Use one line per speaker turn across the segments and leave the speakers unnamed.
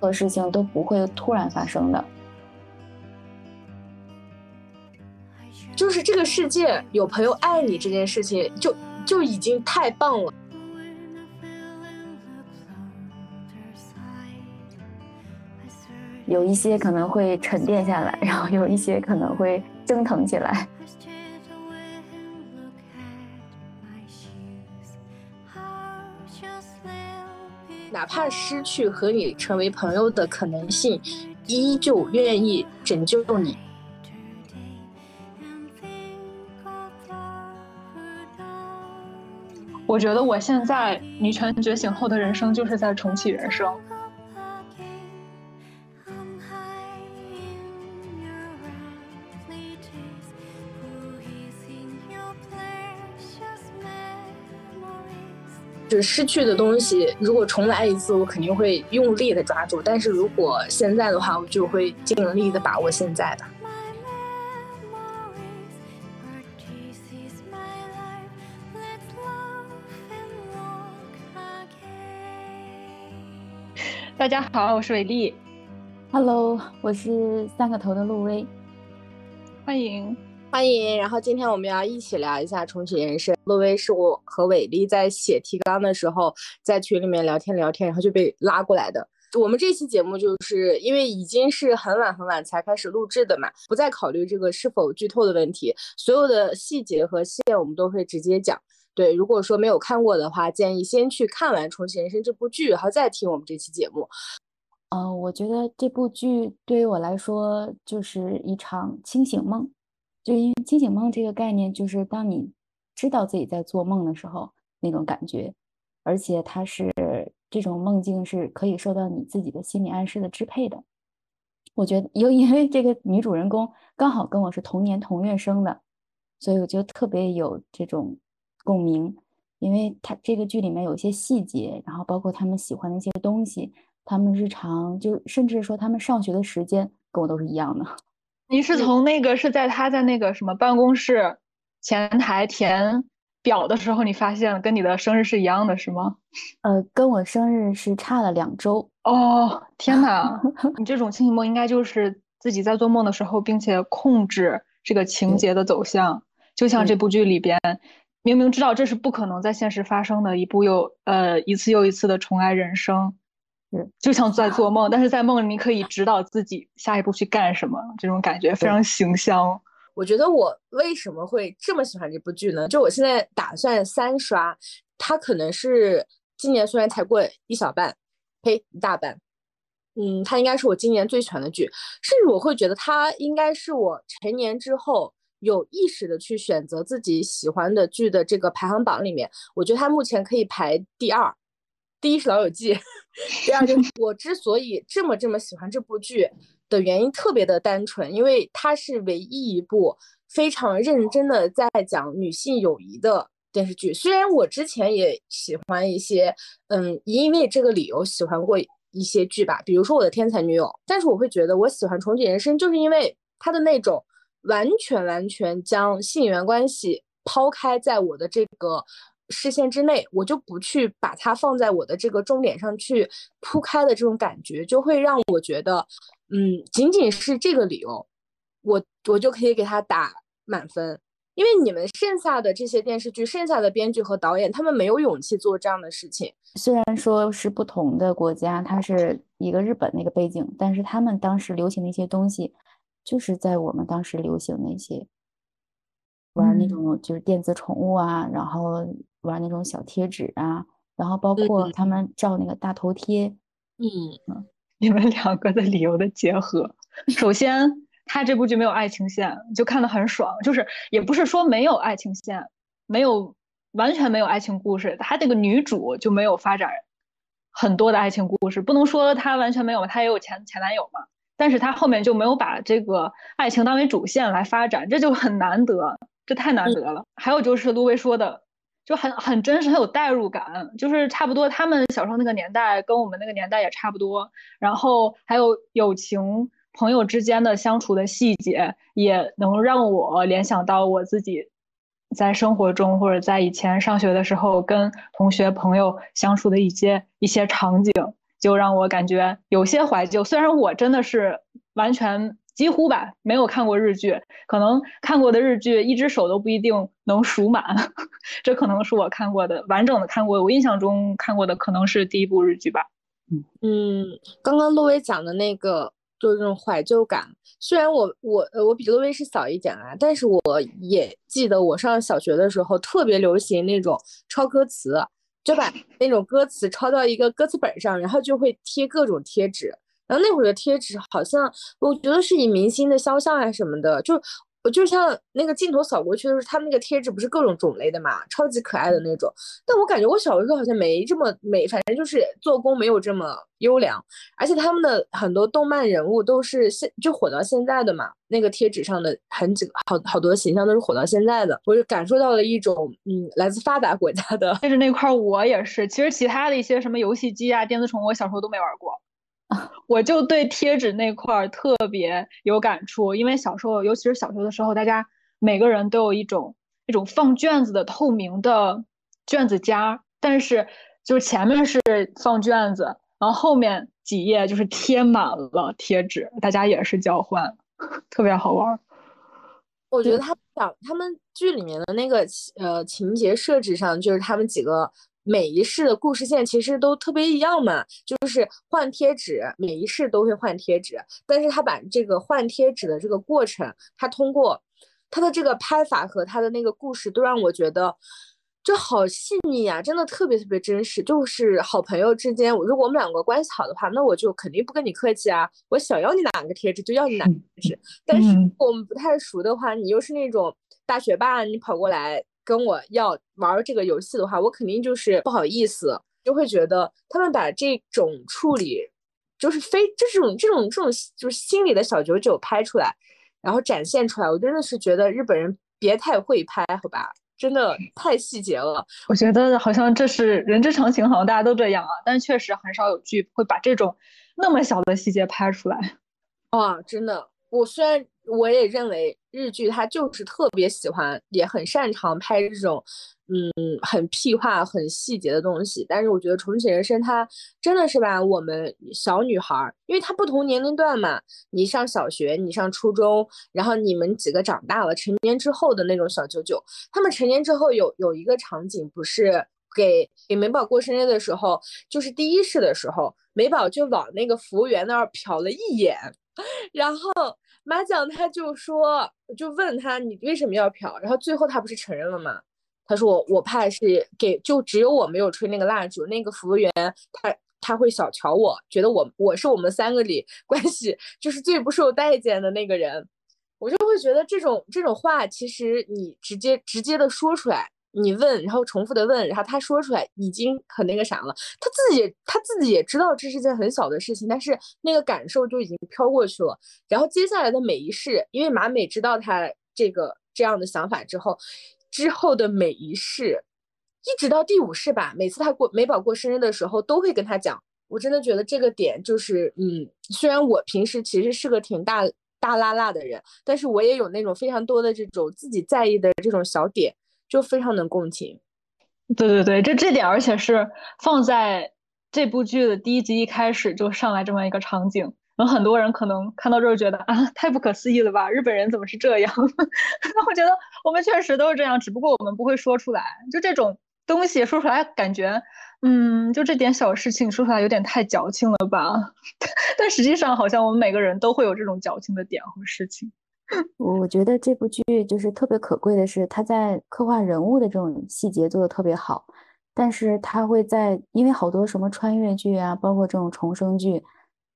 何事情都不会突然发生的。
就是这个世界有朋友爱你这件事情，就就已经太棒了。
有一些可能会沉淀下来，然后有一些可能会蒸腾起来。
哪怕失去和你成为朋友的可能性，依旧愿意拯救你。
我觉得我现在女权觉醒后的人生就是在重启人生。
就是失去的东西，如果重来一次，我肯定会用力的抓住；但是如果现在的话，我就会尽力的把握现在的。
大家好，我是伟丽。
Hello，我是三个头的陆威。
欢迎，
欢迎。然后今天我们要一起聊一下重启人生。陆威是我和伟丽在写提纲的时候，在群里面聊天聊天，然后就被拉过来的。我们这期节目就是因为已经是很晚很晚才开始录制的嘛，不再考虑这个是否剧透的问题，所有的细节和线我们都会直接讲。对，如果说没有看过的话，建议先去看完《重启人生》这部剧，然后再听我们这期节目。
嗯，我觉得这部剧对于我来说就是一场清醒梦，就因为清醒梦这个概念，就是当你知道自己在做梦的时候那种感觉，而且它是这种梦境是可以受到你自己的心理暗示的支配的。我觉得又 因为这个女主人公刚好跟我是同年同月生的，所以我就特别有这种。共鸣，因为他这个剧里面有一些细节，然后包括他们喜欢的一些东西，他们日常就甚至说他们上学的时间跟我都是一样的。
你是从那个是在他在那个什么办公室前台填表的时候，你发现跟你的生日是一样的，是吗？
呃，跟我生日是差了两周。
哦，天哪！你这种清醒梦应该就是自己在做梦的时候，并且控制这个情节的走向，就像这部剧里边。明明知道这是不可能在现实发生的，一部又呃一次又一次的重来人生，
嗯，
就像在做梦，但是在梦里你可以指导自己下一步去干什么，这种感觉非常形象。
我觉得我为什么会这么喜欢这部剧呢？就我现在打算三刷，它可能是今年虽然才过一小半，呸，一大半，嗯，它应该是我今年最喜欢的剧，甚至我会觉得它应该是我成年之后。有意识的去选择自己喜欢的剧的这个排行榜里面，我觉得它目前可以排第二，第一是《老友记》，第二就是 我之所以这么这么喜欢这部剧的原因特别的单纯，因为它是唯一一部非常认真的在讲女性友谊的电视剧。虽然我之前也喜欢一些，嗯，因为这个理由喜欢过一些剧吧，比如说我的天才女友，但是我会觉得我喜欢重启人生，就是因为它的那种。完全完全将性缘关系抛开在我的这个视线之内，我就不去把它放在我的这个重点上去铺开的这种感觉，就会让我觉得，嗯，仅仅是这个理由，我我就可以给他打满分。因为你们剩下的这些电视剧，剩下的编剧和导演，他们没有勇气做这样的事情。
虽然说是不同的国家，它是一个日本那个背景，但是他们当时流行的一些东西。就是在我们当时流行那些玩那种就是电子宠物啊，然后玩那种小贴纸啊，然后包括他们照那个大头贴。
嗯
嗯，你们两个的理由的结合，首先他这部剧没有爱情线，就看得很爽。就是也不是说没有爱情线，没有完全没有爱情故事，他这个女主就没有发展很多的爱情故事，不能说他完全没有，他也有前前男友嘛。但是他后面就没有把这个爱情当为主线来发展，这就很难得，这太难得了。还有就是卢威说的，就很很真实，很有代入感，就是差不多他们小时候那个年代跟我们那个年代也差不多。然后还有友情朋友之间的相处的细节，也能让我联想到我自己在生活中或者在以前上学的时候跟同学朋友相处的一些一些场景。就让我感觉有些怀旧。虽然我真的是完全几乎吧没有看过日剧，可能看过的日剧一只手都不一定能数满。这可能是我看过的完整的看过，我印象中看过的可能是第一部日剧吧。
嗯，刚刚洛威讲的那个就是这种怀旧感。虽然我我我比洛威是小一点啊，但是我也记得我上小学的时候特别流行那种抄歌词，就把那种歌词抄到一个歌词本上，然后就会贴各种贴纸。那会儿的贴纸好像我觉得是以明星的肖像啊什么的，就。我就像那个镜头扫过去的时候，他们那个贴纸不是各种种类的嘛，超级可爱的那种。但我感觉我小时候好像没这么美，反正就是做工没有这么优良。而且他们的很多动漫人物都是现就火到现在的嘛，那个贴纸上的很几个好好多形象都是火到现在的。我就感受到了一种嗯，来自发达国家的。
贴纸那块我也是，其实其他的一些什么游戏机啊、电子宠物，我小时候都没玩过。我就对贴纸那块儿特别有感触，因为小时候，尤其是小学的时候，大家每个人都有一种那种放卷子的透明的卷子夹，但是就是前面是放卷子，然后后面几页就是贴满了贴纸，大家也是交换，特别好玩。
我觉得他讲他们剧里面的那个呃情节设置上，就是他们几个。每一世的故事线其实都特别一样嘛，就是换贴纸，每一世都会换贴纸。但是他把这个换贴纸的这个过程，他通过他的这个拍法和他的那个故事，都让我觉得就好细腻啊，真的特别特别真实。就是好朋友之间，如果我们两个关系好的话，那我就肯定不跟你客气啊，我想要你哪个贴纸就要你哪个贴纸。但是我们不太熟的话，你又是那种大学霸，你跑过来。跟我要玩这个游戏的话，我肯定就是不好意思，就会觉得他们把这种处理，就是非这种这种这种就是心里的小九九拍出来，然后展现出来，我真的是觉得日本人别太会拍，好吧，真的 太细节了。
我觉得好像这是人之常情，好像大家都这样啊，但确实很少有剧会把这种那么小的细节拍出来。
哇，真的，我虽然。我也认为日剧它就是特别喜欢，也很擅长拍这种，嗯，很屁话、很细节的东西。但是我觉得《重启人生》它真的是把我们小女孩，因为它不同年龄段嘛，你上小学，你上初中，然后你们几个长大了，成年之后的那种小九九，他们成年之后有有一个场景，不是给给美宝过生日的时候，就是第一世的时候，美宝就往那个服务员那儿瞟了一眼，然后。麻将他就说，就问他你为什么要嫖，然后最后他不是承认了吗？他说我我怕是给，就只有我没有吹那个蜡烛，那个服务员他他会小瞧我，觉得我我是我们三个里关系就是最不受待见的那个人，我就会觉得这种这种话其实你直接直接的说出来。你问，然后重复的问，然后他说出来已经很那个啥了。他自己他自己也知道这是件很小的事情，但是那个感受就已经飘过去了。然后接下来的每一世，因为马美知道他这个这样的想法之后，之后的每一世，一直到第五世吧，每次他过美宝过生日的时候，都会跟他讲。我真的觉得这个点就是，嗯，虽然我平时其实是个挺大大拉拉的人，但是我也有那种非常多的这种自己在意的这种小点。就非常能共情，
对对对，这这点而且是放在这部剧的第一集一开始就上来这么一个场景，然后很多人可能看到这儿觉得啊，太不可思议了吧，日本人怎么是这样？那 我觉得我们确实都是这样，只不过我们不会说出来。就这种东西说出来，感觉嗯，就这点小事情说出来有点太矫情了吧？但实际上好像我们每个人都会有这种矫情的点和事情。
我觉得这部剧就是特别可贵的是，他在刻画人物的这种细节做的特别好，但是他会在因为好多什么穿越剧啊，包括这种重生剧，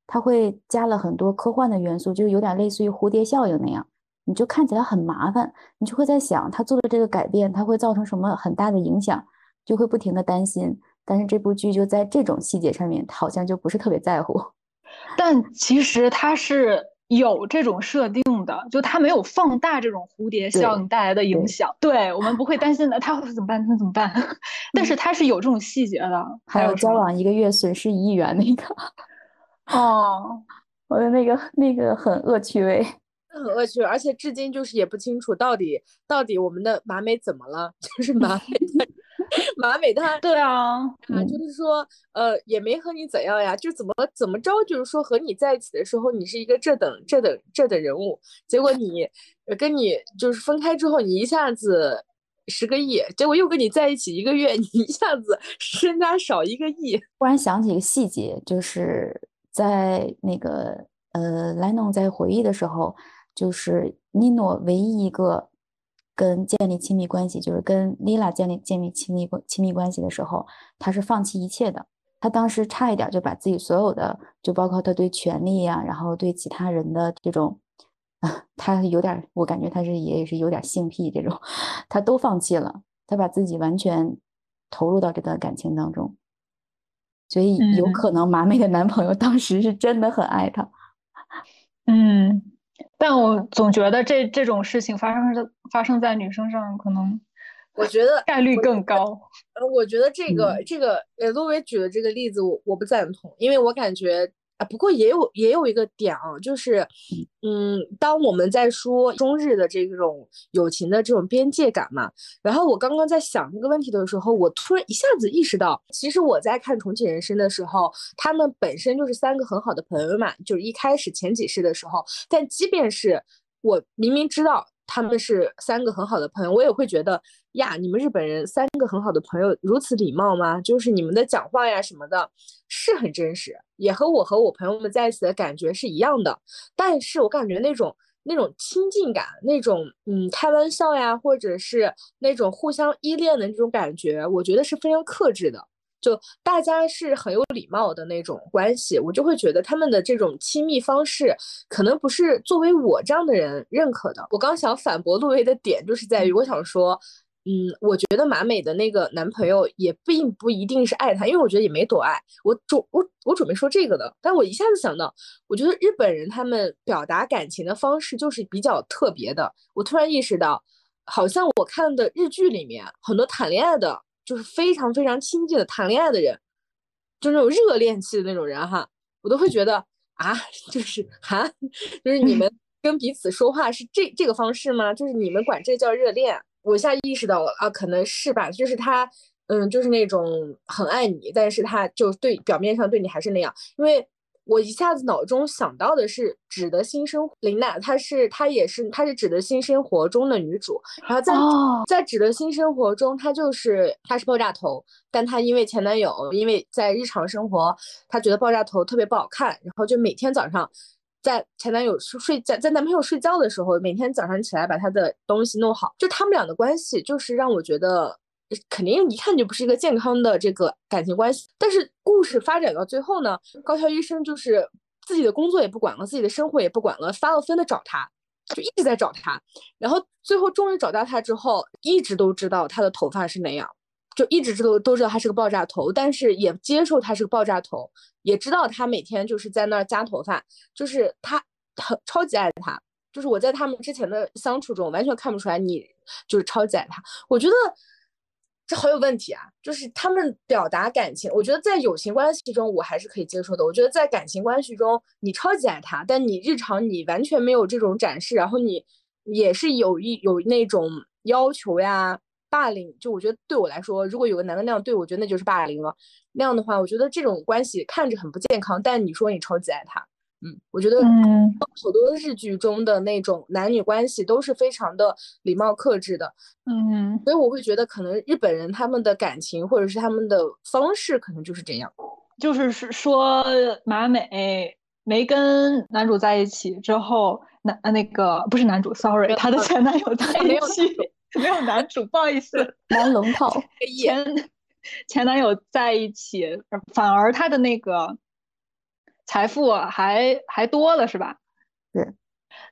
他会加了很多科幻的元素，就有点类似于蝴蝶效应那样，你就看起来很麻烦，你就会在想他做的这个改变，他会造成什么很大的影响，就会不停的担心。但是这部剧就在这种细节上面，好像就不是特别在乎。
但其实他是。有这种设定的，就他没有放大这种蝴蝶效应带来的影响，对我们不会担心的。他会怎么办？他怎么办？但是他是有这种细节的，
还有交往一个月损失一亿元那个，
哦，
我的那个那个很恶趣味，
很恶趣味，而且至今就是也不清楚到底到底我们的马美怎么了，就是马美 马美他
对啊，
啊，
嗯
就是说，呃，也没和你怎样呀，就怎么怎么着，就是说和你在一起的时候，你是一个这等这等这等人物，结果你呃跟你就是分开之后，你一下子十个亿，结果又跟你在一起一个月，你一下子身家少一个亿。
忽然想起一个细节，就是在那个呃莱农在回忆的时候，就是尼诺唯一一个跟建立亲密关系，就是跟丽拉建立建立亲密关亲密关系的时候，他是放弃一切的。他当时差一点就把自己所有的，就包括他对权力呀、然后对其他人的这种，啊，他有点，我感觉他是也是有点性癖这种，他都放弃了，他把自己完全投入到这段感情当中。所以有
嗯
可能马妹的男朋友当时是真的很爱她。
嗯，但我总觉得这这种事情发生在发生在女生上，可能
我觉得
概率更高。
呃，我觉得这个、
嗯
这个呃，陆伟举的这个例子我我不赞同，因为我感觉啊，不过也有也有一个点啊，就是，嗯，当我们在说中日的这种友情的这种边界感嘛，然后我刚刚在想这个问题的时候，我突然一下子意识到，其实我在看《重启人生》的时候，他们本身就是三个很好的朋友嘛，就是一开始前几世的时候，但即便是我明明知道他们是三个很好的朋友，我也会觉得呀，你们日本人三个很好的朋友如此礼貌吗？就是你们的讲话呀什么的，是很真实，也和我和我朋友们在一起的感觉是一样的。但是我感觉那种那种亲近感，那种嗯开玩笑呀，或者是那种互相依恋的那种感觉，我觉得是非常克制的。就大家是很有礼貌的那种关系，我就会觉得他们的这种亲密方式，可能不是作为我这样的人认可的。我刚想反驳陆威的点，就是在于我想说，嗯，我觉得马美的那个男朋友也并不一定是爱她，因为我觉得也没多爱。我准我我准备说这个的，但我一下子想到，我觉得日本人他们表达感情的方式就是比较特别的。我突然意识到，好像我看的日剧里面很多谈恋爱的。就是非常非常亲近的谈恋爱的人，就那种热恋期的那种人哈，我都会觉得啊，就是哈，就是你们 跟彼此说话是这这个方式吗？就是你们管这叫热恋？我一下意识到了啊，可能是吧，就是他，嗯，就是那种很爱你，但是他就对表面上对你还是那样，因为。我一下子脑中想到的是《指的新生活》，林娜，她是她也是她是《指的新生活》中的女主，然后在、
哦、
在《指的新生活》中，她就是她是爆炸头，但她因为前男友，因为在日常生活，她觉得爆炸头特别不好看，然后就每天早上在前男友睡在在男朋友睡觉的时候，每天早上起来把他的东西弄好，就他们俩的关系，就是让我觉得。肯定一看就不是一个健康的这个感情关系，但是故事发展到最后呢，高桥医生就是自己的工作也不管了，自己的生活也不管了，发了疯的找他，就一直在找他，然后最后终于找到他之后，一直都知道他的头发是那样，就一直知道都知道他是个爆炸头，但是也接受他是个爆炸头，也知道他每天就是在那儿夹头发，就是他很超级爱他，就是我在他们之前的相处中完全看不出来你就是超级爱他，我觉得。这好有问题啊！就是他们表达感情，我觉得在友情关系中我还是可以接受的。我觉得在感情关系中，你超级爱他，但你日常你完全没有这种展示，然后你也是有一有那种要求呀、霸凌。就我觉得对我来说，如果有个男的那样对我，觉得那就是霸凌了。那样的话，我觉得这种关系看着很不健康。但你说你超级爱他，嗯，我觉得
嗯，
好多日剧中的那种男女关系都是非常的礼貌克制的。
嗯，
所以我会觉得，可能日本人他们的感情或者是他们的方式，可能就是这样。
就是说马美没跟男主在一起之后，男那个不是男主，sorry，他的前男友在 一起，没有男主，不好意思，
男龙套
前前男友在一起，反而他的那个财富还还多了，是吧？
对。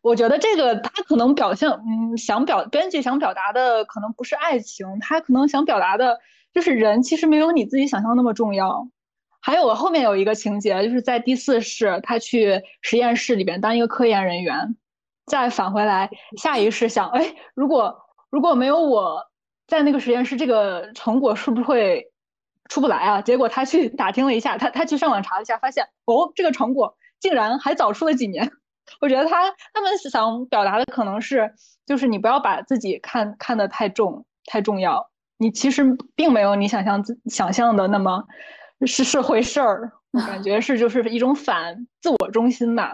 我觉得这个他可能表现，嗯，想表编剧想表达的可能不是爱情，他可能想表达的就是人其实没有你自己想象那么重要。还有我后面有一个情节，就是在第四世，他去实验室里边当一个科研人员，再返回来，下一世想，哎，如果如果没有我在那个实验室，这个成果是不是会出不来啊？结果他去打听了一下，他他去上网查了一下，发现哦，这个成果竟然还早出了几年。我觉得他他们想表达的可能是，就是你不要把自己看看得太重太重要，你其实并没有你想象想象的那么是是回事儿。我感觉是就是一种反自我中心吧。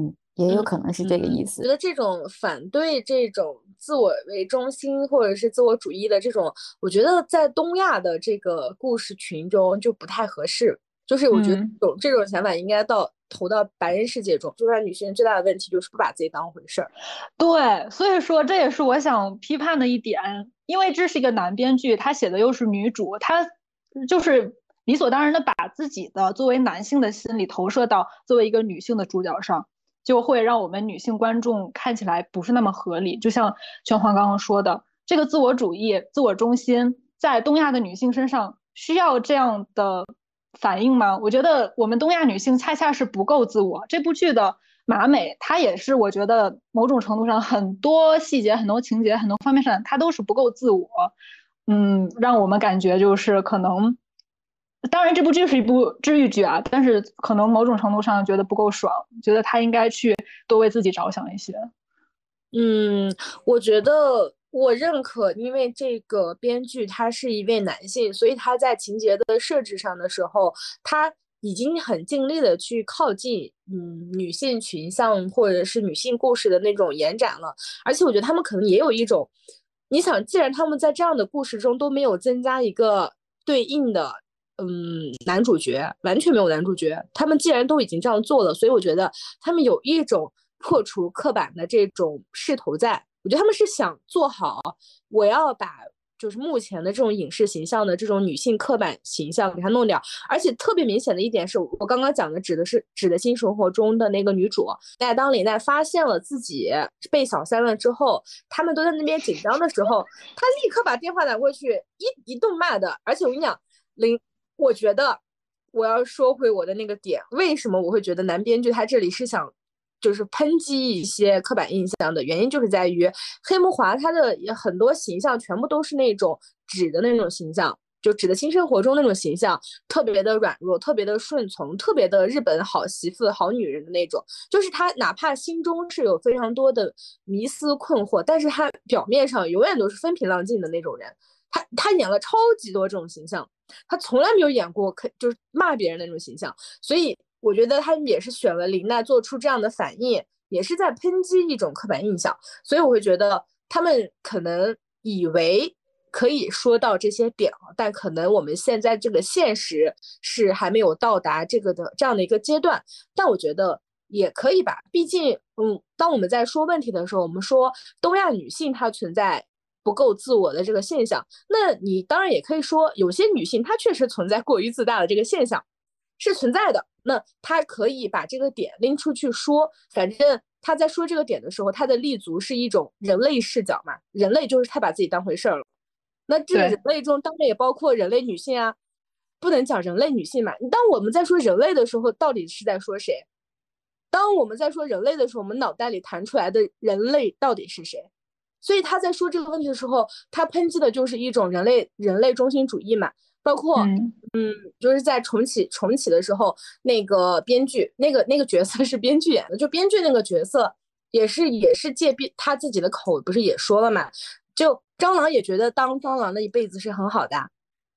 嗯，也有可能是这个意思。
觉得这种反对这种自我为中心或者是自我主义的这种，我觉得在东亚的这个故事群中就不太合适。就是我觉得这种这种想法应该到投到白人世界中。就算女性最大的问题就是不把自己当回事儿。
对，所以说这也是我想批判的一点，因为这是一个男编剧，他写的又是女主，他就是理所当然的把自己的作为男性的心理投射到作为一个女性的主角上，就会让我们女性观众看起来不是那么合理。就像全环刚刚说的，这个自我主义、自我中心在东亚的女性身上需要这样的。反应吗？我觉得我们东亚女性恰恰是不够自我。这部剧的马美，她也是，我觉得某种程度上很多细节、很多情节、很多方面上，她都是不够自我。嗯，让我们感觉就是可能，当然这部剧是一部治愈剧啊，但是可能某种程度上觉得不够爽，觉得他应该去多为自己着想一些。
嗯，我觉得。我认可，因为这个编剧他是一位男性，所以他在情节的设置上的时候，他已经很尽力的去靠近嗯女性群像或者是女性故事的那种延展了。而且我觉得他们可能也有一种，你想，既然他们在这样的故事中都没有增加一个对应的嗯男主角，完全没有男主角，他们既然都已经这样做了，所以我觉得他们有一种破除刻板的这种势头在。我觉得他们是想做好，我要把就是目前的这种影视形象的这种女性刻板形象给它弄掉，而且特别明显的一点是我刚刚讲的，指的是指的新生活中的那个女主。那当林奈发现了自己被小三了之后，他们都在那边紧张的时候，她立刻把电话打过去，一一顿骂的。而且我跟你讲，林，我觉得我要说回我的那个点，为什么我会觉得男编剧他这里是想。就是抨击一些刻板印象的原因，就是在于黑木华他的很多形象全部都是那种纸的那种形象，就纸的新生活中那种形象，特别的软弱，特别的顺从，特别的日本好媳妇、好女人的那种。就是他哪怕心中是有非常多的迷思困惑，但是他表面上永远都是风平浪静的那种人。他他演了超级多这种形象，他从来没有演过可就是骂别人那种形象，所以。我觉得他也是选了林奈做出这样的反应，也是在抨击一种刻板印象，所以我会觉得他们可能以为可以说到这些点，但可能我们现在这个现实是还没有到达这个的这样的一个阶段。但我觉得也可以吧，毕竟，嗯，当我们在说问题的时候，我们说东亚女性她存在不够自我的这个现象，那你当然也可以说有些女性她确实存在过于自大的这个现象。是存在的，那她可以把这个点拎出去说，反正她在说这个点的时候，她的立足是一种人类视角嘛，人类就是太把自己当回事儿了。那这个人类中当然也包括人类女性啊，不能讲人类女性嘛。当我们在说人类的时候，到底是在说谁？当我们在说人类的时候，我们脑袋里弹出来的人类到底是谁？所以他在说这个问题的时候，他抨击的就是一种人类人类中心主义嘛。包括，嗯，就是在重启重启的时候，那个编剧，那个那个角色是编剧演的，就编剧那个角色也是也是借编他自己的口，不是也说了嘛？就蟑螂也觉得当蟑螂的一辈子是很好的，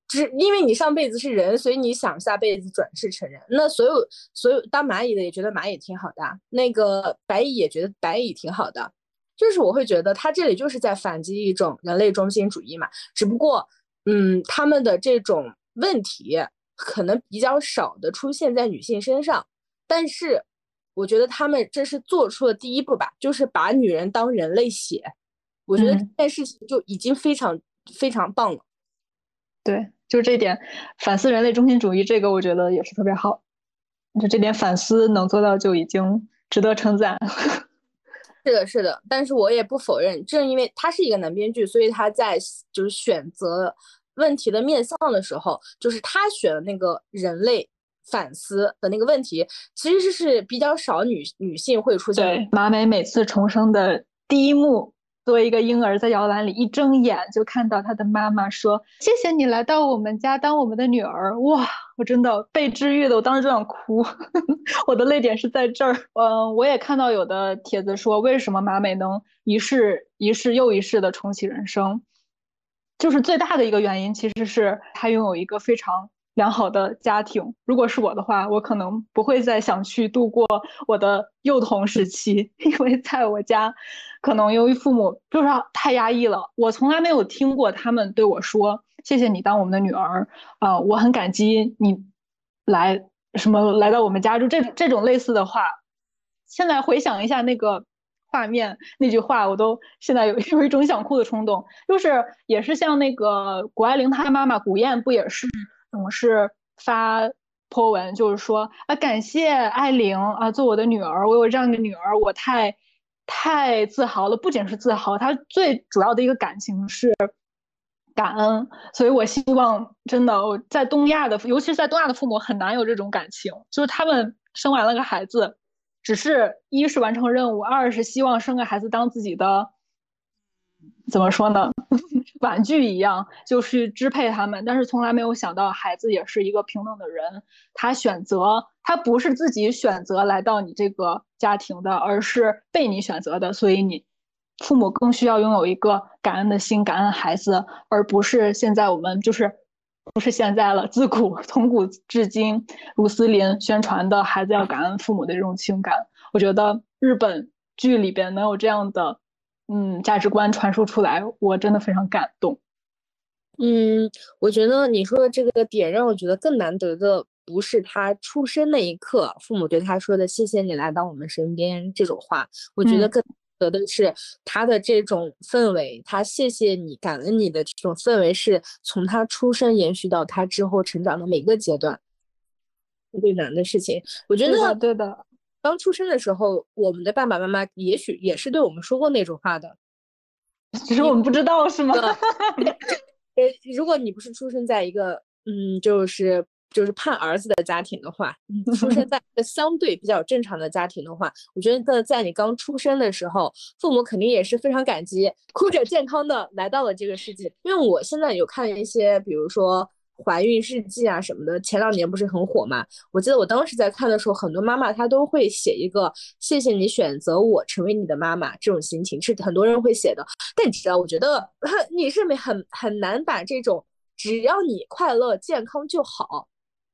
只因为你上辈子是人，所以你想下辈子转世成人。那所有所有当蚂蚁的也觉得蚂蚁挺好的，那个白蚁也觉得白蚁挺好的，就是我会觉得他这里就是在反击一种人类中心主义嘛，只不过。嗯，他们的这种问题可能比较少的出现在女性身上，但是我觉得他们这是做出了第一步吧，就是把女人当人类写，我觉得这件事情就已经非常非常棒了。
对，就这点反思人类中心主义，这个我觉得也是特别好，就这点反思能做到就已经值得称赞。
是的，是的，但是我也不否认，正因为他是一个男编剧，所以他在就是选择问题的面向的时候，就是他选的那个人类反思的那个问题，其实是比较少女女性会出现。
对，马美每次重生的第一幕。作为一个婴儿，在摇篮里一睁眼就看到他的妈妈说：“谢谢你来到我们家当我们的女儿。”哇，我真的被治愈的，我当时就想哭。我的泪点是在这儿。嗯，我也看到有的帖子说，为什么马美能一世一世又一世的重启人生？就是最大的一个原因，其实是他拥有一个非常良好的家庭。如果是我的话，我可能不会再想去度过我的幼童时期，因为在我家，可能由于父母就是太压抑了，我从来没有听过他们对我说：“谢谢你当我们的女儿，啊，我很感激你来什么来到我们家。”就这这种类似的话，现在回想一下那个。画面那句话，我都现在有 有一种想哭的冲动。就是也是像那个谷爱凌她妈妈古燕，不也是总是发 po 文，就是说啊，感谢爱玲啊，做我的女儿，我有这样的女儿，我太太自豪了。不仅是自豪，她最主要的一个感情是感恩。所以我希望真的我在东亚的，尤其是在东亚的父母很难有这种感情，就是他们生完了个孩子。只是一是完成任务，二是希望生个孩子当自己的，怎么说呢，玩具一样，就是支配他们。但是从来没有想到，孩子也是一个平等的人，他选择，他不是自己选择来到你这个家庭的，而是被你选择的。所以你父母更需要拥有一个感恩的心，感恩孩子，而不是现在我们就是。不是现在了，自古从古至今，鲁斯林宣传的孩子要感恩父母的这种情感，我觉得日本剧里边能有这样的嗯价值观传输出来，我真的非常感动。
嗯，我觉得你说的这个点让我觉得更难得的，不是他出生那一刻父母对他说的“谢谢你来到我们身边”这种话，我觉得更。得的是他的这种氛围，他谢谢你、感恩你的这种氛围，是从他出生延续到他之后成长的每个阶段，最难的事情。我觉得
对的。
刚出生的时候，我们的爸爸妈妈也许也是对我们说过那种话的，
只是我们不知道，是吗？
呃，如果你不是出生在一个嗯，就是。就是盼儿子的家庭的话，出生 在一个相对比较正常的家庭的话，我觉得在你刚出生的时候，父母肯定也是非常感激，哭着健康的来到了这个世界。因为我现在有看一些，比如说怀孕日记啊什么的，前两年不是很火嘛？我记得我当时在看的时候，很多妈妈她都会写一个“谢谢你选择我成为你的妈妈”这种心情，是很多人会写的。但你知道，我觉得你是没很很难把这种只要你快乐健康就好。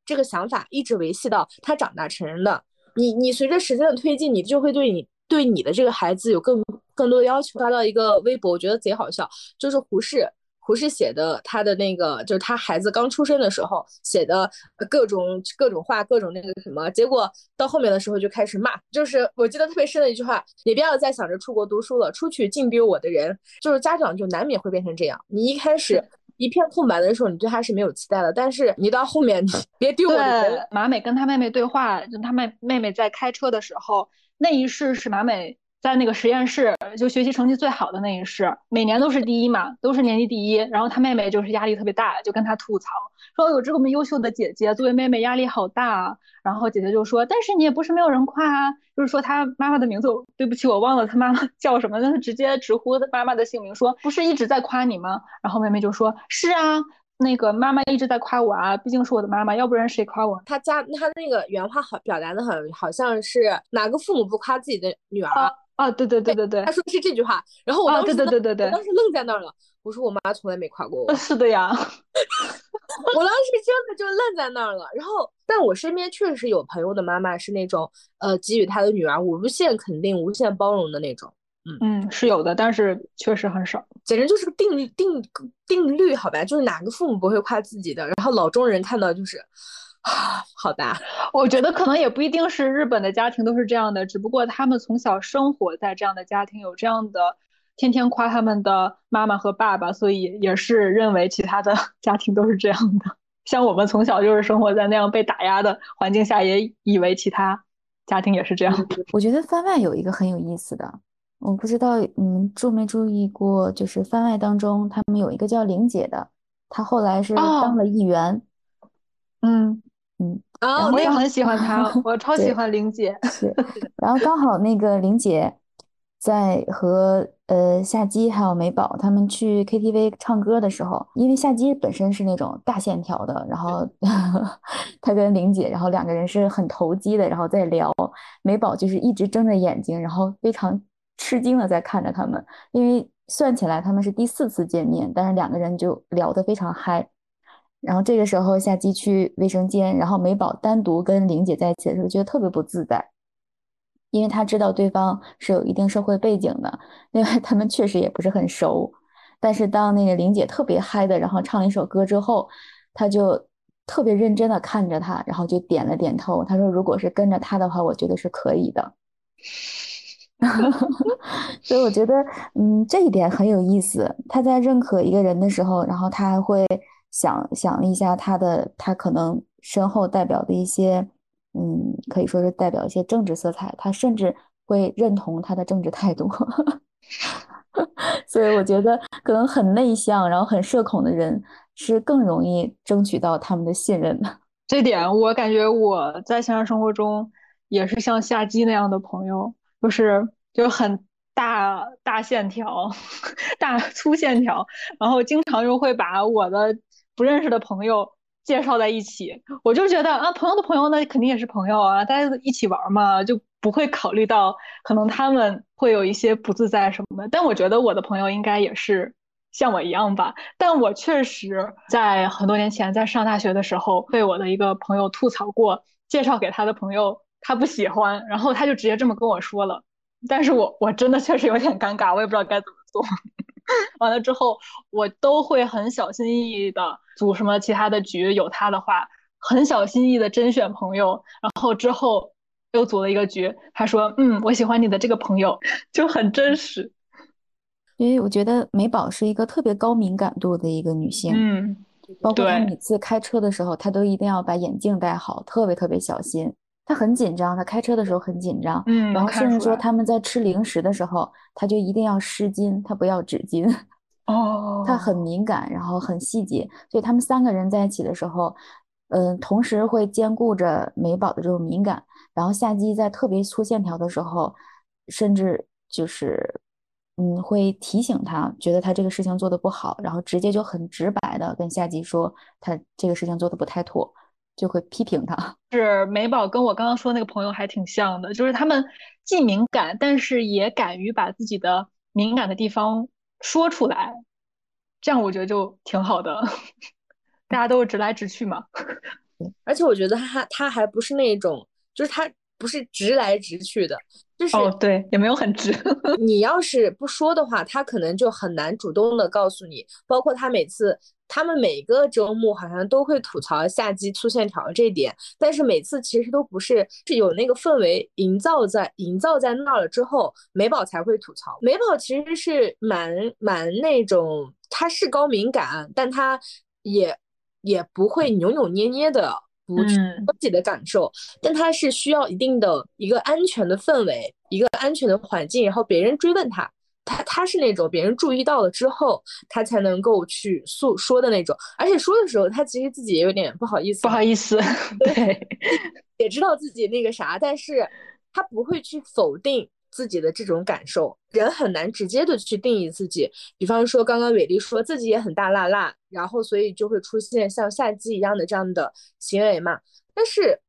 这个想法一直维系到他长大成人的。你你随着时间的推进，你就会对你对你的这个孩子有更更多的要求。发到一个微博，我觉得贼好笑，就是胡适胡适写的他的那个，就是他孩子刚出生的时候写的各种各种话，各种那个什么。结果到后面的时候就开始骂，就是我记得特别深的一句话：你不要再想着出国读书了，出去净丢我的人，就是家长就难免会变成这样。你一开始。一片空白的时候，你对他是没有期待的。但是你到后面，别丢我的人
马美跟他妹妹对话，就他妹妹妹在开车的时候，那一世是马美在那个实验室就学习成绩最好的那一世，每年都是第一嘛，都是年级第一。然后他妹妹就是压力特别大，就跟他吐槽说：“有这么优秀的姐姐，作为妹妹压力好大。”啊。”然后姐姐就说：“但是你也不是没有人夸啊，就是说他妈妈的名字，对不起，我忘了他妈妈 叫什么，但是直接直呼妈妈的姓名，说不是一直在夸你吗？然后妹妹就说：是啊，那个妈妈一直在夸我啊，毕竟是我的妈妈，要不然谁夸我？
他家他那个原话好表达的很好像是哪个父母不夸自己的女儿
啊？对对对对对，
他说的是这句话，然后我当时
对对对对对，
当时愣在那儿了。我说我妈从来没夸过我。
是的呀，
我当时真的就愣在那儿了。然后，但我身边确实有朋友的妈妈是那种，呃，给予她的女儿无限肯定、无限包容的那种。
嗯嗯，是有的，但是确实很少。
简直就是个定律定定律，好吧？就是哪个父母不会夸自己的？然后老中人看到就是，啊，好吧。
我觉得可能也不一定是日本的家庭都是这样的，只不过他们从小生活在这样的家庭，有这样的。天天夸他们的妈妈和爸爸，所以也是认为其他的 家庭都是这样的。像我们从小就是生活在那样被打压的环境下，也以为其他家庭也是这样的。
我觉得番外有一个很有意思的，我不知道你们注没注意过，就是番外当中他们有一个叫玲姐的，她后来是当了议员。
嗯
嗯，
我也很喜欢她，我超喜欢玲姐。
是，然后刚好那个玲姐。在和呃夏姬还有美宝他们去 KTV 唱歌的时候，因为夏姬本身是那种大线条的，然后他 跟玲姐，然后两个人是很投机的，然后在聊。美宝就是一直睁着眼睛，然后非常吃惊的在看着他们，因为算起来他们是第四次见面，但是两个人就聊得非常嗨。然后这个时候夏姬去卫生间，然后美宝单独跟玲姐在一起的时候，觉得特别不自在，因为他知道对方是有一定社会背景的，另外他们确实也不是很熟。但是当那个玲姐特别嗨的，然后唱了一首歌之后，他就特别认真的看着她，然后就点了点头。他说：“如果是跟着他的话，我觉得是可以的。”所以我觉得，嗯，这一点很有意思。他在认可一个人的时候，然后他还会想想一下他的，他可能身后代表的一些，嗯，可以说是代表一些政治色彩。他甚至会认同他的政治态度。所以我觉得，可能很内向，然后很社恐的人是更容易争取到他们的信任的。
这点我感觉我在现实生活中也是像夏姬那样的朋友。就是就是很大大线条，大粗线条，然后经常就会把我的不认识的朋友介绍在一起。我就觉得啊，朋友的朋友那肯定也是朋友啊，大家一起玩嘛，就不会考虑到可能他们会有一些不自在什么的。但我觉得我的朋友应该也是像我一样吧。但我确实在很多年前在上大学的时候被我的一个朋友吐槽过，介绍给他的朋友。他不喜欢，然后他就直接这么跟我说了，但是我我真的确实有点尴尬，我也不知道该怎么做。完了之后，我都会很小心翼翼的组什么其他的局，有他的话，很小心翼翼的甄选朋友，然后之后又组了一个局，他说，嗯，我喜欢你的这个朋友，就很真实。
因为我觉得美宝是一个特别高敏感度的一个女性，
嗯，
包括她每次开车的时候，她都一定要把眼镜戴好，特别特别小心。他很紧张，他开车的时候很紧张，
嗯，
然后甚至说他们在吃零食的时候，他就一定要湿巾，他不要纸巾。
哦，
他很敏感，然后很细节，所以他们三个人在一起的时候，嗯，同时会兼顾着美宝的这种敏感，然后夏姬在特别粗线条的时候，甚至就是，嗯，会提醒他，觉得他这个事情做的不好，然后直接就很直白的跟夏姬说，他这个事情做的不太妥。就会批评他。
是美宝跟我刚刚说那个朋友还挺像的，就是他们既敏感，但是也敢于把自己的敏感的地方说出来，这样我觉得就挺好的。大家都是直来直去嘛。
而且我觉得他他还不是那种，就是他不是直来直去的，就是
哦对，也没有很直。
你要是不说的话，他可能就很难主动的告诉你。包括他每次。他们每个周末好像都会吐槽夏季粗线条这点，但是每次其实都不是是有那个氛围营造在营造在那儿了之后，美宝才会吐槽。美宝其实是蛮蛮那种，他是高敏感，但他也也不会扭扭捏捏的不自己的感受，但他是需要一定的一个安全的氛围，一个安全的环境，然后别人追问他。他他是那种别人注意到了之后，他才能够去诉说的那种，而且说的时候，他其实自己也有点不好意思，
不好意思，对，
也知道自己那个啥，但是他不会去否定自己的这种感受。人很难直接的去定义自己，比方说刚刚伟丽说自己也很大辣辣，然后所以就会出现像夏季一样的这样的行为嘛。但是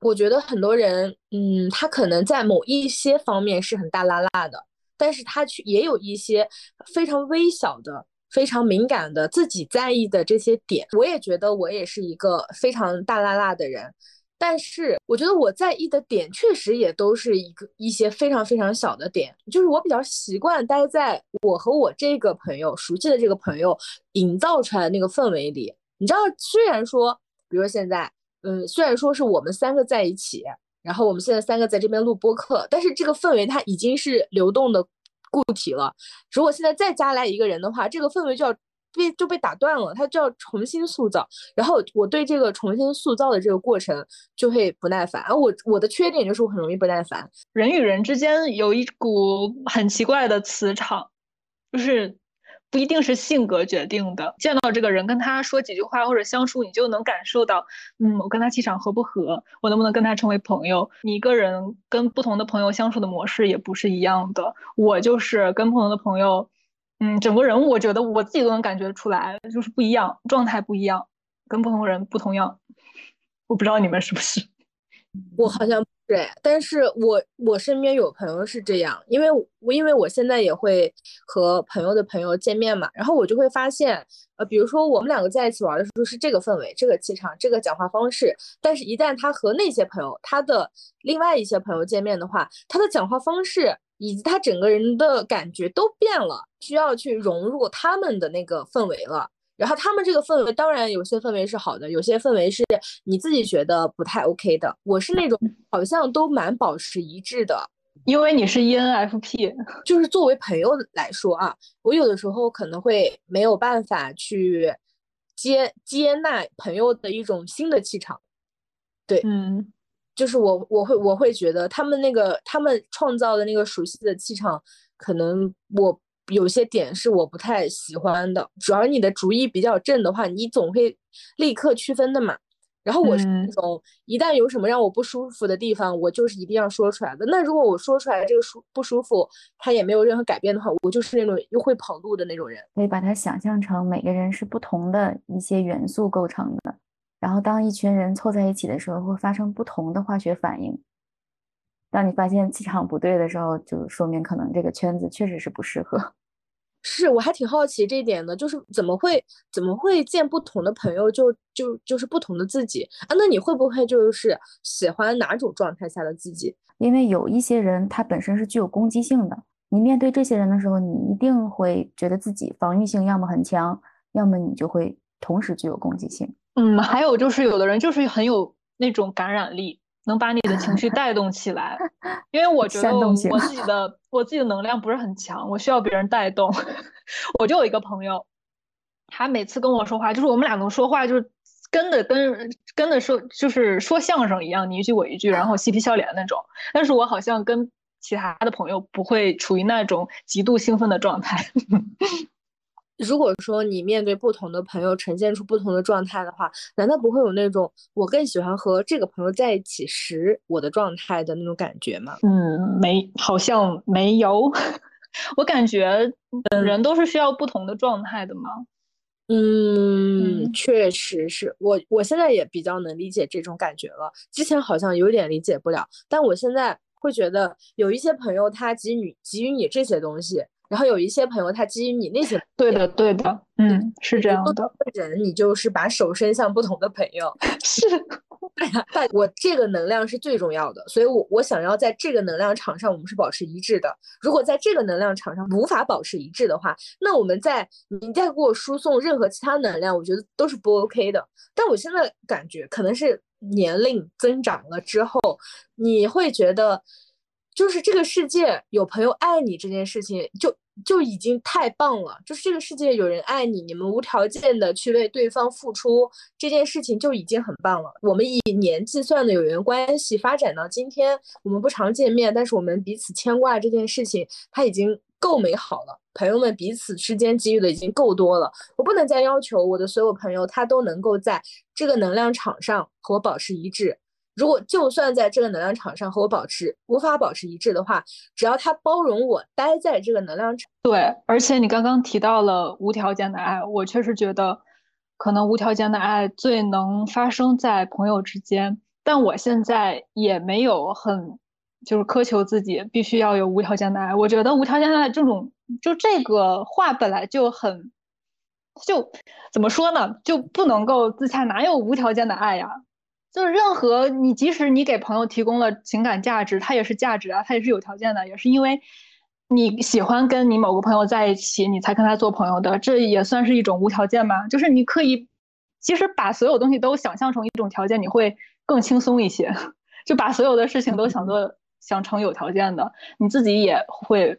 我觉得很多人，嗯，他可能在某一些方面是很大拉拉的。但是他去也有一些非常微小的、非常敏感的自己在意的这些点。我也觉得我也是一个非常大辣辣的人，但是我觉得我在意的点确实也都是一个一些非常非常小的点。就是我比较习惯待在我和我这个朋友熟悉的这个朋友营造出来的那个氛围里。你知道，虽然说，比如说现在，嗯，虽然说是我们三个在一起。然后我们现在三个在这边录播客，但是这个氛围它已经是流动的固体了。如果现在再加来一个人的话，这个氛围就要被就被打断了，它就要重新塑造。然后我对这个重新塑造的这个过程就会不耐烦。我我的缺点就是我很容易不耐烦。
人与人之间有一股很奇怪的磁场，就是。不一定是性格决定的，见到这个人跟他说几句话或者相处，你就能感受到，嗯，我跟他气场合不合，我能不能跟他成为朋友。你一个人跟不同的朋友相处的模式也不是一样的。我就是跟不同的朋友，嗯，整个人我觉得我自己都能感觉出来，就是不一样，状态不一样，跟不同人不同样。我不知道你们是不是？
我好像对，但是我我身边有朋友是这样，因为我因为我现在也会和朋友的朋友见面嘛，然后我就会发现，呃，比如说我们两个在一起玩的时候是这个氛围、这个气场、这个讲话方式，但是一旦他和那些朋友、他的另外一些朋友见面的话，他的讲话方式以及他整个人的感觉都变了，需要去融入他们的那个氛围了。然后他们这个氛围，当然有些氛围是好的，有些氛围是你自己觉得不太 OK 的。我是那种好像都蛮保持一致的，
因为你是 ENFP，
就是作为朋友来说啊，我有的时候可能会没有办法去接接纳朋友的一种新的气场。对，
嗯，
就是我我会我会觉得他们那个他们创造的那个熟悉的气场，可能我。有些点是我不太喜欢的，主要你的主意比较正的话，你总会立刻区分的嘛。然后我是那种一旦有什么让我不舒服的地方，我就是一定要说出来的。那如果我说出来这个舒不舒服，他也没有任何改变的话，我就是那种又会跑路的那种人。
可以把它想象成每个人是不同的一些元素构成的，然后当一群人凑在一起的时候，会发生不同的化学反应。当你发现气场不对的时候，就说明可能这个圈子确实是不适合。
是，我还挺好奇这一点的，就是怎么会怎么会见不同的朋友就就就是不同的自己啊？那你会不会就是喜欢哪种状态下的自己？
因为有一些人他本身是具有攻击性的，你面对这些人的时候，你一定会觉得自己防御性要么很强，要么你就会同时具有攻击性。
嗯，还有就是有的人就是很有那种感染力。能把你的情绪带动起来，因为我觉得我自己的我自己的能量不是很强，我需要别人带动。我就有一个朋友，他每次跟我说话，就是我们俩能说话，就是跟的跟跟的说，就是说相声一样，你一句我一句，然后嬉皮笑脸那种。但是我好像跟其他的朋友不会处于那种极度兴奋的状态。
如果说你面对不同的朋友呈现出不同的状态的话，难道不会有那种我更喜欢和这个朋友在一起时我的状态的那种感觉吗？
嗯，没，好像没有。我感觉人都是需要不同的状态的嘛。
嗯，确实是我，我现在也比较能理解这种感觉了。之前好像有点理解不了，但我现在会觉得有一些朋友他给予给予你这些东西。然后有一些朋友，他基于你那些，
对的，对的，嗯，是这样的。
人，你就是把手伸向不同的朋友，
是。
但我这个能量是最重要的，所以我我想要在这个能量场上，我们是保持一致的。如果在这个能量场上无法保持一致的话，那我们在你再给我输送任何其他能量，我觉得都是不 OK 的。但我现在感觉，可能是年龄增长了之后，你会觉得。就是这个世界有朋友爱你这件事情，就就已经太棒了。就是这个世界有人爱你，你们无条件的去为对方付出这件事情就已经很棒了。我们以年计算的有缘关系发展到今天，我们不常见面，但是我们彼此牵挂这件事情，它已经够美好了。朋友们彼此之间给予的已经够多了，我不能再要求我的所有朋友他都能够在这个能量场上和我保持一致。如果就算在这个能量场上和我保持无法保持一致的话，只要他包容我待在这个能量场，
对。而且你刚刚提到了无条件的爱，我确实觉得，可能无条件的爱最能发生在朋友之间。但我现在也没有很，就是苛求自己必须要有无条件的爱。我觉得无条件的爱这种，就这个话本来就很，就怎么说呢，就不能够自洽，哪有无条件的爱呀？就是任何你，即使你给朋友提供了情感价值，它也是价值啊，它也是有条件的，也是因为你喜欢跟你某个朋友在一起，你才跟他做朋友的，这也算是一种无条件吗？就是你可以，其实把所有东西都想象成一种条件，你会更轻松一些。就把所有的事情都想做想成有条件的，你自己也会，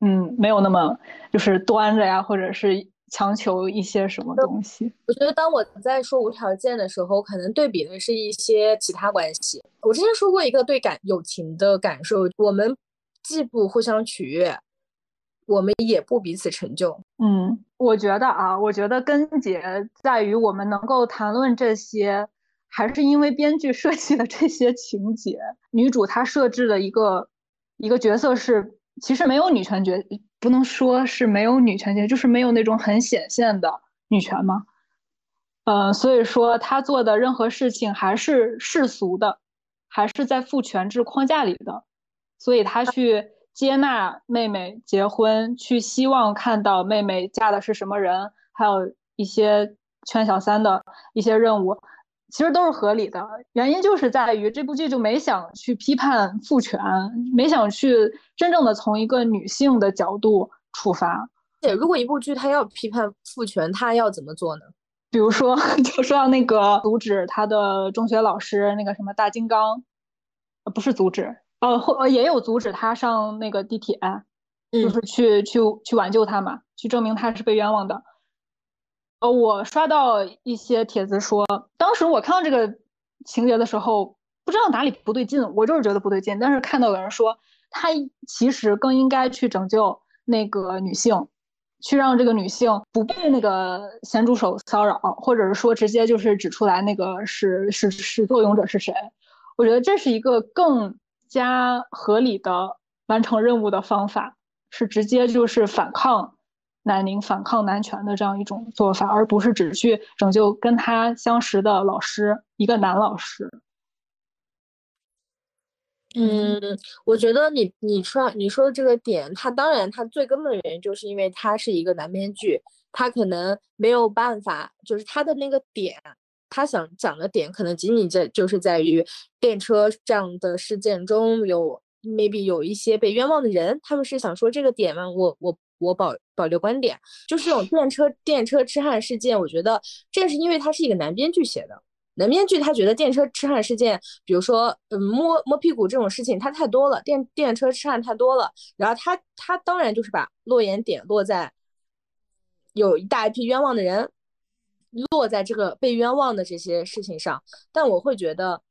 嗯，没有那么就是端着呀，或者是。强求一些什么东西？
我觉得当我在说无条件的时候，可能对比的是一些其他关系。我之前说过一个对感友情的感受：我们既不互相取悦，我们也不彼此成就。
嗯，我觉得啊，我觉得根结在于我们能够谈论这些，还是因为编剧设计的这些情节。女主她设置的一个一个角色是，其实没有女权角。不能说是没有女权，就是没有那种很显现的女权吗？呃，所以说她做的任何事情还是世俗的，还是在父权制框架里的，所以他去接纳妹妹结婚，去希望看到妹妹嫁的是什么人，还有一些圈小三的一些任务。其实都是合理的，原因就是在于这部剧就没想去批判父权，没想去真正的从一个女性的角度出发。
对，如果一部剧它要批判父权，它要怎么做呢？
比如说，就说到那个阻止他的中学老师那个什么大金刚，呃，不是阻止，呃，或也有阻止他上那个地铁，就是去去去挽救他嘛，去证明他是被冤枉的。呃，我刷到一些帖子说，当时我看到这个情节的时候，不知道哪里不对劲，我就是觉得不对劲。但是看到有人说，他其实更应该去拯救那个女性，去让这个女性不被那个咸猪手骚扰，或者是说直接就是指出来那个是是是作俑者是谁。我觉得这是一个更加合理的完成任务的方法，是直接就是反抗。南宁反抗男权的这样一种做法，而不是只去拯救跟他相识的老师，一个男老师。
嗯，我觉得你你说你说的这个点，他当然他最根本的原因就是因为他是一个男编剧，他可能没有办法，就是他的那个点，他想讲的点可能仅仅在就是在于电车这样的事件中有 maybe 有一些被冤枉的人，他们是想说这个点吗？我我。我保保留观点，就是这种电车 电车痴汉事件，我觉得正是因为他是一个男编剧写的，男编剧他觉得电车痴汉事件，比如说嗯摸摸屁股这种事情，他太多了，电电车痴汉太多了，然后他他当然就是把落眼点落在有一大批冤枉的人落在这个被冤枉的这些事情上，但我会觉得。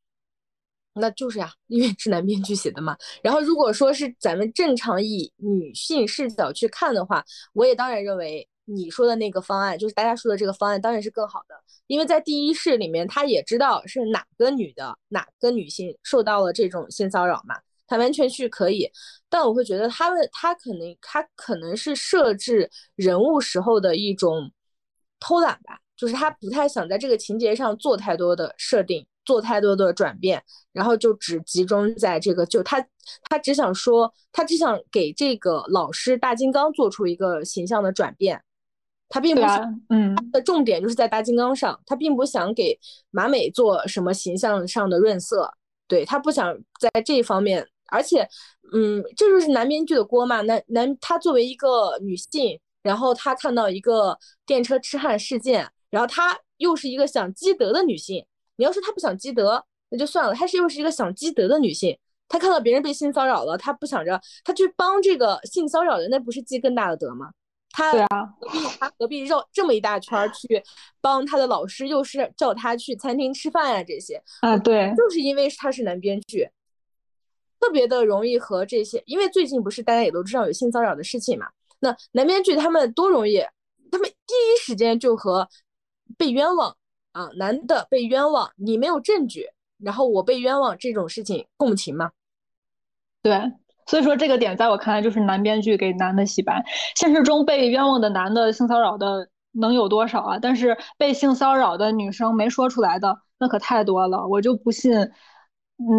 那就是呀，因为是男编剧写的嘛。然后如果说是咱们正常以女性视角去看的话，我也当然认为你说的那个方案，就是大家说的这个方案，当然是更好的。因为在第一世里面，他也知道是哪个女的、哪个女性受到了这种性骚扰嘛，他完全去可以。但我会觉得他们他可能他可能是设置人物时候的一种偷懒吧，就是他不太想在这个情节上做太多的设定。做太多的转变，然后就只集中在这个，就他他只想说，他只想给这个老师大金刚做出一个形象的转变，他并不想，
嗯，
的重点就是在大金刚上，他并不想给马美做什么形象上的润色，对他不想在这方面，而且，嗯，这就是男编剧的锅嘛，男男他作为一个女性，然后他看到一个电车痴汉事件，然后他又是一个想积德的女性。你要说她不想积德，那就算了。她是又是一个想积德的女性，她看到别人被性骚扰了，她不想着她去帮这个性骚扰的，那不是积更大的德吗？她
对啊，
何必她何必绕这么一大圈去帮她的老师，又是叫他去餐厅吃饭呀？这些
啊，对，
就是因为他是男编剧，特别的容易和这些，因为最近不是大家也都知道有性骚扰的事情嘛？那男编剧他们多容易，他们第一时间就和被冤枉。啊，男的被冤枉，你没有证据，然后我被冤枉这种事情共情吗？
对，所以说这个点在我看来就是男编剧给男的洗白。现实中被冤枉的男的性骚扰的能有多少啊？但是被性骚扰的女生没说出来的那可太多了。我就不信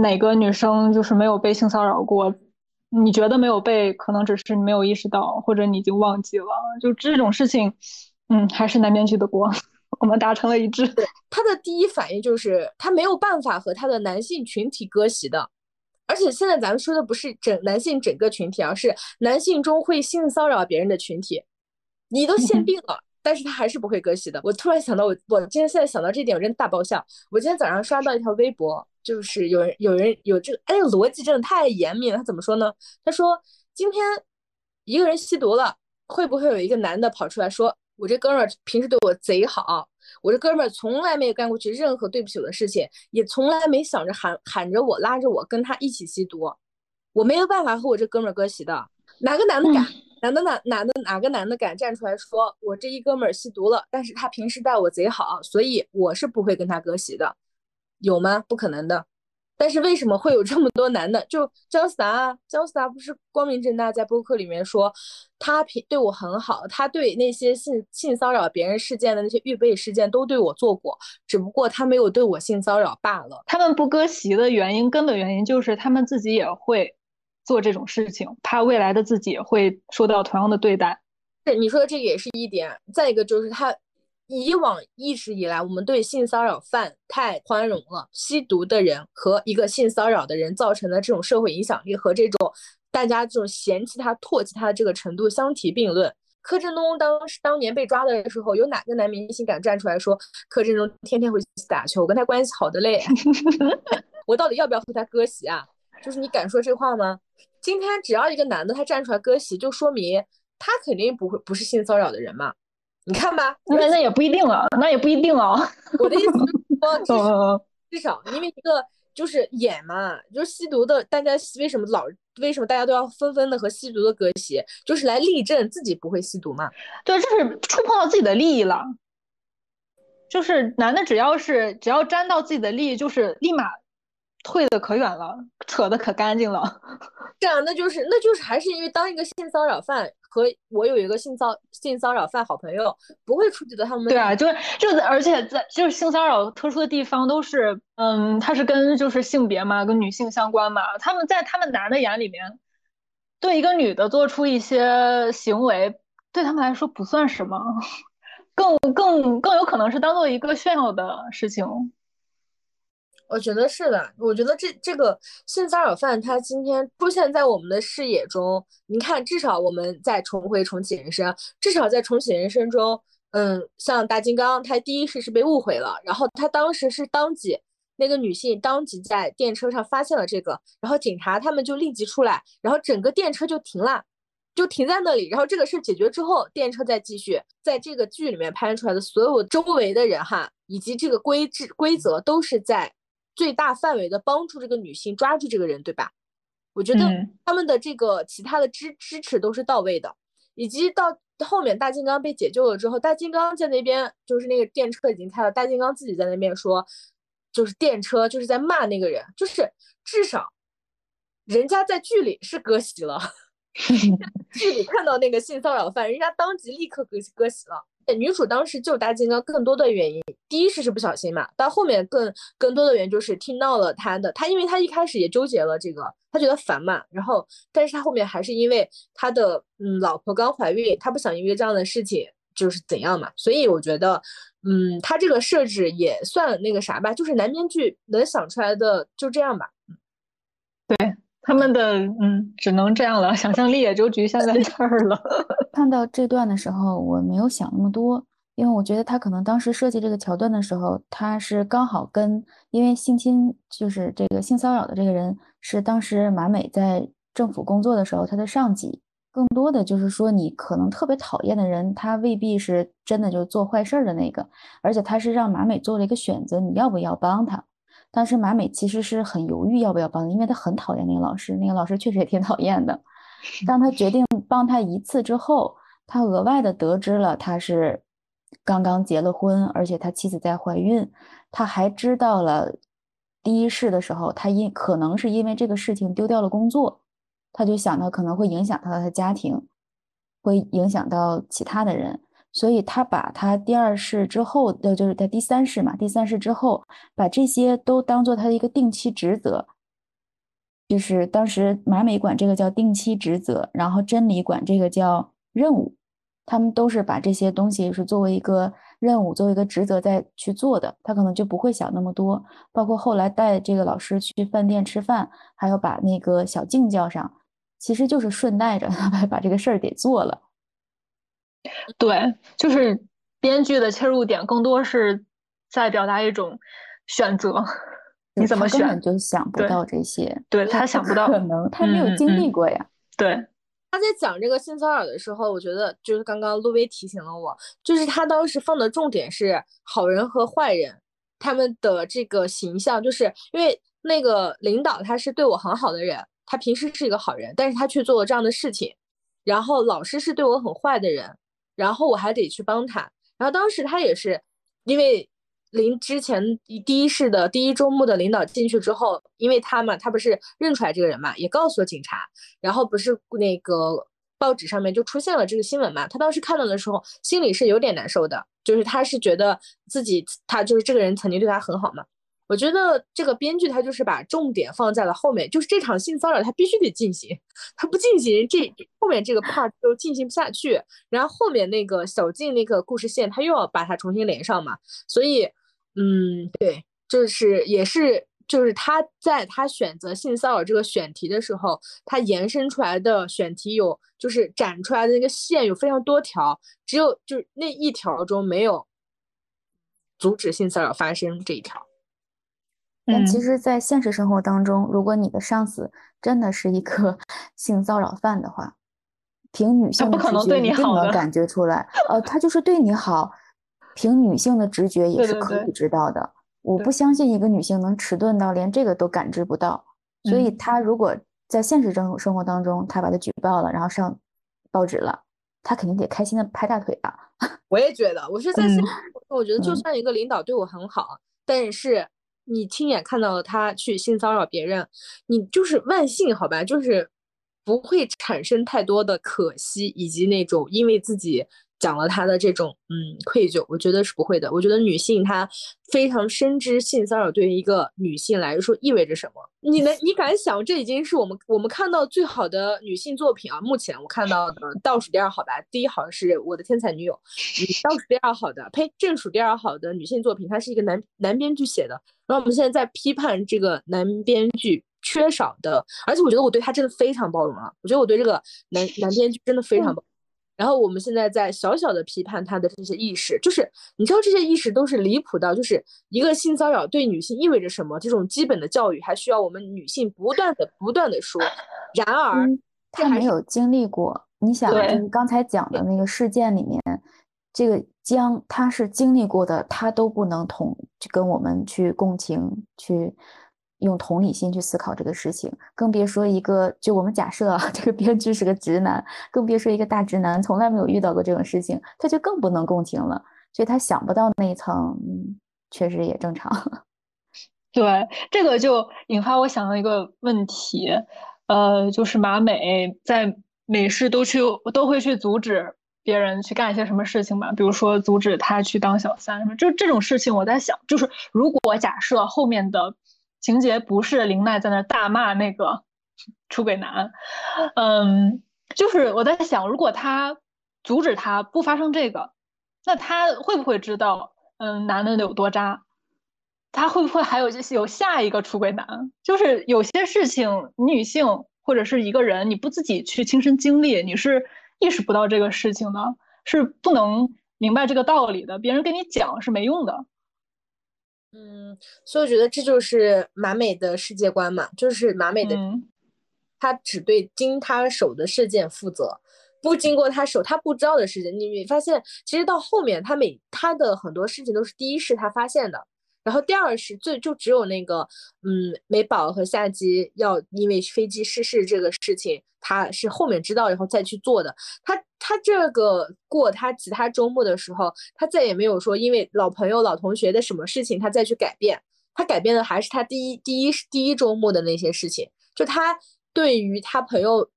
哪个女生就是没有被性骚扰过。你觉得没有被，可能只是你没有意识到，或者你已经忘记了。就这种事情，嗯，还是男编剧的锅。我们达成了一致。
他的第一反应就是他没有办法和他的男性群体割席的，而且现在咱们说的不是整男性整个群体，而是男性中会性骚扰别人的群体。你都限定了，但是他还是不会割席的。我突然想到，我我今天现在想到这点，我真的大爆笑。我今天早上刷到一条微博，就是有人有人有这个，哎，逻辑真的太严密了。他怎么说呢？他说今天一个人吸毒了，会不会有一个男的跑出来说？我这哥们儿平时对我贼好，我这哥们儿从来没有干过去任何对不起我的事情，也从来没想着喊喊着我拉着我跟他一起吸毒，我没有办法和我这哥们儿割席的。哪个男的敢？男的哪哪的哪个男的敢站出来说我这一哥们儿吸毒了，但是他平时待我贼好，所以我是不会跟他割席的，有吗？不可能的。但是为什么会有这么多男的？就姜思达，姜思达不是光明正大在播客里面说他平对我很好，他对那些性性骚扰别人事件的那些预备事件都对我做过，只不过他没有对我性骚扰罢了。
他们不割席的原因，根本原因就是他们自己也会做这种事情，怕未来的自己会受到同样的对待。
是你说的这个也是一点，再一个就是他。以往一直以来，我们对性骚扰犯太宽容了。吸毒的人和一个性骚扰的人造成的这种社会影响力和这种大家这种嫌弃他、唾弃他的这个程度相提并论。柯震东当时当年被抓的时候，有哪个男明星敢站出来说柯震东天天回去打球，我跟他关系好的嘞？我到底要不要和他割席啊？就是你敢说这话吗？今天只要一个男的他站出来割席，就说明他肯定不会不是性骚扰的人嘛。你看吧，
那那也不一定啊，那也不一定啊。
我的意思是 说，至少因为一个就是演嘛，就是吸毒的，大家为什么老为什么大家都要纷纷的和吸毒的割席，就是来立证自己不会吸毒嘛？
对，就是触碰到自己的利益了。就是男的只要是只要沾到自己的利益，就是立马退的可远了，扯的可干净了。
这样，那就是那就是还是因为当一个性骚扰犯。和我有一个性骚性骚扰犯好朋友，不会触及到他们。
对啊，就是就而且在就是性骚扰特殊的地方都是，嗯，它是跟就是性别嘛，跟女性相关嘛。他们在他们男的眼里面，对一个女的做出一些行为，对他们来说不算什么，更更更有可能是当做一个炫耀的事情。
我觉得是的，我觉得这这个性骚扰犯他今天出现在我们的视野中，你看，至少我们在重回重启人生，至少在重启人生中，嗯，像大金刚，他第一世是被误会了，然后他当时是当即那个女性当即在电车上发现了这个，然后警察他们就立即出来，然后整个电车就停了，就停在那里，然后这个事解决之后，电车再继续，在这个剧里面拍出来的所有周围的人哈，以及这个规制规则都是在。最大范围的帮助这个女性抓住这个人，对吧？我觉得他们的这个其他的支支持都是到位的，以及到后面大金刚被解救了之后，大金刚在那边就是那个电车已经开了，大金刚自己在那边说，就是电车就是在骂那个人，就是至少人家在剧里是割席了，剧里看到那个性骚扰犯，人家当即立刻割割席了。女主当时救大金刚更多的原因，第一是是不小心嘛，到后面更更多的原因就是听到了他的，他因为他一开始也纠结了这个，他觉得烦嘛，然后但是他后面还是因为他的嗯老婆刚怀孕，他不想因为这样的事情就是怎样嘛，所以我觉得嗯他这个设置也算那个啥吧，就是男编剧能想出来的就这样吧，
对。他们的嗯，只能这样了，想象力也就局限在这儿了。
看到这段的时候，我没有想那么多，因为我觉得他可能当时设计这个桥段的时候，他是刚好跟因为性侵就是这个性骚扰的这个人是当时马美在政府工作的时候他的上级，更多的就是说你可能特别讨厌的人，他未必是真的就做坏事儿的那个，而且他是让马美做了一个选择，你要不要帮他？当时马美其实是很犹豫要不要帮，因为他很讨厌那个老师，那个老师确实也挺 讨厌的。当他决定帮他一次之后，他额外的得知了他是刚刚结了婚，而且他妻子在怀孕，他还知道了第一世的时候，他因可能是因为这个事情丢掉了工作，他就想到可能会影响到他的家庭，会影响到其他的人。所以他把他第二世之后，呃，就是在第三世嘛，第三世之后，把这些都当做他的一个定期职责，就是当时马美管这个叫定期职责，然后真理管这个叫任务，他们都是把这些东西是作为一个任务，作为一个职责在去做的，他可能就不会想那么多。包括后来带这个老师去饭店吃饭，还有把那个小静叫上，其实就是顺带着把 把这个事儿给做了。
对，就是编剧的切入点更多是在表达一种选择，你怎么选
就想不到这些，
对他想不到，
可能他没有经历过呀。
对，
他在讲这个性骚扰的时候，我觉得就是刚刚路威提醒了我，就是他当时放的重点是好人和坏人他们的这个形象，就是因为那个领导他是对我很好的人，他平时是一个好人，但是他却做了这样的事情，然后老师是对我很坏的人。然后我还得去帮他，然后当时他也是，因为临之前第一世的第一周目的领导进去之后，因为他嘛，他不是认出来这个人嘛，也告诉了警察，然后不是那个报纸上面就出现了这个新闻嘛，他当时看到的时候心里是有点难受的，就是他是觉得自己他就是这个人曾经对他很好嘛。我觉得这个编剧他就是把重点放在了后面，就是这场性骚扰他必须得进行，他不进行这后面这个 part 就进行不下去，然后后面那个小静那个故事线他又要把它重新连上嘛，所以嗯对，就是也是就是他在他选择性骚扰这个选题的时候，他延伸出来的选题有就是展出来的那个线有非常多条，只有就是那一条中没有阻止性骚扰发生这一条。
但其实，在现实生活当中，如果你的上司真的是一个 性骚扰犯的话，凭女性的直觉一定能感觉出来。呃，他就是对你好，凭女性的直觉也是可以知道的。我不相信一个女性能迟钝到连这个都感知不到。所以，他如果在现实生生活当中，他把他举报了，然后上报纸了，他肯定得开心的拍大腿吧！
我也觉得，我是在现，我觉得就算一个领导对我很好，但是。你亲眼看到了他去性骚扰别人，你就是万幸好吧，就是不会产生太多的可惜，以及那种因为自己。讲了他的这种嗯愧疚，我觉得是不会的。我觉得女性她非常深知性骚扰对于一个女性来说意味着什么。你能你敢想，这已经是我们我们看到最好的女性作品啊！目前我看到的倒数第二好吧，第一好像是我的天才女友，倒数第二好的呸，正数第二好的女性作品，它是一个男男编剧写的。然后我们现在在批判这个男编剧缺少的，而且我觉得我对他真的非常包容了。我觉得我对这个男男编剧真的非常包。然后我们现在在小小的批判他的这些意识，就是你知道这些意识都是离谱到，就是一个性骚扰对女性意味着什么，这种基本的教育还需要我们女性不断的不断的说。然而
他没有经历过，你想，就是刚才讲的那个事件里面，这个江他是经历过的，他都不能同跟我们去共情去。用同理心去思考这个事情，更别说一个就我们假设啊，这个编剧是个直男，更别说一个大直男，从来没有遇到过这种事情，他就更不能共情了，所以他想不到那一层，嗯确实也正常。
对，这个就引发我想到一个问题，呃，就是马美在美式都去都会去阻止别人去干一些什么事情嘛，比如说阻止他去当小三什么，就这种事情，我在想，就是如果假设后面的。情节不是林奈在那大骂那个出轨男，嗯，就是我在想，如果他阻止他不发生这个，那他会不会知道，嗯，男的有多渣？他会不会还有有下一个出轨男？就是有些事情，女性或者是一个人，你不自己去亲身经历，你是意识不到这个事情的，是不能明白这个道理的。别人跟你讲是没用的。
嗯，所以我觉得这就是马美的世界观嘛，就是马美的，他只对经他手的事件负责，不经过他手他不知道的事情。你发现，其实到后面他每他的很多事情都是第一是他发现的。然后第二是最就只有那个，嗯，美宝和夏姬要因为飞机失事这个事情，他是后面知道以后再去做的。他他这个过他其他周末的时候，他再也没有说因为老朋友老同学的什么事情他再去改变，他改变的还是他第一第一第一周末的那些事情。就他对于他朋友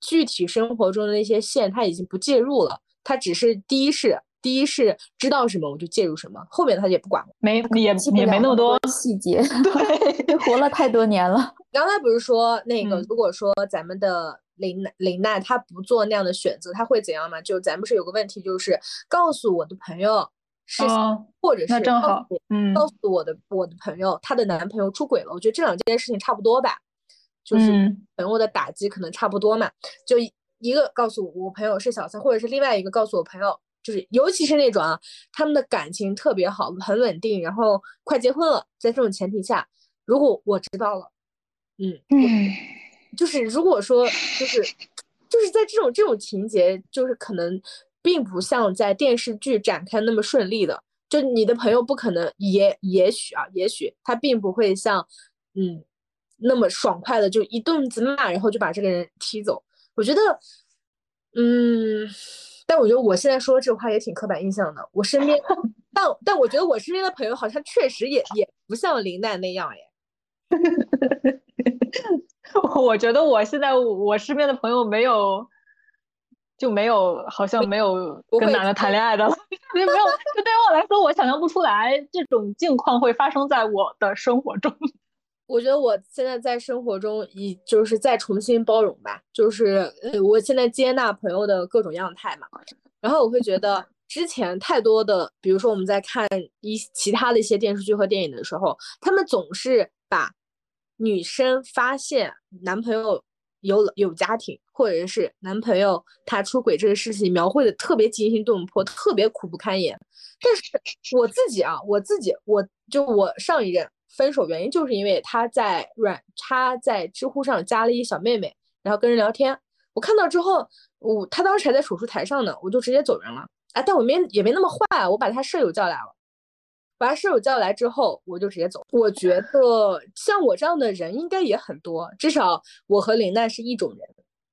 具体生活中的那些线，他已经不介入了，他只是第一是。第一是知道什么我就介入什么，后面他也不管，
没也也没那么多
细节。对，活了太多年了。
刚才不是说那个，如果说咱们的林林奈她不做那样的选择，她会怎样吗？就咱不是有个问题，就是告诉我的朋友是，或者是
正好，嗯，
告诉我的我的朋友她的男朋友出轨了。我觉得这两件事情差不多吧，就是朋友的打击可能差不多嘛。就一个告诉我朋友是小三，或者是另外一个告诉我朋友。就是，尤其是那种啊，他们的感情特别好，很稳定，然后快结婚了，在这种前提下，如果我知道了，嗯嗯，就是如果说，就是，就是在这种这种情节，就是可能并不像在电视剧展开那么顺利的，就你的朋友不可能，也也许啊，也许他并不会像，嗯，那么爽快的就一顿子骂，然后就把这个人踢走。我觉得，嗯。但我觉得我现在说这话也挺刻板印象的。我身边 但但我觉得我身边的朋友好像确实也也不像林奈那样哎。
我觉得我现在我身边的朋友没有，就没有好像没有跟男的谈恋爱的了，没有。就对于我来说，我想象不出来这种境况会发生在我的生活中。
我觉得我现在在生活中，以就是再重新包容吧，就是呃，我现在接纳朋友的各种样态嘛。然后我会觉得之前太多的，比如说我们在看一其他的一些电视剧和电影的时候，他们总是把女生发现男朋友有有家庭，或者是男朋友他出轨这个事情描绘的特别惊心动魄，特别苦不堪言。但是我自己啊，我自己，我就我上一任。分手原因就是因为他在软，他在知乎上加了一小妹妹，然后跟人聊天。我看到之后，我他当时还在手术台上呢，我就直接走人了。哎，但我没也没那么坏，我把他舍友叫来了。把他舍友叫来之后，我就直接走。我觉得像我这样的人应该也很多，至少我和林奈是一种人。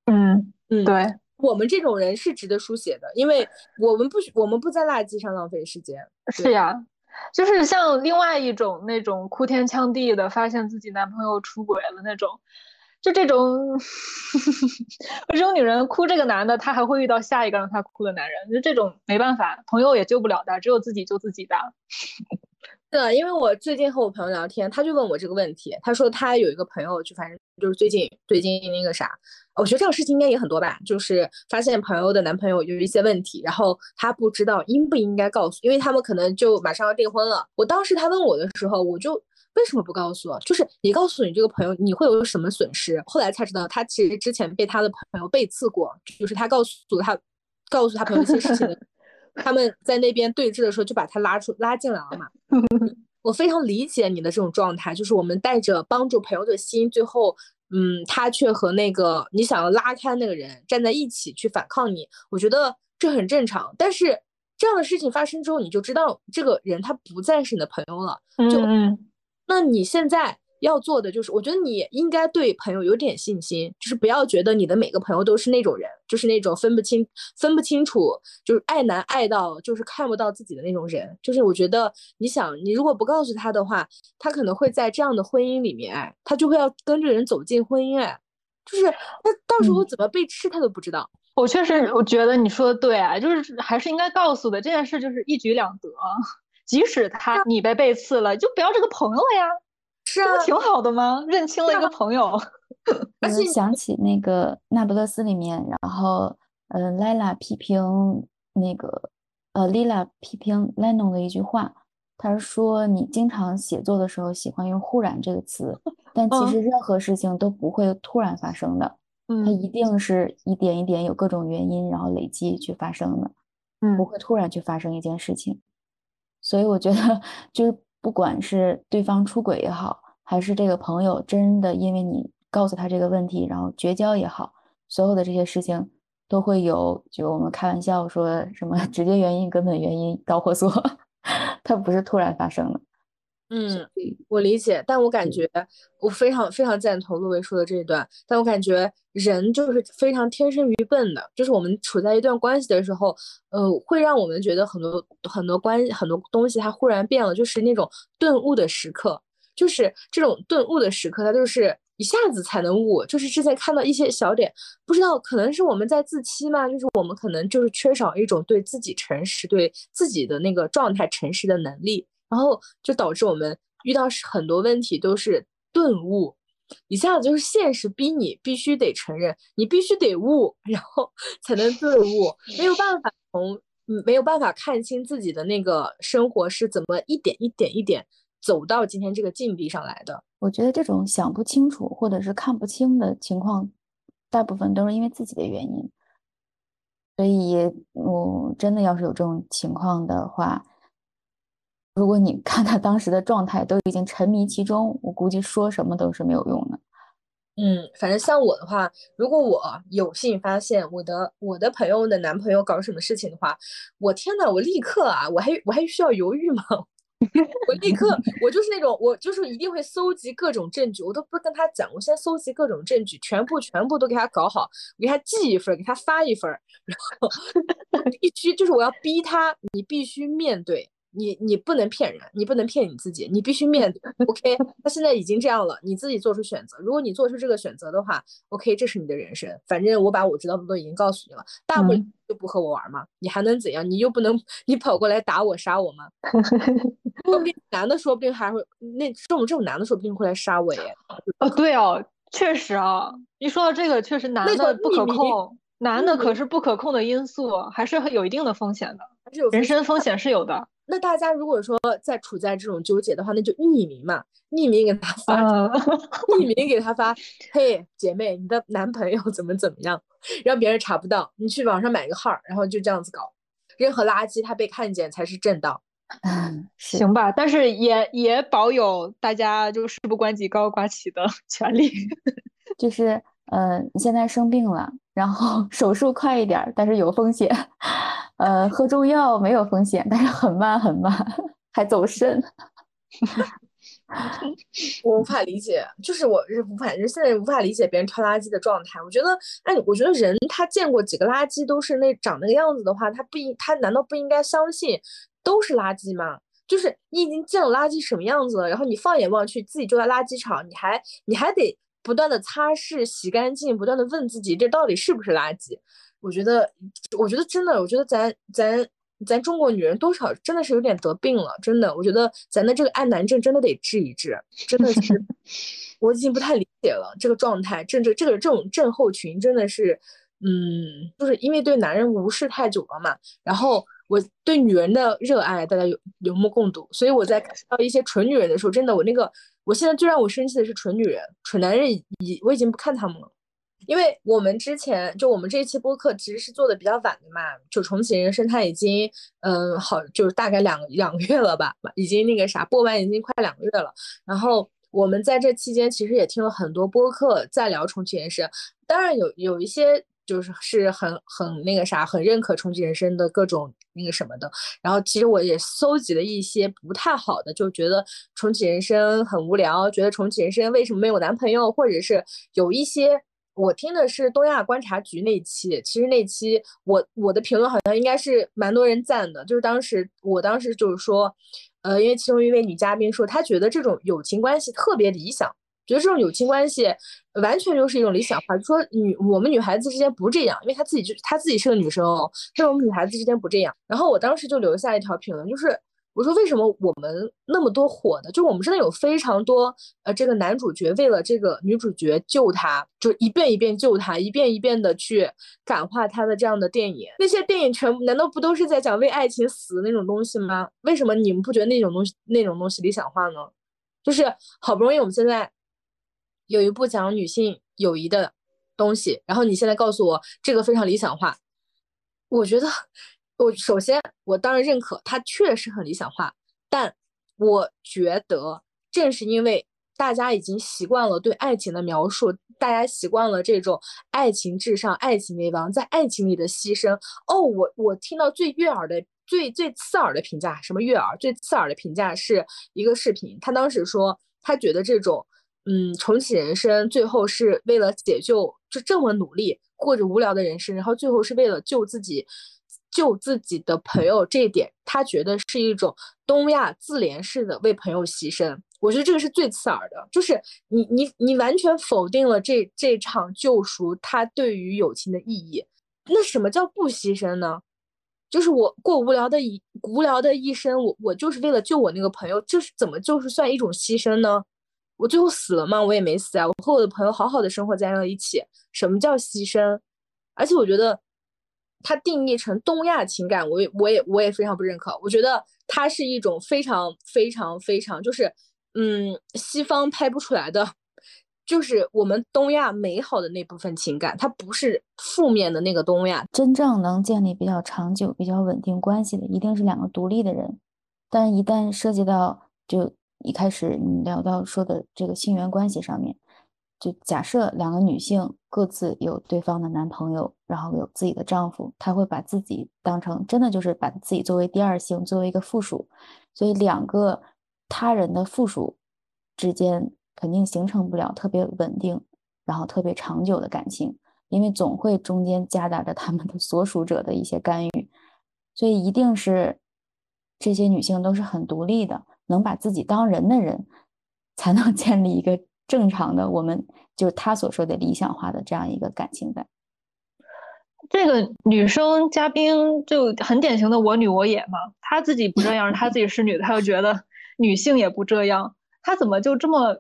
嗯嗯，对，
我们这种人是值得书写的，因为我们不我们不在垃圾上浪费时间。
是呀。就是像另外一种那种哭天抢地的，发现自己男朋友出轨了那种，就这种 这种女人哭这个男的，她还会遇到下一个让她哭的男人，就这种没办法，朋友也救不了的，只有自己救自己的。
对，因为我最近和我朋友聊天，他就问我这个问题，他说他有一个朋友，就反正就是最近最近那个啥。我觉得这种事情应该也很多吧，就是发现朋友的男朋友有一些问题，然后他不知道应不应该告诉，因为他们可能就马上要订婚了。我当时他问我的时候，我就为什么不告诉？就是你告诉你这个朋友，你会有什么损失？后来才知道，他其实之前被他的朋友背刺过，就是他告诉他，告诉他朋友一些事情，他们在那边对峙的时候就把他拉出拉进来了嘛。我非常理解你的这种状态，就是我们带着帮助朋友的心，最后。嗯，他却和那个你想要拉开那个人站在一起去反抗你，我觉得这很正常。但是这样的事情发生之后，你就知道这个人他不再是你的朋友了。就，那你现在。要做的就是，我觉得你应该对朋友有点信心，就是不要觉得你的每个朋友都是那种人，就是那种分不清、分不清楚，就是爱男爱到就是看不到自己的那种人。就是我觉得，你想，你如果不告诉他的话，他可能会在这样的婚姻里面，他就会要跟着人走进婚姻，哎，就是那到时候怎么被吃他都不知道。
我确实，我觉得你说的对啊，就是还是应该告诉的这件事，就是一举两得，即使他你被背刺了，就不要这个朋友了呀。
是啊，
挺好的吗？认清了一个朋友。
而且想起那个《那不勒斯》里面，然后呃，Lila 批评那个呃，Lila 批评 Leno 的一句话，他说你经常写作的时候喜欢用“忽然”这个词，但其实任何事情都不会突然发生的，它一定是一点一点有各种原因，然后累积去发生的，
嗯，
不会突然去发生一件事情。所以我觉得 就是。不管是对方出轨也好，还是这个朋友真的因为你告诉他这个问题，然后绝交也好，所有的这些事情都会有，就我们开玩笑说什么 直接原因、根本原因、导火索，它不是突然发生的。
嗯，我理解，但我感觉我非常非常赞同陆维说的这一段。但我感觉人就是非常天生愚笨的，就是我们处在一段关系的时候，呃，会让我们觉得很多很多关很多东西它忽然变了，就是那种顿悟的时刻，就是这种顿悟的时刻，它就是一下子才能悟。就是之前看到一些小点，不知道可能是我们在自欺嘛？就是我们可能就是缺少一种对自己诚实、对自己的那个状态诚实的能力。然后就导致我们遇到很多问题都是顿悟，一下子就是现实逼你必须得承认，你必须得悟，然后 才能顿悟，没有办法从没有办法看清自己的那个生活是怎么一点一点一点走到今天这个境地上来的。
我觉得这种想不清楚或者是看不清的情况，大部分都是因为自己的原因。所以，我真的要是有这种情况的话。如果你看他当时的状态都已经沉迷其中，我估计说什么都是没有用的。
嗯，反正像我的话，如果我有幸发现我的我的朋友的男朋友搞什么事情的话，我天呐，我立刻啊，我还我还需要犹豫吗？我立刻，我就是那种，我就是一定会搜集各种证据，我都不跟他讲，我先搜集各种证据，全部全部都给他搞好，给他寄一份，给他发一份，然后 必须就是我要逼他，你必须面对。你你不能骗人，你不能骗你自己，你必须面对。OK，他现在已经这样了，你自己做出选择。如果你做出这个选择的话，OK，这是你的人生。反正我把我知道的都已经告诉你了，大不了就不和我玩嘛，你还能怎样？你又不能你跑过来打我杀我吗？说不定男的说不定还会那这种这种男的说不定会来杀我耶。
哦，对哦，确实啊，一说到这个，确实男的不可控，男的可是不可控的因素，还是有一定的风险的，
还是有
人身风险是有的。
那大家如果说在处在这种纠结的话，那就匿名嘛，匿名给他 发，匿名给他发，嘿，姐妹，你的男朋友怎么怎么样，让别人查不到，你去网上买个号，然后就这样子搞，任何垃圾他被看见才是正道。
嗯，
行吧，但是也也保有大家就事不关己高高挂起的 权利，
就是呃，你现在生病了，然后手术快一点，但是有风险。呃，喝中药没有风险，但是很慢很慢，还走肾。
我无法理解，就是我是无法，现在无法理解别人挑垃圾的状态。我觉得，哎，我觉得人他见过几个垃圾都是那长那个样子的话，他不应他难道不应该相信都是垃圾吗？就是你已经见了垃圾什么样子了，然后你放眼望去，自己就在垃圾场，你还你还得不断的擦拭、洗干净，不断的问自己这到底是不是垃圾。我觉得，我觉得真的，我觉得咱咱咱中国女人多少真的是有点得病了，真的，我觉得咱的这个爱男症真的得治一治，真的是，我已经不太理解了这个状态，这这这个这种症候群真的是，嗯，就是因为对男人无视太久了嘛，然后我对女人的热爱大家有有目共睹，所以我在看到一些蠢女人的时候，真的，我那个我现在最让我生气的是蠢女人，蠢男人已我已经不看他们了。因为我们之前就我们这一期播客其实是做的比较晚的嘛，就重启人生它已经嗯好就是大概两两个月了吧，已经那个啥播完已经快两个月了。然后我们在这期间其实也听了很多播客在聊重启人生，当然有有一些就是是很很那个啥很认可重启人生的各种那个什么的。然后其实我也搜集了一些不太好的，就觉得重启人生很无聊，觉得重启人生为什么没有男朋友，或者是有一些。我听的是东亚观察局那期，其实那期我我的评论好像应该是蛮多人赞的，就是当时我当时就是说，呃，因为其中一位女嘉宾说她觉得这种友情关系特别理想，觉得这种友情关系完全就是一种理想化，就说女我们女孩子之间不这样，因为她自己就她自己是个女生哦，说我们女孩子之间不这样。然后我当时就留下一条评论，就是。我说为什么我们那么多火的？就我们真的有非常多，呃，这个男主角为了这个女主角救他，就一遍一遍救他，一遍一遍的去感化他的这样的电影。那些电影全部难道不都是在讲为爱情死的那种东西吗？为什么你们不觉得那种东西那种东西理想化呢？就是好不容易我们现在有一部讲女性友谊的东西，然后你现在告诉我这个非常理想化，我觉得。我首先，我当然认可它确实很理想化，但我觉得正是因为大家已经习惯了对爱情的描述，大家习惯了这种爱情至上、爱情为王，在爱情里的牺牲。哦，我我听到最悦耳的、最最刺耳的评价，什么悦耳？最刺耳的评价是一个视频，他当时说他觉得这种嗯重启人生，最后是为了解救，就这么努力过着无聊的人生，然后最后是为了救自己。救自己的朋友这一点，他觉得是一种东亚自怜式的为朋友牺牲。我觉得这个是最刺耳的，就是你你你完全否定了这这场救赎它对于友情的意义。那什么叫不牺牲呢？就是我过无聊的一无聊的一生，我我就是为了救我那个朋友，这是怎么就是算一种牺牲呢？我最后死了吗？我也没死啊，我和我的朋友好好的生活在了一起。什么叫牺牲？而且我觉得。它定义成东亚情感，我也我也我也非常不认可。我觉得它是一种非常非常非常，就是嗯，西方拍不出来的，就是我们东亚美好的那部分情感，它不是负面的那个东亚。
真正能建立比较长久、比较稳定关系的，一定是两个独立的人。但一旦涉及到就一开始你聊到说的这个性缘关系上面。就假设两个女性各自有对方的男朋友，然后有自己的丈夫，她会把自己当成真的就是把自己作为第二性，作为一个附属，所以两个他人的附属之间肯定形成不了特别稳定，然后特别长久的感情，因为总会中间夹杂着他们的所属者的一些干预，所以一定是这些女性都是很独立的，能把自己当人的人，才能 建立一个正常的我们就是他所说的理想化的这样一个感情在。
这个女生嘉宾就很典型的我女我也嘛，她自己不这样，她自己是女的，她就觉得女性也不这样，她怎么就这么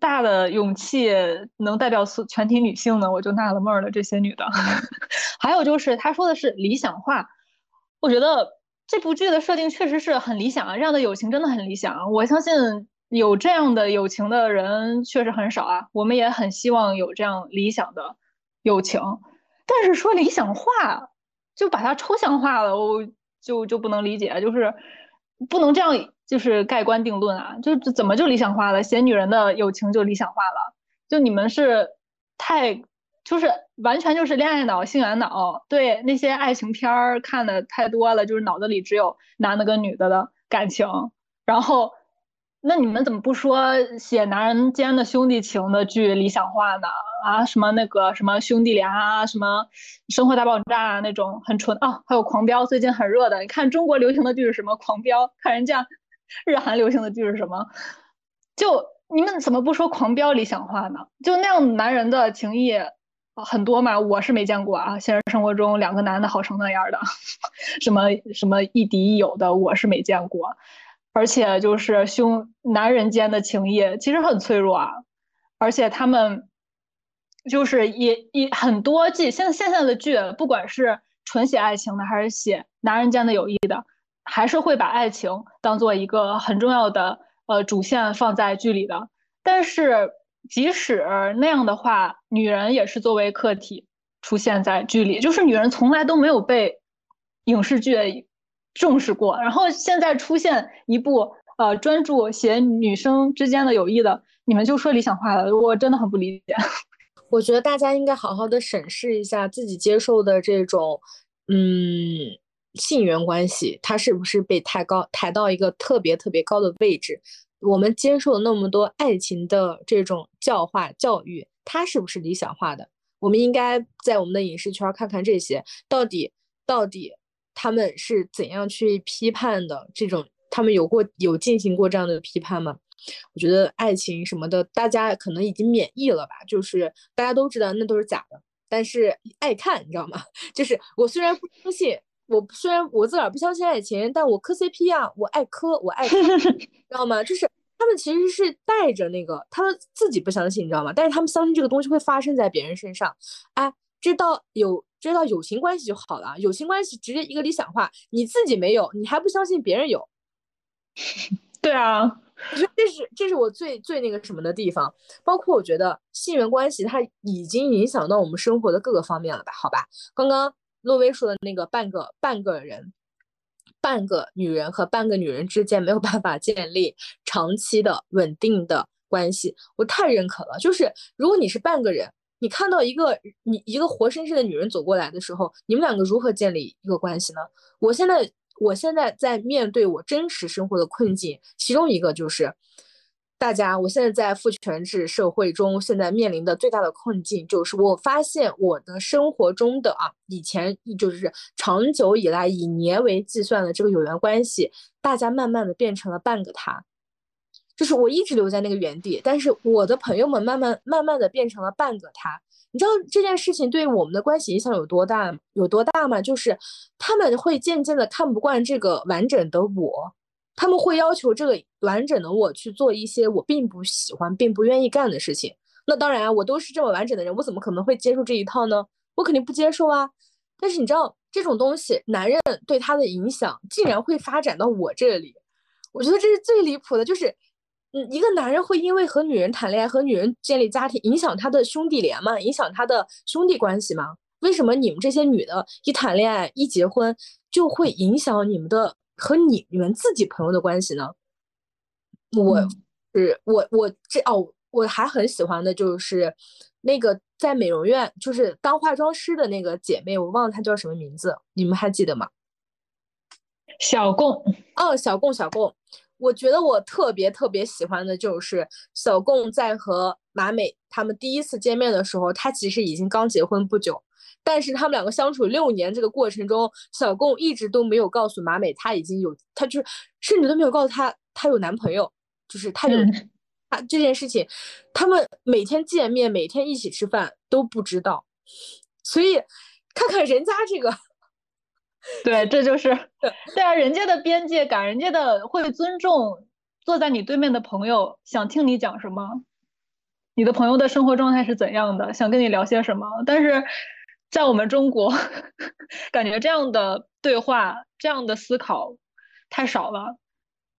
大的勇气能代表全体女性呢？我就纳了闷了，这些女的。还有就是她说的是理想化，我觉得这部剧的设定确实是很理想啊，这样的友情真的很理想。我相信有这样的友情的人确实很少啊，我们也很希望有这样理想的友情。但是说理想化，就把它抽象化了，我就就不能理解，就是不能这样，就是盖棺定论啊！就怎么就理想化了？写女人的友情就理想化了？就你们是太，就是完全就是恋爱脑、性缘脑，对那些爱情片儿看的太多了，就是脑子里只有男的跟女的的感情，然后。那你们怎么不说写男人间的兄弟情的剧理想化呢？啊，什么那个什么兄弟俩啊，什么生活大爆炸啊那种很纯啊，还有狂飙最近很热的，你看中国流行的剧是什么？狂飙，看人家日韩流行的剧是什么？就你们怎么不说狂飙理想化呢？就那样男人的情谊很多嘛，我是没见过啊，现实生活中两个男的好成那样的，什么什么亦敌亦友的，我是没见过。而且就是兄男人间的情谊其实很脆弱啊，而且他们就是也也很多剧，现现在的剧，不管是纯写爱情的，还是写男人间的友谊的，还是会把爱情当做一个很重要的呃主线放在剧里的。但是即使那样的话，女人也是作为客体出现在剧里，就是女人从来都没有被影视剧。重视过，然后现在出现一部呃专注写女生之间的友谊的，你们就说理想化了，我真的很不理解。
我觉得大家应该好好的审视一下自己接受的这种嗯性缘关系，它是不是被抬高抬到一个特别特别高的位置？我们接受那么多爱情的这种教化教育，它是不是理想化的？我们应该在我们的影视圈看看这些到底到底。他们是怎样去批判的？这种他们有过有进行过这样的批判吗？我觉得爱情什么的，大家可能已经免疫了吧。就是大家都知道那都是假的，但是爱看，你知道吗？就是我虽然不相信，我虽然我自个儿不相信爱情，但我磕 CP 啊，我爱磕，我爱，知道吗？就是他们其实是带着那个，他们自己不相信，你知道吗？但是他们相信这个东西会发生在别人身上。哎，知道有。知道友情关系就好了，友情关系直接一个理想化，你自己没有，你还不相信别人有？
对啊，
我觉得这是这是我最最那个什么的地方。包括我觉得性缘关系它已经影响到我们生活的各个方面了吧？好吧，刚刚洛威说的那个半个半个人，半个女人和半个女人之间没有办法建立长期的稳定的关系，我太认可了。就是如果你是半个人。你看到一个你一个活生生的女人走过来的时候，你们两个如何建立一个关系呢？我现在我现在在面对我真实生活的困境，其中一个就是大家，我现在在父权制社会中，现在面临的最大的困境就是，我发现我的生活中的啊，以前就是长久以来以年为计算的这个有缘关系，大家慢慢的变成了半个他。就是我一直留在那个原地，但是我的朋友们慢慢慢慢的变成了半个他。你知道这件事情对我们的关系影响有多大有多大吗？就是他们会渐渐的看不惯这个完整的我，他们会要求这个完整的我去做一些我并不喜欢并不愿意干的事情。那当然，我都是这么完整的人，我怎么可能会接受这一套呢？我肯定不接受啊。但是你知道这种东西，男人对他的影响竟然会发展到我这里，我觉得这是最离谱的，就是。嗯，一个男人会因为和女人谈恋爱、和女人建立家庭，影响他的兄弟连吗？影响他的兄弟关系吗？为什么你们这些女的，一谈恋爱、一结婚，就会影响你们的和你你们自己朋友的关系呢？我是我我这哦，我还很喜欢的就是那个在美容院就是当化妆师的那个姐妹，我忘了她叫什么名字，你们还记得吗？
小贡
哦，小贡小贡。我觉得我特别特别喜欢的就是小贡在和马美他们第一次见面的时候，他其实已经刚结婚不久，但是他们两个相处六年这个过程中，小贡一直都没有告诉马美他已经有，他就是甚至都没有告诉他他有男朋友，就是他有 他这件事情，他们每天见面，每天一起吃饭都不知道，所以看看人家这个。
对，这就是 对啊，人家的边界感，人家的会尊重坐在你对面的朋友，想听你讲什么，你的朋友的生活状态是怎样的，想跟你聊些什么。但是在我们中国，感觉这样的对话、这样的思考太少了，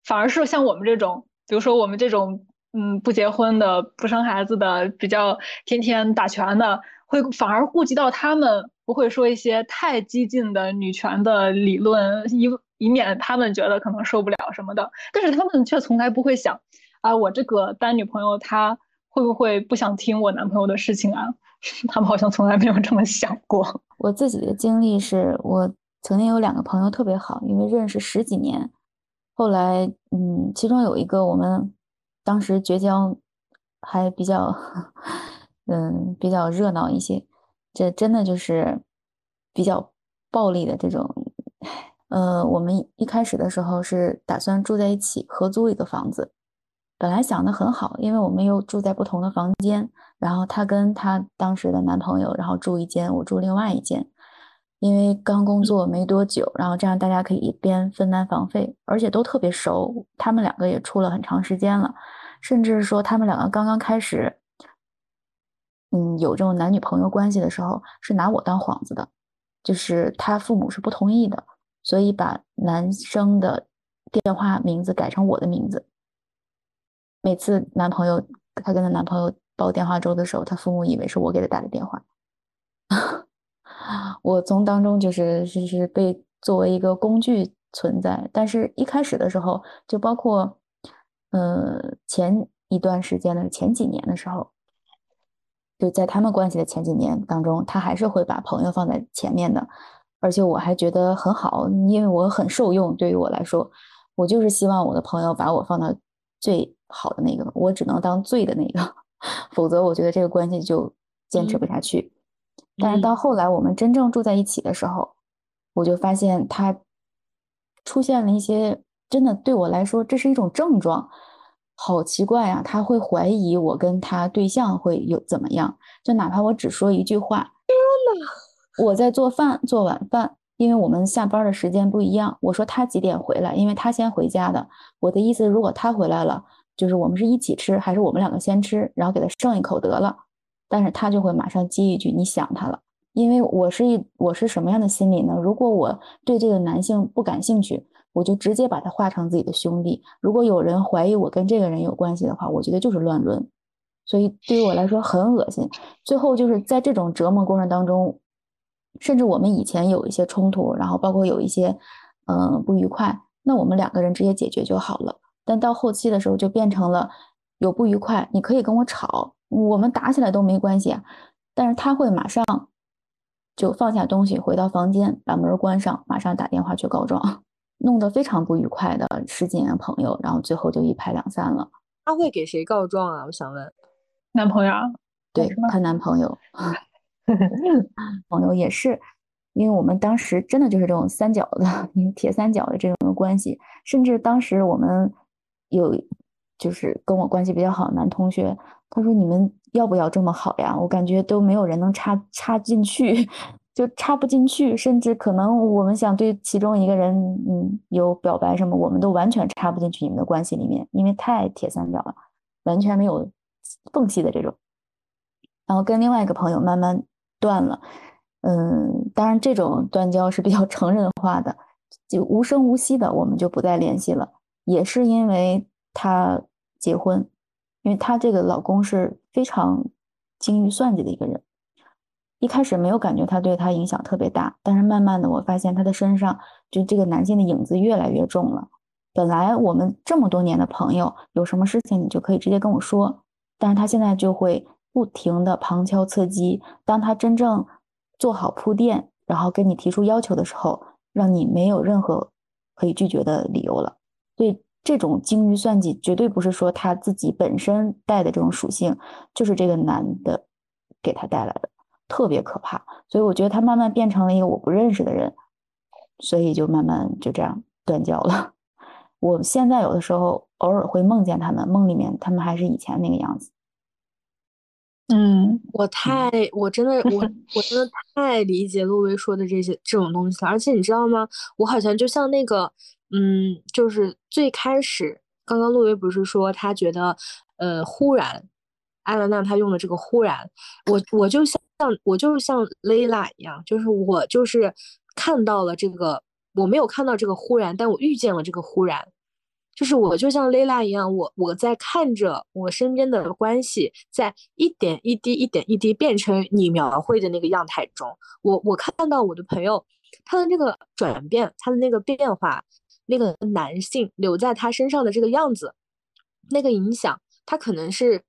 反而是像我们这种，比如说我们这种，嗯，不结婚的、不生孩子的，比较天天打拳的，会反而顾及到他们。不会说一些太激进的女权的理论，以以免他们觉得可能受不了什么的。但是他们却从来不会想，啊，我这个单女朋友她会不会不想听我男朋友的事情啊？他们好像从来没有这么想过。
我自己的经历是我曾经有两个朋友特别好，因为认识十几年，后来嗯，其中有一个我们当时绝交还比较 嗯比较热闹一些。这真的就是比较暴力的这种，呃，我们一开始的时候是打算住在一起，合租一个房子，本来想的很好，因为我们又住在不同的房间，然后她跟她当时的男朋友，然后住一间，我住另外一间，因为刚工作没多久，然后这样大家可以一边分担房费，而且都特别熟，他们两个也处了很长时间了，甚至说他们两个刚刚开始。嗯，有这种男女朋友关系的时候，是拿我当幌子的，就是他父母是不同意的，所以把男生的电话名字改成我的名字。每次男朋友她跟她男朋友报电话粥的时候，他父母以为是我给他打的电话，我从当中就是是是被作为一个工具存在。但是一开始的时候，就包括呃前一段时间的前几年的时候。就在他们关系的前几年当中，他还是会把朋友放在前面的，而且我还觉得很好，因为我很受用。对于我来说，我就是希望我的朋友把我放到最好的那个，我只能当最的那个，否则我觉得这个关系就坚持不下去。但是到后来我们真正住在一起的时候，我就发现他出现了一些真的对我来说这是一种症状。好奇怪啊！他会怀疑我跟他对象会有怎么样？就哪怕我只说一句话，
天呐，
我在做饭做晚饭，因为我们下班的时间不一样。我说他几点回来？因为他先回家的。我的意思，如果他回来了，就是我们是一起吃，还是我们两个先吃，然后给他剩一口得了？但是他就会马上接一句：“你想他了。”因为我是一我是什么样的心理呢？如果我对这个男性不感兴趣。我就直接把他画成自己的兄弟。如果有人怀疑我跟这个人有关系的话，我觉得就是乱伦。所以对于我来说很恶心。最后就是在这种折磨过程当中，甚至我们以前有一些冲突，然后包括有一些嗯不愉快，那我们两个人直接解决就好了。但到后期的时候就变成了有不愉快，你可以跟我吵，我们打起来都没关系。但是他会马上就放下东西，回到房间，把门关上，马上打电话去告状。弄得非常不愉快的十几年的朋友，然后最后就一拍两散了。
他会给谁告状啊？我想问，
男朋友？
对，她男朋友，朋友也是，因为我们当时真的就是这种三角的，铁三角的这种关系。甚至当时我们有，就是跟我关系比较好的男同学，他说：“你们要不要这么好呀？我感觉都没有人能插插进去。”就插不进去，甚至可能我们想对其中一个人，嗯，有表白什么，我们都完全插不进去你们的关系里面，因为太铁三角了，完全没有缝隙的这种。然后跟另外一个朋友慢慢断了，嗯，当然这种断交是比较成人化的，就无声无息的，我们就不再联系了。也是因为她结婚，因为她这个老公是非常精于算计的一个人。一开始没有感觉他对他影响特别大，但是慢慢的我发现他的身上就这个男性的影子越来越重了。本来我们这么多年的朋友，有什么事情你就可以直接跟我说，但是他现在就会不停的旁敲侧击。当他真正做好铺垫，然后跟你提出要求的时候，让你没有任何可以拒绝的理由了。所以这种精于算计，绝对不是说他自己本身带的这种属性，就是这个男的给他带来的。特别可怕。所以我觉得他慢慢变成了一个我不认识的人，所以就慢慢就这样断交了。我现在有的时候偶尔会梦见他们，梦里面他们还是以前那个样子。
嗯，
我太，我真的，我我真的 太理解陆威说的这些这种东西了。而且你知道吗？我好像就像那个，嗯，就是最开始，刚刚陆威不是说他觉得，呃，忽然，艾伦娜她用的这个忽然，我我就像我就是像蕾拉一样，就是我就是看到了这个，我没有看到这个忽然，但我遇见了这个忽然。就是我就像蕾拉一样，我我在看着我身边的关系在一点一滴、一点一滴变成你描绘的那个样态中。我我看到我的朋友他的那个转变，他的那个变化，那个男性留在他身上的这个样子，那个影响，他可能是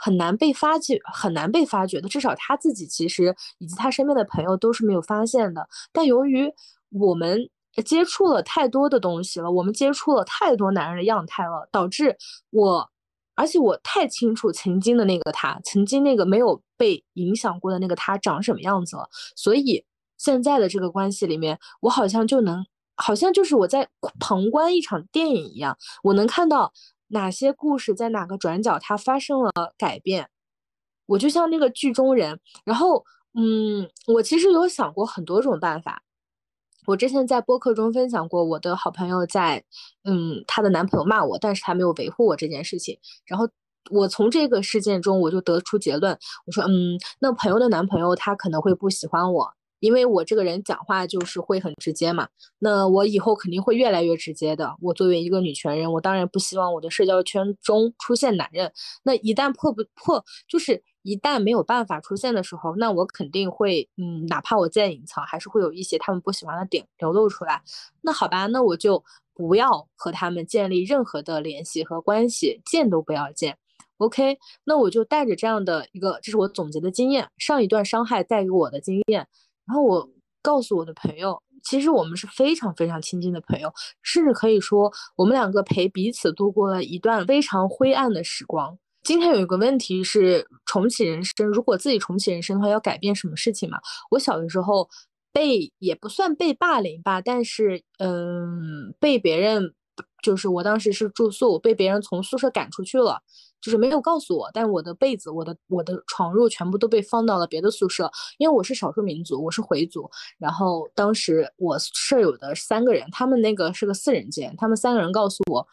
很难被发觉、很难被发掘的。至少他自己其实以及他身边的朋友都是没有发现的。但由于我们。接触了太多的东西了，我们接触了太多男人的样态了，导致我，而且我太清楚曾经的那个他，曾经那个没有被影响过的那个他长什么样子了。所以现在的这个关系里面，我好像就能，好像就是我在旁观一场电影一样，我能看到哪些故事在哪个转角它发生了改变，我就像那个剧中人。然后，嗯，我其实有想过很多种办法。我之前在播客中分享过，我的好朋友在，嗯，她的男朋友骂我，但是她没有维护我这件事情。然后我从这个事件中，我就得出结论，我说，嗯，那朋友的男朋友他可能会不喜欢我，因为我这个人讲话就是会很直接嘛。那我以后肯定会越来越直接的。我作为一个女权人，我当然不希望我的社交圈中出现男人。那一旦破不破，就是。一旦没有办法出现的时候，那我肯定会，嗯，哪怕我再隐藏，还是会有一些他们不喜欢的点流露出来。那好吧，那我就不要和他们建立任何的联系和关系，见都不要见。OK，那我就带着这样的一个，这是我总结的经验，上一段伤害带给我的经验，然后我告诉我的朋友，其实我们是非常非常亲近的朋友，甚至可以说，我们两个陪彼此度过了一段非常灰暗的时光。今天有一个问题是重启人生，如果自己重启人生的话，要改变什么事情嘛？我小的时候被也不算被霸凌吧，但是嗯，被别人就是我当时是住宿，被别人从宿舍赶出去了，就是没有告诉我，但我的被子、我的我的床褥全部都被放到了别的宿舍，因为我是少数民族，我是回族，然后当时我舍友的三个人，他们那个是个四人间，他们三个人告诉我，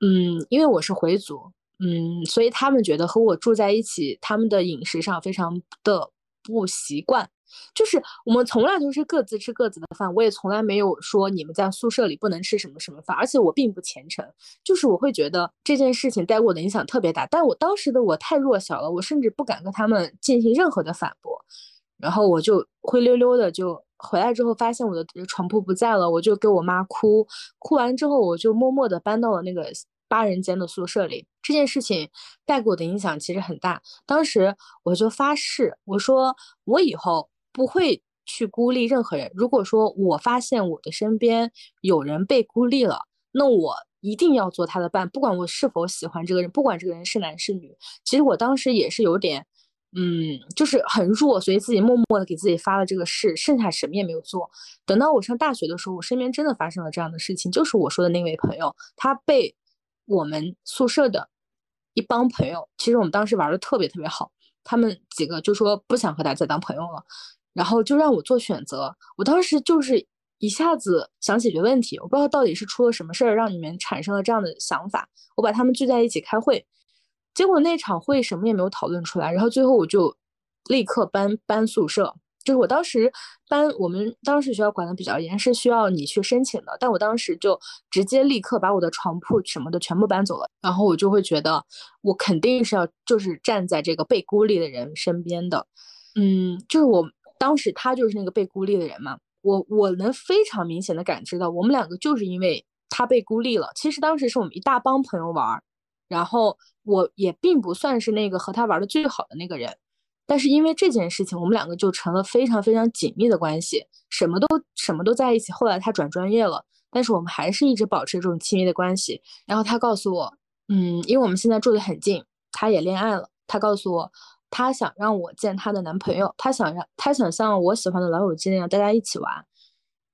嗯，因为我是回族。嗯，所以他们觉得和我住在一起，他们的饮食上非常的不习惯。就是我们从来都是各自吃各自的饭，我也从来没有说你们在宿舍里不能吃什么什么饭。而且我并不虔诚，就是我会觉得这件事情带给我的影响特别大。但我当时的我太弱小了，我甚至不敢跟他们进行任何的反驳。然后我就灰溜溜的就回来之后，发现我的床铺不在了，我就给我妈哭。哭完之后，我就默默的搬到了那个。八人间的宿舍里，这件事情带给我的影响其实很大。当时我就发誓，我说我以后不会去孤立任何人。如果说我发现我的身边有人被孤立了，那我一定要做他的伴，不管我是否喜欢这个人，不管这个人是男是女。其实我当时也是有点，嗯，就是很弱，所以自己默默的给自己发了这个誓，剩下什么也没有做。等到我上大学的时候，我身边真的发生了这样的事情，就是我说的那位朋友，他被。我们宿舍的一帮朋友，其实我们当时玩的特别特别好。他们几个就说不想和他再当朋友了，然后就让我做选择。我当时就是一下子想解决问题，我不知道到底是出了什么事儿，让你们产生了这样的想法。我把他们聚在一起开会，结果那场会什么也没有讨论出来，然后最后我就立刻搬搬宿舍。就是我当时搬，我们当时学校管的比较严，是需要你去申请的。但我当时就直接立刻把我的床铺什么的全部搬走了。然后我就会觉得，我肯定是要就是站在这个被孤立的人身边的。嗯，就是我当时他就是那个被孤立的人嘛。我我能非常明显的感知到，我们两个就是因为他被孤立了。其实当时是我们一大帮朋友玩，然后我也并不算是那个和他玩的最好的那个人。但是因为这件事情，我们两个就成了非常非常紧密的关系，什么都什么都在一起。后来他转专业了，但是我们还是一直保持这种亲密的关系。然后他告诉我，嗯，因为我们现在住的很近，他也恋爱了。他告诉我，她想让我见她的男朋友，她想让她想像我喜欢的老友记那样大家一起玩，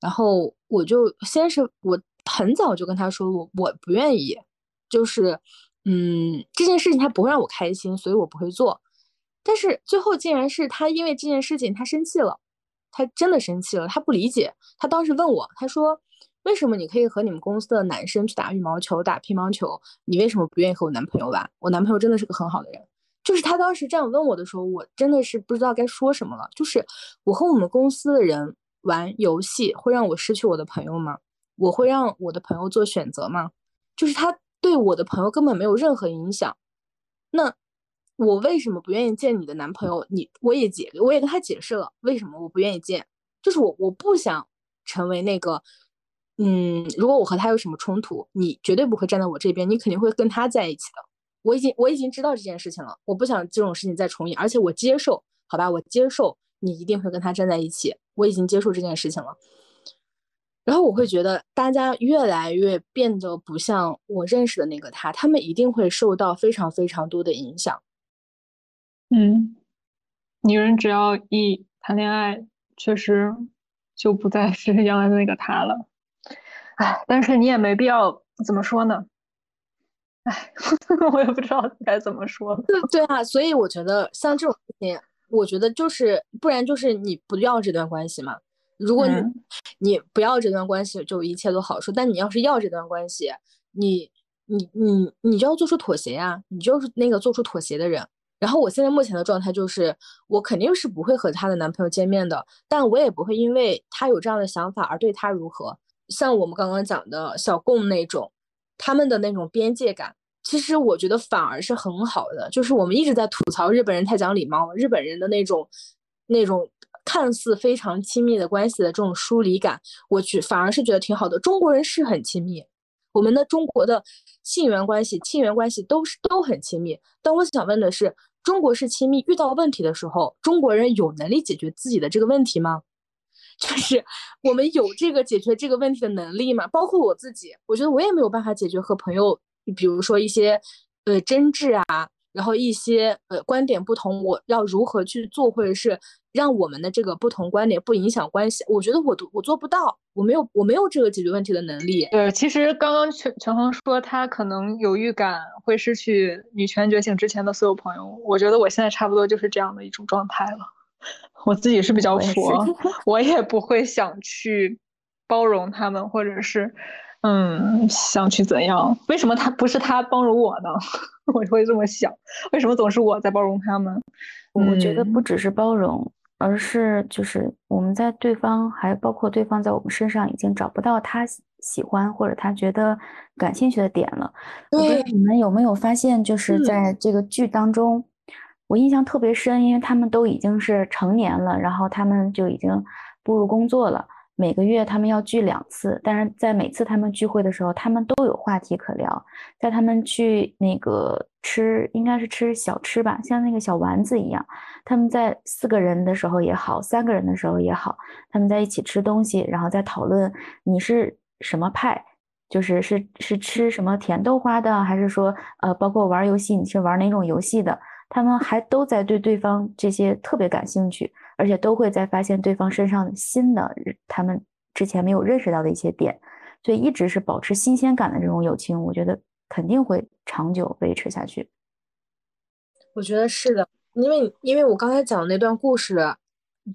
然后我就先是我很早就跟她说我我不愿意，就是嗯这件事情她不会让我开心，所以我不会做。但是最后竟然是她因为这件事情她生气了，她真的生气了，她不理解。她当时问我，她说为什么你可以和你们公司的男生去打羽毛球、打乒乓球，你为什么不愿意和我男朋友玩？我男朋友真的是个很好的人。就是他当时这样问我的时候，我真的是不知道该说什么了。就是我和我们公司的人玩游戏会让我失去我的朋友吗？我会让我的朋友做选择吗？就是他对我的朋友根本没有任何影响。那我为什么不愿意见你的男朋友？你我也解我也跟他解释了为什么我不愿意见，就是我我不想成为那个，嗯，如果我和他有什么冲突，你绝对不会站在我这边，你肯定会跟他在一起的。我已经我已经知道这件事情了，我不想这种事情再重演，而且我接受，好吧，我接受你一定会跟他站在一起，我已经接受这件事情了。然后我会觉得大家越来越变得不像我认识的那个他，他们一定会受到非常非常多的影响。
嗯，女人只要一谈恋爱，确实就不再是原来的那个他了。哎，但是你也没必要怎么说呢？哎，我也不知道该怎么说。
对对啊，所以我觉得像这种事情，我觉得就是不然就是你不要这段关系嘛。如果你你不要这段关系，就一切都好说。但你要是要这段关系，你你你你就要做出妥协呀，你就是那个做出妥协的人。然后我现在目前的状态就是，我肯定是不会和她的男朋友见面的，但我也不会因为她有这样的想法而对她如何。像我们刚刚讲的小贡那种。他们的那种边界感，其实我觉得反而是很好的。就是我们一直在吐槽日本人太讲礼貌，日本人的那种那种看似非常亲密的关系的这种疏离感，我去反而是觉得挺好的。中国人是很亲密，我们的中国的性缘关系、亲缘关系都是都很亲密。但我想问的是，中国式亲密遇到问题的时候，中国人有能力解决自己的这个问题吗？就是我们有这个解决这个问题的能力吗？包括我自己，我觉得我也没有办法解决和朋友，比如说一些呃争执啊，然后一些呃观点不同，我要如何去做，或者是让我们的这个不同观点不影响关系？我觉得我都我做不到，我没有我没有这个解决问题的能力。
对，其实刚刚全全恒说他可能有预感会失去女权觉醒之前的所有朋友，我觉得我现在差不多就是这样的一种状态了。我自己是比较佛，我也不会想去包容他们，或者是，嗯，想去怎样？为什么他不是他包容我呢？我会这么想，为什么总是我在包容他们？
我觉得不只是包容，而是就是我们在对方，还包括对方在我们身上已经找不到他喜欢或者他觉得感兴趣的点了。
对，
你们有没有发现，就是在这个剧当中？我印象特别深，因为他们都已经是成年了，然后他们就已经步入工作了。每个月他们要聚两次，但是在每次他们聚会的时候，他们都有话题可聊。在他们去那个吃，应该是吃小吃吧，像那个小丸子一样。他们在四个人的时候也好，三个人的时候也好，他们在一起吃东西，然后再讨论你是什么派，就是是是吃什么甜豆花的，还是说呃，包括玩游戏，你是玩哪种游戏的？他们还都在对对方这些特别感兴趣，而且都会在发现对方身上新的他们之前没有认识到的一些点，所以一直是保持新鲜感的这种友情，我觉得肯定会长久维持下去。
我觉得是的，因为因为我刚才讲的那段故事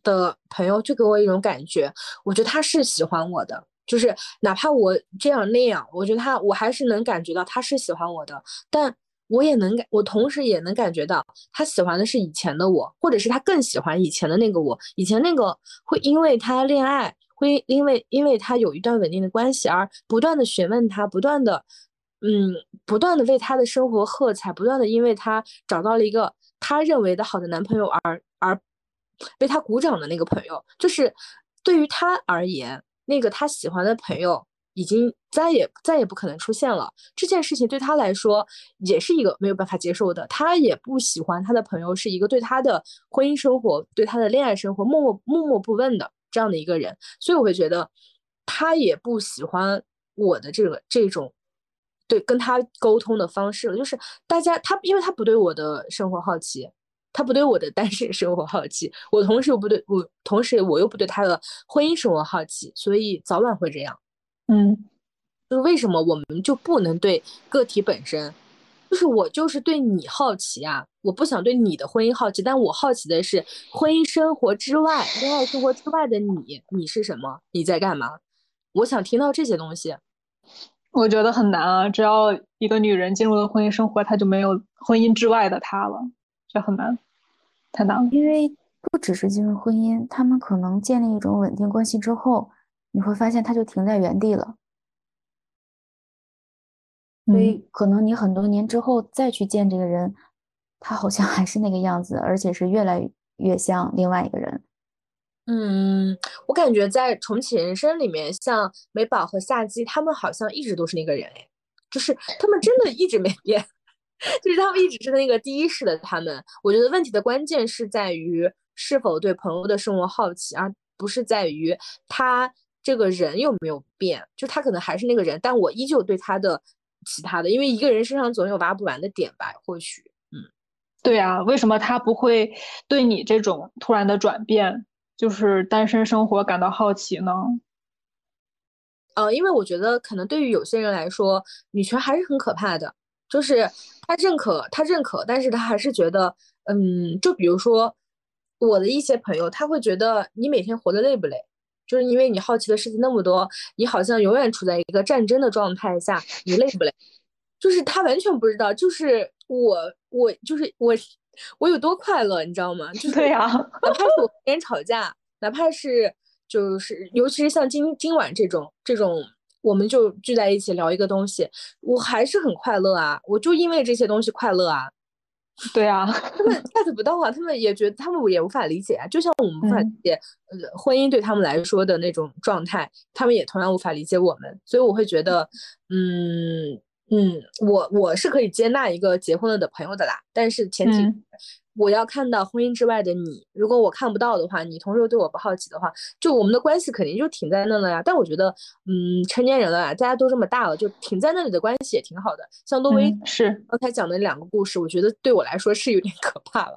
的朋友就给我一种感觉，我觉得他是喜欢我的，就是哪怕我这样那样，我觉得他我还是能感觉到他是喜欢我的，但。我也能感，我同时也能感觉到，他喜欢的是以前的我，或者是他更喜欢以前的那个我。以前那个会因为他恋爱，会因为因为他有一段稳定的关系而不断的询问他，不断的，嗯，不断的为他的生活喝彩，不断的因为他找到了一个他认为的好的男朋友而而为他鼓掌的那个朋友，就是对于他而言，那个他喜欢的朋友。已经再也再也不可能出现了。这件事情对他来说也是一个没有办法接受的。他也不喜欢他的朋友是一个对他的婚姻生活、对他的恋爱生活默默默默不问的这样的一个人。所以我会觉得他也不喜欢我的这个这种对跟他沟通的方式了。就是大家他因为他不对我的生活好奇，他不对我的单身生活好奇，我同时又不对我，同时我又不对他的婚姻生活好奇，所以早晚会这样。
嗯，
就是为什么我们就不能对个体本身，就是我就是对你好奇啊，我不想对你的婚姻好奇，但我好奇的是婚姻生活之外、恋爱生活之外的你，你是什么？你在干嘛？我想听到这些东西。
我觉得很难啊，只要一个女人进入了婚姻生活，她就没有婚姻之外的她了，这很难，太难了。
因为不只是进入婚姻，他们可能建立一种稳定关系之后，你会发现他就停在原地了。所
嗯
以可能你很多年之后再去见这个人，他好像还是那个样子，而且是越来越像另外一个人。
嗯，我感觉在重启人生里面，像美宝和夏姬，他们好像一直都是那个人哎，就是他们真的一直没变，就是他们一直是那个第一世的他们。我觉得问题的关键是在于是否对朋友的生活好奇，而不是在于他这个人有没有变。就他可能还是那个人，但我依旧对他的其他的，因为一个人身上总有挖不完的点吧，或许。
嗯对啊，为什么他不会对你这种突然的转变，就是单身生活感到好奇呢？
呃，因为我觉得可能对于有些人来说，女权还是很可怕的。就是他认可，他认可，但是他还是觉得，嗯，就比如说我的一些朋友，他会觉得你每天活得累不累？就是因为你好奇的事情那么多，你好像永远处在一个战争的状态下，你累不累？就是他完全不知道，就是我，我就是我，我有多快乐，你知道吗？就是
对呀，
哪怕是我跟别人吵架，哪怕是就是，尤其是像今今晚这种这种，我们就聚在一起聊一个东西，我还是很快乐啊！我就因为这些东西快乐啊！
对啊，
他们 get 不到啊，他们也觉得他们也无法理解啊，就像我们无法理
嗯。
解、呃婚姻对他们来说的那种状态，他们也同样无法理解我们，所以我会觉得，嗯嗯，我我是可以接纳一个结婚了的朋友的啦，但是前提
嗯
我要看到婚姻之外的你，如果我看不到的话，你同时又对我不好奇的话，就我们的关系肯定就停在那了呀。但我觉得，嗯，成年人了呀，大家都这么大了，就停在那里的关系也挺好的。像多维
嗯，是，
刚才讲的两个故事，我觉得对我来说是有点可怕了。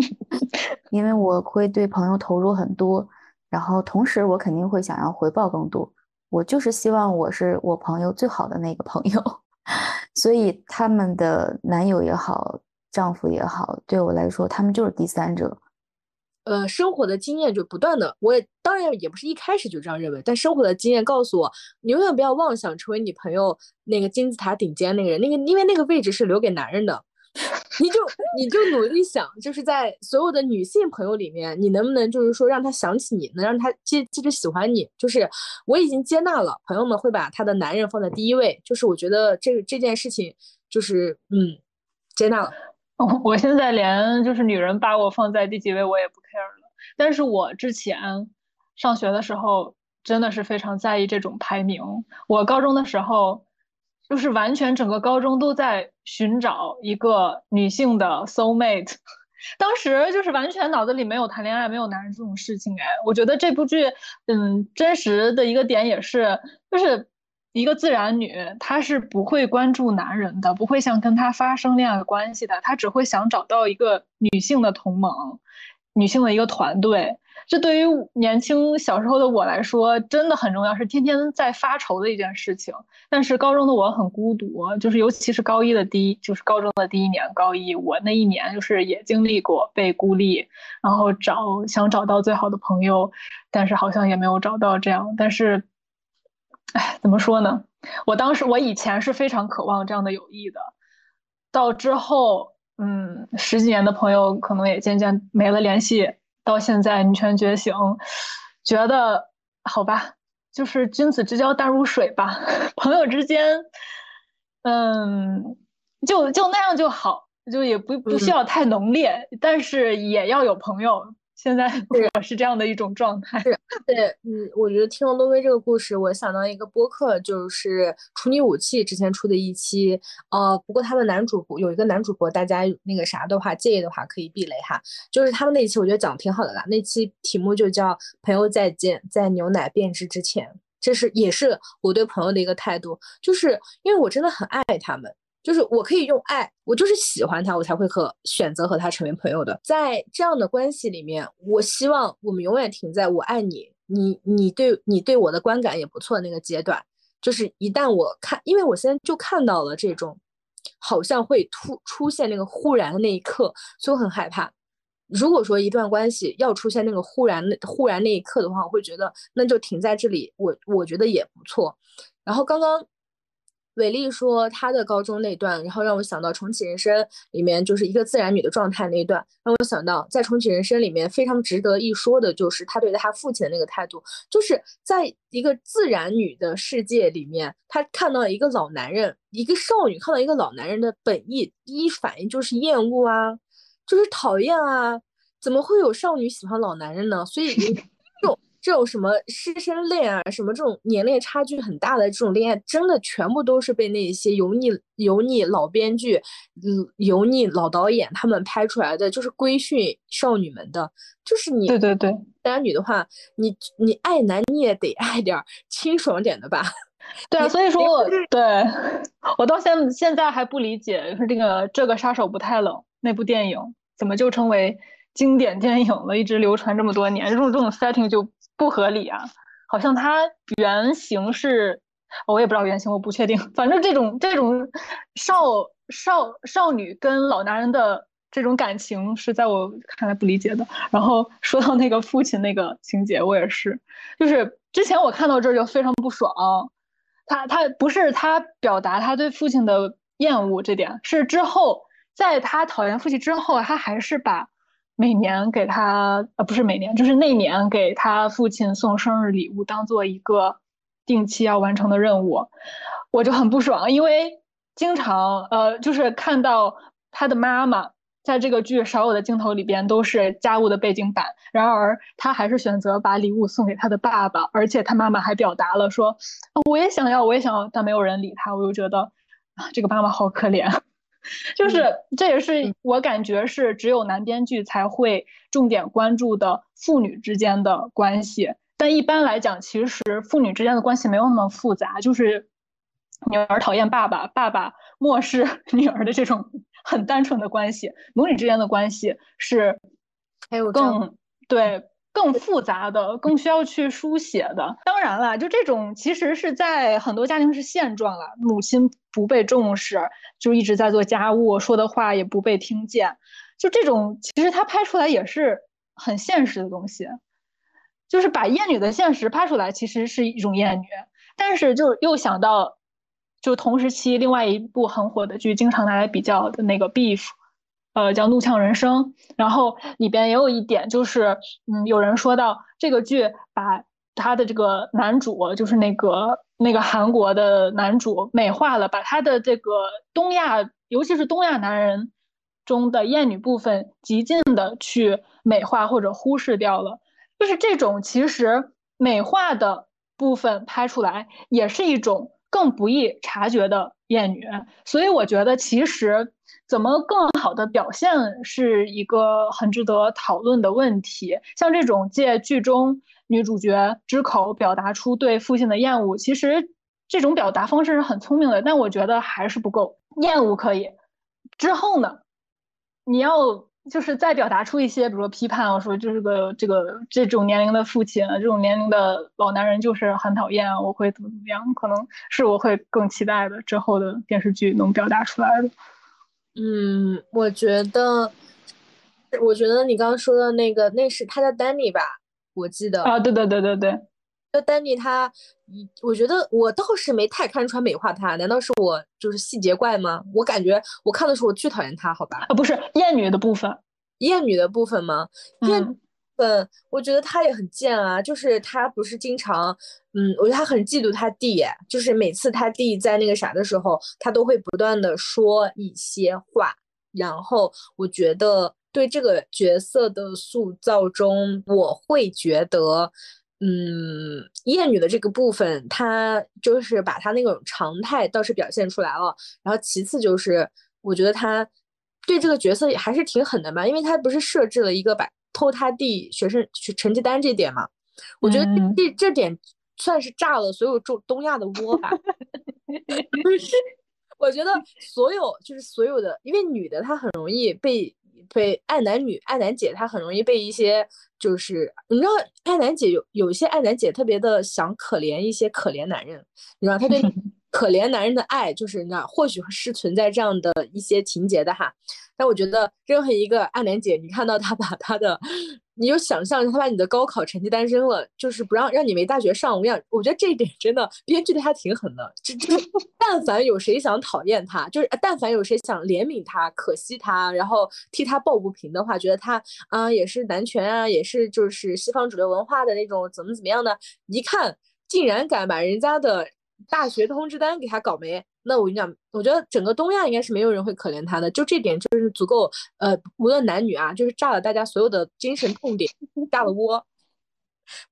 因为我会对朋友投入很多，然后同时我肯定会想要回报更多。我就是希望我是我朋友最好的那个朋友，所以他们的男友也好，丈夫也好，对我来说，他们就是第三者。
呃，生活的经验就不断的，我也当然也不是一开始就这样认为，但生活的经验告诉我，你永远不要妄想成为你朋友那个金字塔顶尖那个人，那个因为那个位置是留给男人的，你就你就努力想，就是在所有的女性朋友里面，你能不能就是说让他想起你，能让他接接着喜欢你？就是我已经接纳了，朋友们会把他的男人放在第一位，就是我觉得这个这件事情就是嗯，接纳了。
我现在连就是女人把我放在第几位我也不 care 了，但是我之前上学的时候真的是非常在意这种排名。我高中的时候，就是完全整个高中都在寻找一个女性的 soul mate，当时就是完全脑子里没有谈恋爱、没有男人这种事情。哎，我觉得这部剧，嗯，真实的一个点也是，就是。一个自然女，她是不会关注男人的，不会想跟他发生恋爱关系的，她只会想找到一个女性的同盟，女性的一个团队。这对于年轻小时候的我来说，真的很重要，是天天在发愁的一件事情。但是高中的我很孤独，就是尤其是高一的第一，就是高中的第一年，高一我那一年就是也经历过被孤立，然后找想找到最好的朋友，但是好像也没有找到这样，但是。哎，怎么说呢？我当时我以前是非常渴望这样的友谊的，到之后，嗯，十几年的朋友可能也渐渐没了联系，到现在女权觉醒，觉得好吧，就是君子之交淡如水吧，朋友之间，嗯，就就那样就好，就也不不需要太浓烈，嗯、但是也要有朋友。现在我是这样的一种状态。
是，对，嗯，我觉得听了诺威这个故事，我想到一个播客，就是处女武器之前出的一期，呃，不过他们男主播有一个男主播，大家那个啥的话，介意的话可以避雷哈。就是他们那期我觉得讲的挺好的啦，那期题目就叫“朋友再见，在牛奶变质之前”，这是也是我对朋友的一个态度，就是因为我真的很爱他们。就是我可以用爱，我就是喜欢他，我才会和选择和他成为朋友的。在这样的关系里面，我希望我们永远停在我爱你，你你对你对我的观感也不错那个阶段。就是一旦我看，因为我现在就看到了这种，好像会突出现那个忽然的那一刻，所以我很害怕。如果说一段关系要出现那个忽然的忽然那一刻的话，我会觉得那就停在这里，我我觉得也不错。然后刚刚伟丽说她的高中那段，然后让我想到重启人生里面就是一个自然女的状态那一段，让我想到在重启人生里面非常值得一说的就是她对她父亲的那个态度，就是在一个自然女的世界里面，她看到一个老男人，一个少女看到一个老男人的本意，第一反应就是厌恶啊。就是讨厌啊！怎么会有少女喜欢老男人呢？所以这种什么师生恋啊，什么这种年龄差距很大的这种恋爱，真的全部都是被那些油腻油腻老编剧、嗯油腻老导演他们拍出来的，就是规训少女们的。就是你
对对对，
男女的话，你你爱男你也得爱点清爽点的吧？
对啊，所以说我，对 我到现现在还不理解，说这个这个杀手不太冷。那部电影怎么就成为经典电影了？一直流传这么多年，这种这种 setting 就不合理啊！好像它原型是，我也不知道原型，我不确定。反正这种这种少少少女跟老男人的这种感情是在我看来不理解的。然后说到那个父亲那个情节，我也是，就是之前我看到这儿就非常不爽。他他不是他表达他对父亲的厌恶这点，是之后。在他讨厌父亲之后，他还是把每年给他呃不是每年，就是那年给他父亲送生日礼物当做一个定期要完成的任务，我就很不爽，因为经常呃就是看到他的妈妈在这个剧少有的镜头里边都是家务的背景板，然而他还是选择把礼物送给他的爸爸，而且他妈妈还表达了说我也想要，我也想要，但没有人理他，我就觉得啊这个妈妈好可怜。就是，这也是我感觉是只有男编剧才会重点关注的父女之间的关系。但一般来讲，其实父女之间的关系没有那么复杂，就是女儿讨厌爸爸，爸爸漠视 女儿的这种很单纯的关系。母女之间的关系是
还有
更对。更复杂的，更需要去书写的。当然了，就这种其实是在很多家庭是现状了，母亲不被重视，就一直在做家务，说的话也不被听见。就这种，其实他拍出来也是很现实的东西，就是把厌女的现实拍出来，其实是一种厌女。但是就又想到，就同时期另外一部很火的剧，经常拿来比较的那个《Beef》。呃，叫《怒呛人生》，然后里边也有一点，就是，嗯，有人说到这个剧把他的这个男主，就是那个那个韩国的男主美化了，把他的这个东亚，尤其是东亚男人中的艳女部分，极尽的去美化或者忽视掉了。就是这种其实美化的部分拍出来，也是一种更不易察觉的艳女。所以我觉得其实。怎么更好的表现是一个很值得讨论的问题。像这种借剧中女主角之口表达出对父亲的厌恶，其实这种表达方式是很聪明的，但我觉得还是不够。厌恶可以，之后呢？你要就是再表达出一些，比如说批判，我说就是个这个这种年龄的父亲，这种年龄的老男人就是很讨厌，我会怎么怎么样？可能是我会更期待的之后的电视剧能表达出来的。
嗯，我觉得，我觉得你刚刚说的那个，那是他叫丹尼吧？我记得
啊，对对对对对，
那丹尼他，我觉得我倒是没太看出来美化他，难道是我就是细节怪吗？我感觉我看的时候我巨讨厌他，好吧？
啊，不是厌女的部分，
厌女的部分吗？厌。嗯，嗯我觉得他也很贱啊，就是他不是经常，嗯，我觉得他很嫉妒他弟，就是每次他弟在那个啥的时候，他都会不断的说一些话，然后我觉得对这个角色的塑造中，我会觉得，嗯，厌女的这个部分，他就是把他那种常态倒是表现出来了，然后其次就是我觉得他对这个角色也还是挺狠的嘛，因为他不是设置了一个把。偷他弟学生成绩单这点嘛，我觉得这这点算是炸了所有中东亚的窝吧。我觉得所有就是所有的，因为女的她很容易被被爱男女爱男姐，她很容易被一些就是你知道爱男姐有有一些爱男姐特别的想可怜一些可怜男人，你知道她对 可怜男人的爱就是那或许是存在这样的一些情节的哈。但我觉得任何一个暗恋姐，你看到他 把他的。你就想象他把你的高考成绩单扔了，就是不让让你没大学上。我跟你讲，我觉得这一点真的编剧对他挺狠的。这这，但凡有谁想讨厌他，就是但凡有谁想怜悯他、可惜他，然后替他抱不平的话，觉得他啊也是男权啊，也是就是西方主流文化的那种怎么怎么样的，一看竟然敢把人家的大学通知单给他搞没。那我跟你讲，我觉得整个东亚应该是没有人会可怜他的，就这点就是足够，呃，无论男女啊，就是炸了大家所有的精神痛点，炸了窝，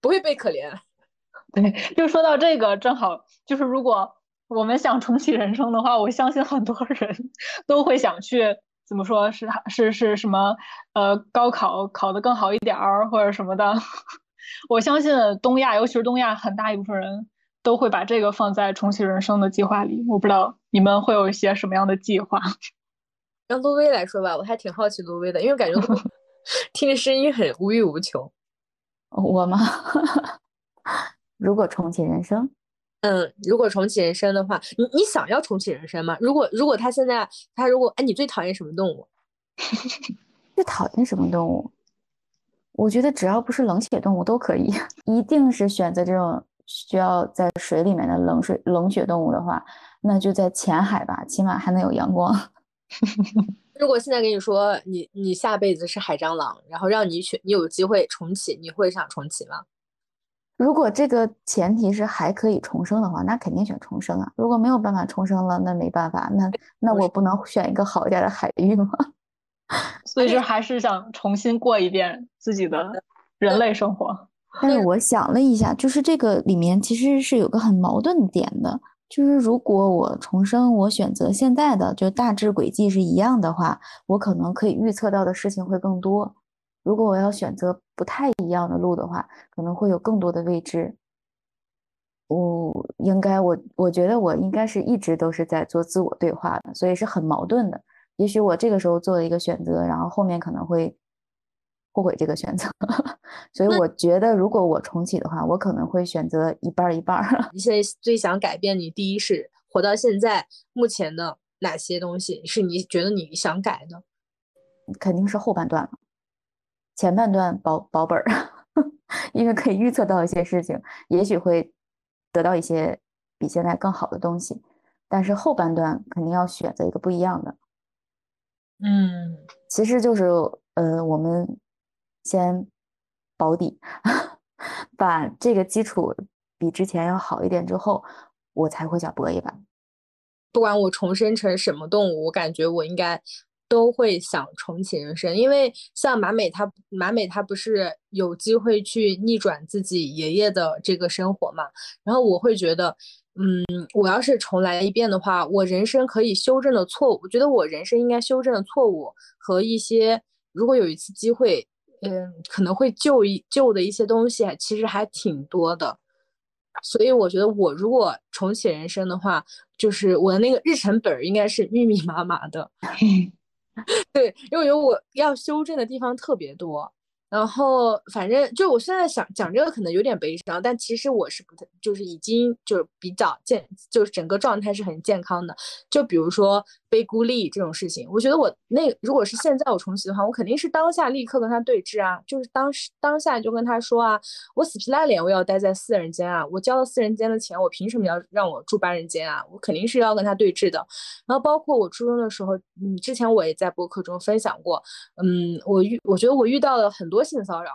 不会被可怜。
对，就说到这个，正好就是如果我们想重启人生的话，我相信很多人 都会想去怎么说是是是什么，呃，高考考得更好一点儿或者什么的。我相信东亚，尤其是东亚很大一部分人。都会把这个放在重启人生的计划里。我不知道你们会有一些什么样的计划。
让路威来说吧，我还挺好奇路威的，因为感觉 听着声音很无欲无求。
我吗？如果重启人生，
嗯，如果重启人生的话，你你想要重启人生吗？如果如果他现在他如果哎，你最讨厌什么动物？
最讨厌什么动物？我觉得只要不是冷血动物都可以，一定是选择这种。需要在水里面的冷水冷血动物的话，那就在浅海吧，起码还能有阳光。
如果现在跟你说你你下辈子是海蟑螂，然后让你选，你有机会重启，你会想重启吗？
如果这个前提是还可以重生的话，那肯定选重生啊。如果没有办法重生了，那没办法，那那我不能选一个好一点的海域吗？
所以就还是想重新过一遍自己的人类生活。
但是我想了一下，就是这个里面其实是有个很矛盾点的，就是如果我重生，我选择现在的就大致轨迹是一样的话，我可能可以预测到的事情会更多。如果我要选择不太一样的路的话，可能会有更多的未知。我应该，我我觉得我应该是一直都是在做自我对话的，所以是很矛盾的。也许我这个时候做了一个选择，然后后面可能会。后悔这个选择，所以我觉得如果我重启的话，我可能会选择一半一半。
你现在最想改变，你第一是活到现在目前的哪些东西是你觉得你想改的？
肯定是后半段了，前半段保保本儿，因为可以预测到一些事情，也许会得到一些比现在更好的东西，但是后半段肯定要选择一个不一样的。
嗯，
其实就是呃我们。先保底，把这个基础比之前要好一点之后，我才会想搏一把。
不管我重生成什么动物，我感觉我应该都会想重启人生。因为像马美，她马美她不是有机会去逆转自己爷爷的这个生活嘛？然后我会觉得，嗯，我要是重来一遍的话，我人生可以修正的错误，我觉得我人生应该修正的错误和一些，如果有一次机会。嗯，可能会旧一旧的一些东西，其实还挺多的，所以我觉得我如果重启人生的话，就是我的那个日程本应该是密密麻麻的。对，因为我觉得我要修正的地方特别多。然后，反正就我现在想讲这个，可能有点悲伤，但其实我是不太，就是已经就是比较健，就是整个状态是很健康的。就比如说被孤立这种事情，我觉得我那如果是现在我重启的话，我肯定是当下立刻跟他对峙啊，就是当时当下就跟他说啊，我死皮赖脸我要待在四人间啊，我交了四人间的钱，我凭什么要让我住八人间啊？我肯定是要跟他对峙的。然后包括我初中的时候，嗯，之前我也在博客中分享过，嗯，我遇我觉得我遇到了很多。性骚扰，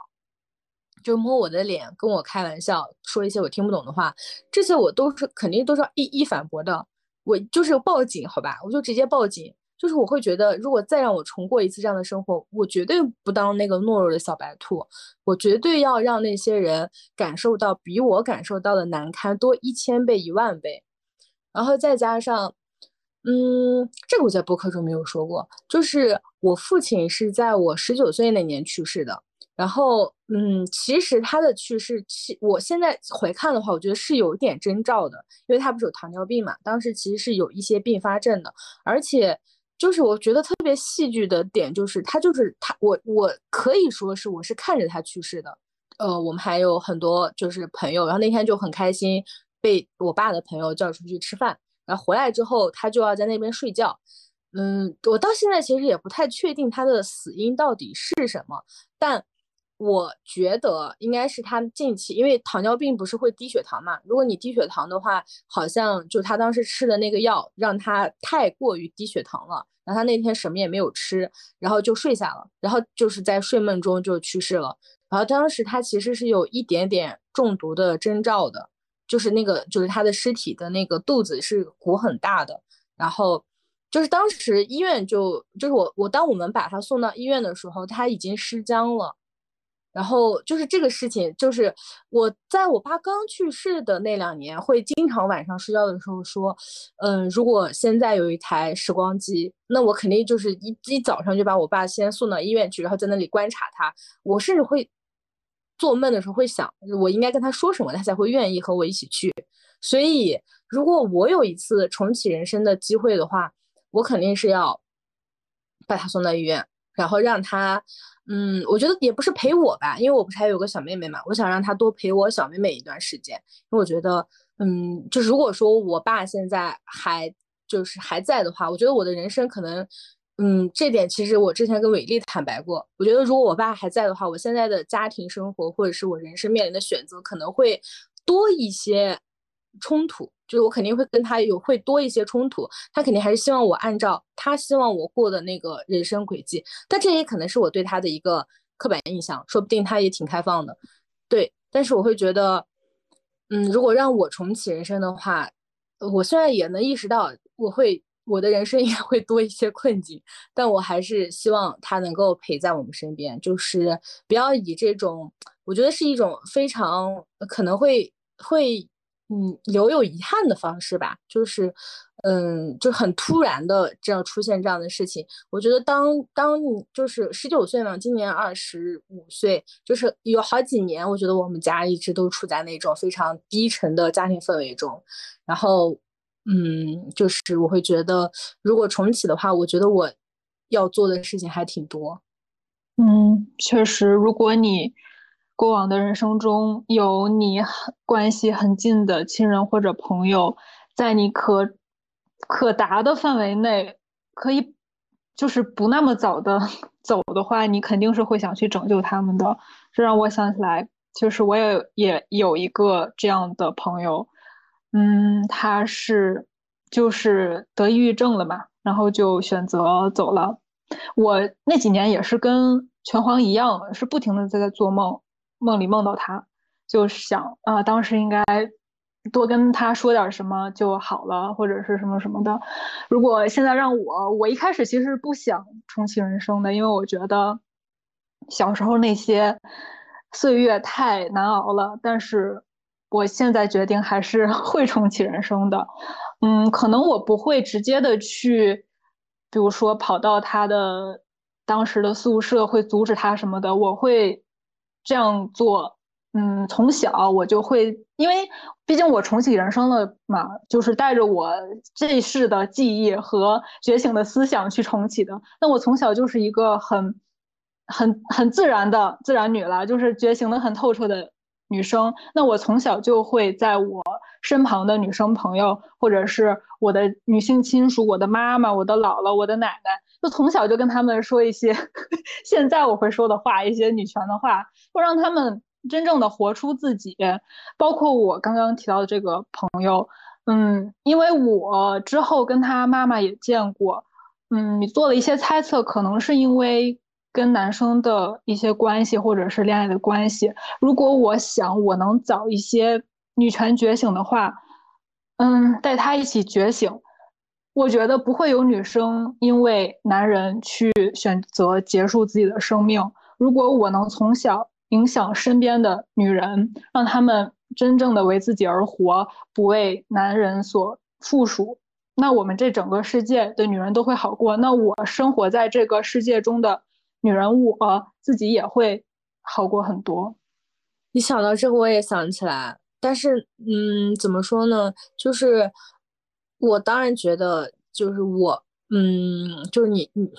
就摸我的脸，跟我开玩笑，说一些我听不懂的话，这些我都是肯定都是要一一反驳的。我就是报警，好吧，我就直接报警。就是我会觉得，如果再让我重过一次这样的生活，我绝对不当那个懦弱的小白兔，我绝对要让那些人感受到比我感受到的难堪多一千倍、一万倍。然后再加上，嗯，这个我在播客中没有说过，就是我父亲是在我十九岁那年去世的。然后，嗯，其实他的去世，其我现在回看的话，我觉得是有一点征兆的，因为他不是有糖尿病嘛，当时其实是有一些并发症的，而且就是我觉得特别戏剧的点就是他就是他，我我可以说是我是看着他去世的，呃，我们还有很多就是朋友，然后那天就很开心，被我爸的朋友叫出去吃饭，然后回来之后他就要在那边睡觉。嗯，我到现在其实也不太确定他的死因到底是什么，但我觉得应该是他近期，因为糖尿病不是会低血糖嘛？如果你低血糖的话，好像就他当时吃的那个药让他太过于低血糖了，然后他那天什么也没有吃，然后就睡下了，然后就是在睡梦中就去世了。然后当时他其实是有一点点中毒的征兆的，就是那个就是他的尸体的那个肚子是鼓很大的，然后。就是当时医院就就是我我当我们把他送到医院的时候，他已经失僵了。然后就是这个事情，就是我在我爸刚去世的那两年，会经常晚上睡觉的时候说，嗯，如果现在有一台时光机，那我肯定就是一一早上就把我爸先送到医院去，然后在那里观察他。我甚至会做梦的时候会想，我应该跟他说什么，他才会愿意和我一起去。所以，如果我有一次重启人生的机会的话，我肯定是要把他送到医院，然后让他，嗯，我觉得也不是陪我吧，因为我不是还有个小妹妹嘛，我想让她多陪我小妹妹一段时间，因为我觉得，嗯，就如果说我爸现在还就是还在的话，我觉得我的人生可能，嗯，这点其实我之前跟伟丽坦白过，我觉得如果我爸还在的话，我现在的家庭生活或者是我人生面临的选择可能会多一些冲突。就是我肯定会跟他有会多一些冲突，他肯定还是希望我按照他希望我过的那个人生轨迹，但这也可能是我对他的一个刻板印象，说不定他也挺开放的，对。但是我会觉得，嗯，如果让我重启人生的话，我虽然也能意识到我会我的人生应该会多一些困境，但我还是希望他能够陪在我们身边，就是不要以这种我觉得是一种非常可能会会。嗯，留有遗憾的方式吧，就是，嗯，就很突然的这样出现这样的事情。我觉得当当你就是十九岁嘛，今年二十五岁，就是有好几年，我觉得我们家一直都处在那种非常低沉的家庭氛围中。然后，嗯，就是我会觉得，如果重启的话，我觉得我要做的事情还挺多。
嗯，确实，如果你。过往的人生中有你很关系很近的亲人或者朋友，在你可可达的范围内，可以就是不那么早的 走的话，你肯定是会想去拯救他们的。这让我想起来，就是我也也有一个这样的朋友，嗯，他是就是得抑郁症了嘛，然后就选择走了。我那几年也是跟拳皇一样，是不停的在在做梦。梦里梦到他，就想啊，当时应该多跟他说点什么就好了，或者是什么什么的。如果现在让我，我一开始其实不想重启人生的，因为我觉得小时候那些岁月太难熬了。但是我现在决定还是 会重启人生的。嗯，可能我不会直接的去，比如说跑到他的当时的宿舍，会阻止他什么的。我会。这样做，嗯，从小我就会，因为毕竟我重启人生了嘛，就是带着我这一世的记忆和觉醒的思想去重启的。那我从小就是一个很、很、很自然的自然女了，就是觉醒的很透彻的女生。那我从小就会在我身旁的女生朋友，或者是我的女性亲属，我的妈妈、我的姥姥、我的奶奶。就从小就跟他们说一些 现在我会说的话，一些女权的话，会让他们真正的活出自己。包括我刚刚提到的这个朋友，嗯，因为我之后跟他妈妈也见过，嗯，你做了一些猜测，可能是因为跟男生的一些关系或者是恋爱的关系。如果我想我能早一些女权觉醒的话，嗯，带他一起觉醒。我觉得不会有女生因为男人去选择结束自己的生命。如果我能从小影响身边的女人，让他们真正的为自己而活，不为男人所附属，那我们这整个世界的女人都会好过。那我生活在这个世界中的女人，我自己也会好过很多。
你想到这个，我也想起来，但是，嗯，怎么说呢？就是我当然觉得，就是我，嗯，就是你，你，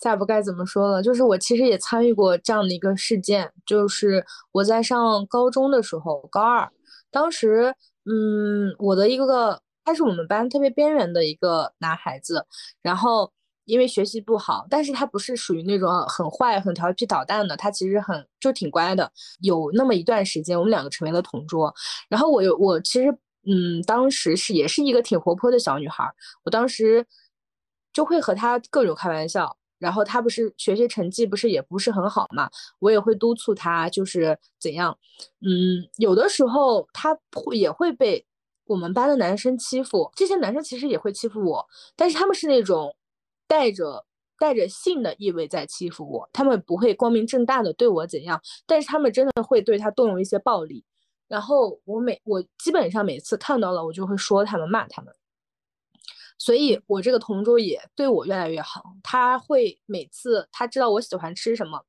再不该怎么说了？就是我其实也参与过这样的一个事件，就是我在上高中的时候，高二，当时，嗯，我的一个，他是我们班特别边缘的一个男孩子，然后。因为学习不好，但是他不是属于那种很坏、很调皮捣蛋的，他其实很就挺乖的。有那么一段时间，我们两个成为了同桌。然后我有我其实嗯，当时是也是一个挺活泼的小女孩，我当时就会和他各种开玩笑。然后他不是学习成绩不是也不是很好嘛，我也会督促他，就是怎样，嗯，有的时候他会也会被我们班的男生欺负，这些男生其实也会欺负我，但是他们是那种。带着带着性的意味在欺负我，他们不会光明正大的对我怎样，但是他们真的会对他动用一些暴力。然后我每我基本上每次看到了，我就会说他们骂他们。所以我这个同桌也对我越来越好，他会每次他知道我喜欢吃什么，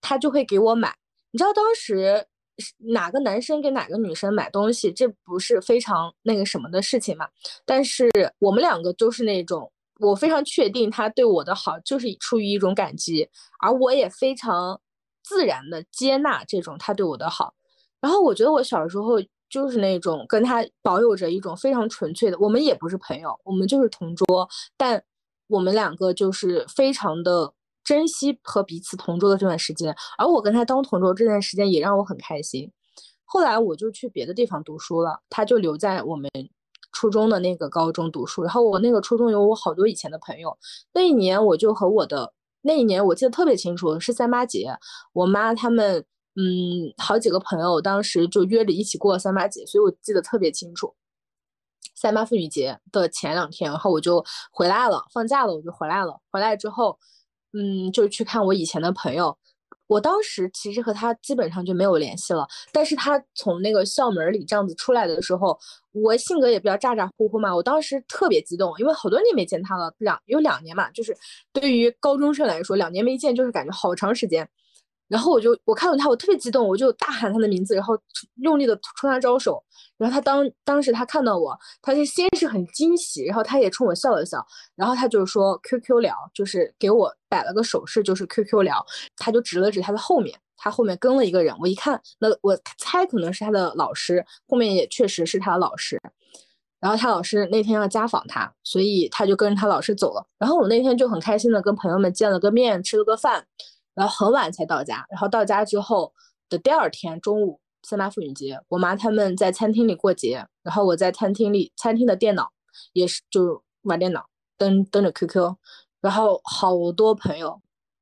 他就会给我买。你知道当时哪个男生给哪个女生买东西，这不是非常那个什么的事情嘛？但是我们两个都是那种。我非常确定他对我的好就是出于一种感激，而我也非常自然的接纳这种他对我的好。然后我觉得我小时候就是那种跟他保有着一种非常纯粹的，我们也不是朋友，我们就是同桌，但我们两个就是非常的珍惜和彼此同桌的这段时间。而我跟他当同桌这段时间也让我很开心。后来我就去别的地方读书了，他就留在我们。初中的那个高中读书，然后我那个初中有我好多以前的朋友。那一年我就和我的那一年我记得特别清楚，是三八节，我妈他们嗯好几个朋友当时就约着一起过三八节，所以我记得特别清楚。三八妇女节的前两天，然后我就回来了，放假了我就回来了。回来之后，嗯，就去看我以前的朋友。我当时其实和他基本上就没有联系了，但是他从那个校门里这样子出来的时候，我性格也比较咋咋呼呼嘛，我当时特别激动，因为好多年没见他了，两有两年嘛，就是对于高中生来说，两年没见就是感觉好长时间。然后我就我看到他，我特别激动，我就大喊他的名字，然后用力的冲他招手。然后他当当时他看到我，他就先是很惊喜，然后他也冲我笑了笑，然后他就说 QQ 聊，就是给我摆了个手势，就是 QQ 聊。他就指了指他的后面，他后面跟了一个人，我一看，那我猜可能是他的老师，后面也确实是他的老师。然后他老师那天要家访他，所以他就跟着他老师走了。然后我那天就很开心的跟朋友们见了个面，吃了个饭。然后很晚才到家，然后到家之后的第二天中午，三八妇女节，我妈他们在餐厅里过节，然后我在餐厅里，餐厅的电脑也是就玩电脑，登登着 QQ，然后好多朋友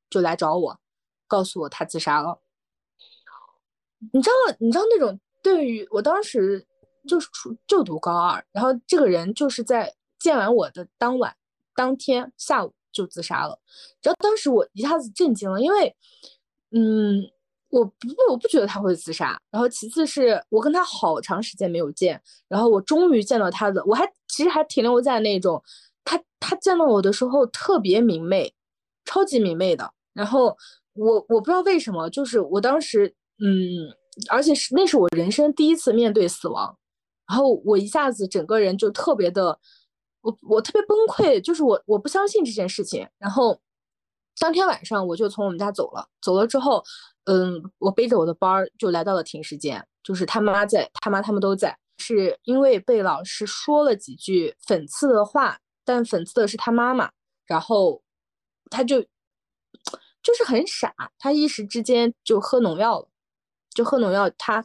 就来找我，告诉我他自杀了。你知道，你知道那种对于我当时就是初就读高二，然后这个人就是在见完我的当晚当天下午。就自杀了，然后当时我一下子震惊了，因为，嗯，我不我不觉得他会自杀。然后其次是我跟他好长时间没有见，然后我终于见到他的，我还其实还停留在那种他他见到我的时候特别明媚，超级明媚的。然后我我不知道为什么，就是我当时嗯，而且是那是我人生第一次面对死亡，然后我一下子整个人就特别的。我我特别崩溃，就是我我不相信这件事情。然后当天晚上我就从我们家走了，走了之后，嗯，我背着我的包就来到了停尸间，就是他妈在，他妈他们都在，是因为被老师说了几句讽刺的话，但讽刺的是他妈妈，然后他就就是很傻，他一时之间就喝农药了，就喝农药，他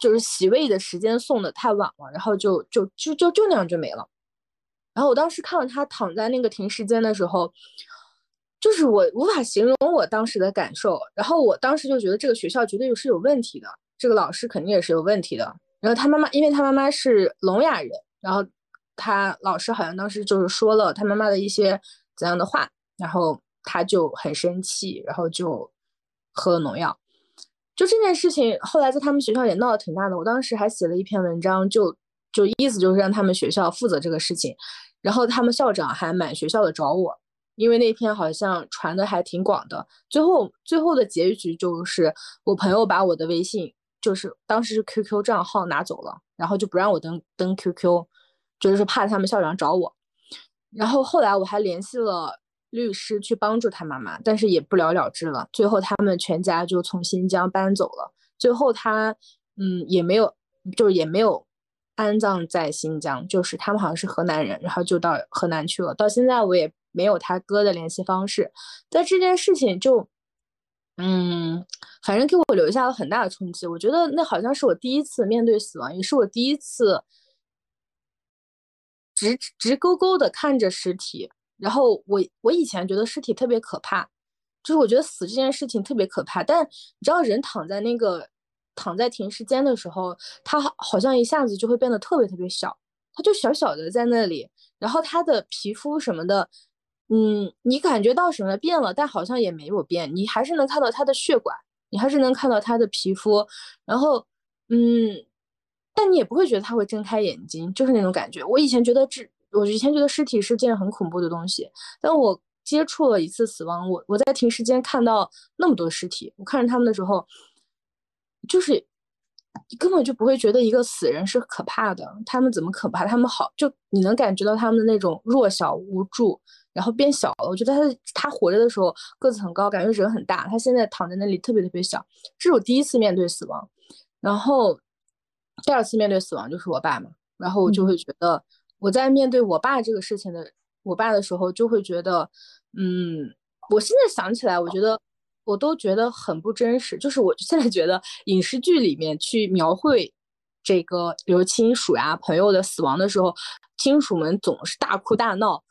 就是洗胃的时间送的太晚了，然后就就就就就那样就没了。然后我当时看到他躺在那个停尸间的时候，就是我无法形容我当时的感受。然后我当时就觉得这个学校绝对是有问题的，这个老师肯定也是有问题的。然后他妈妈，因为他妈妈是聋哑人，然后他老师好像当时就是说了他妈妈的一些怎样的话，然后他就很生气，然后就喝了农药。就这件事情后来在他们学校也闹得挺大的。我当时还写了一篇文章，就就意思就是让他们学校负责这个事情。然后他们校长还满学校的找我，因为那篇好像传的还挺广的。最后最后的结局就是我朋友把我的微信，就是当时是 QQ 账号拿走了，然后就不让我登登 QQ，就是怕他们校长找我。然后后来我还联系了律师去帮助他妈妈，但是也不了了之了。最后他们全家就从新疆搬走了。最后他嗯也没有，就是也没有。安葬在新疆，就是他们好像是河南人，然后就到河南去了。到现在我也没有他哥的联系方式。但这件事情就，嗯，反正给我留下了很大的冲击。我觉得那好像是我第一次面对死亡，也是我第一次直直勾勾的看着尸体。然后我我以前觉得尸体特别可怕，就是我觉得死这件事情特别可怕。但你知道，人躺在那个。躺在停尸间的时候，他好像一下子就会变得特别特别小，他就小小的在那里，然后他的皮肤什么的，嗯，你感觉到什么变了，但好像也没有变，你还是能看到他的血管，你还是能看到他的皮肤，然后，嗯，但你也不会觉得他会睁开眼睛，就是那种感觉。我以前觉得这，我以前觉得尸体是件很恐怖的东西，但我接触了一次死亡，我我在停尸间看到那么多尸体，我看着他们的时候。就是你根本就不会觉得一个死人是可怕的，他们怎么可怕？他们好，就你能感觉到他们的那种弱小无助，然后变小了。我觉得他他活着的时候个子很高，感觉人很大，他现在躺在那里特别特别小。这是我第一次面对死亡，然后第二次面对死亡就是我爸嘛，然后我就会觉得我在面对我爸这个事情的我爸的时候，就会觉得，嗯，我现在想起来，我觉得。我都觉得很不真实，就是我现在觉得影视剧里面去描绘这个，比如亲属呀、朋友的死亡的时候，亲属们总是大哭大闹。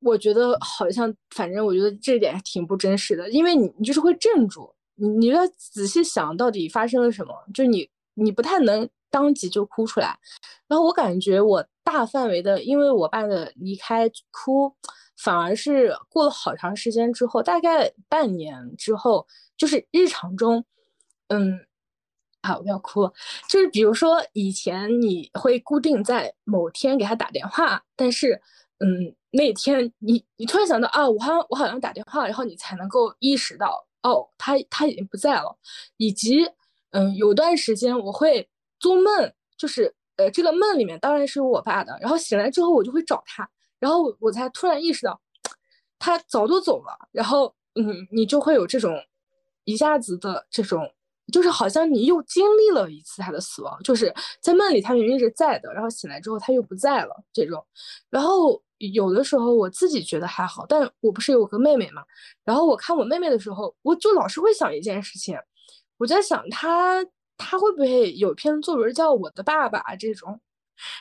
我觉得好像，反正我觉得这点挺不真实的，因为你你就是会镇住，你你要仔细想到底发生了什么，就你你不太能当即就哭出来。然后我感觉我大范围的因为我爸的离开哭。反而是过了好长时间之后，大概半年之后，就是日常中，嗯，啊，我不要哭，就是比如说以前你会固定在某天给他打电话，但是，嗯，那天你你突然想到啊，我好像我好像打电话，然后你才能够意识到哦，他他已经不在了，以及，嗯，有段时间我会做梦，就是呃，这个梦里面当然是有我爸的，然后醒来之后我就会找他。然后我才突然意识到，他早都走了。然后，嗯，你就会有这种一下子的这种，就是好像你又经历了一次他的死亡，就是在梦里他明明是在的，然后醒来之后他又不在了这种。然后有的时候我自己觉得还好，但我不是有个妹妹嘛？然后我看我妹妹的时候，我就老是会想一件事情，我在想她她会不会有篇作文叫我的爸爸这种。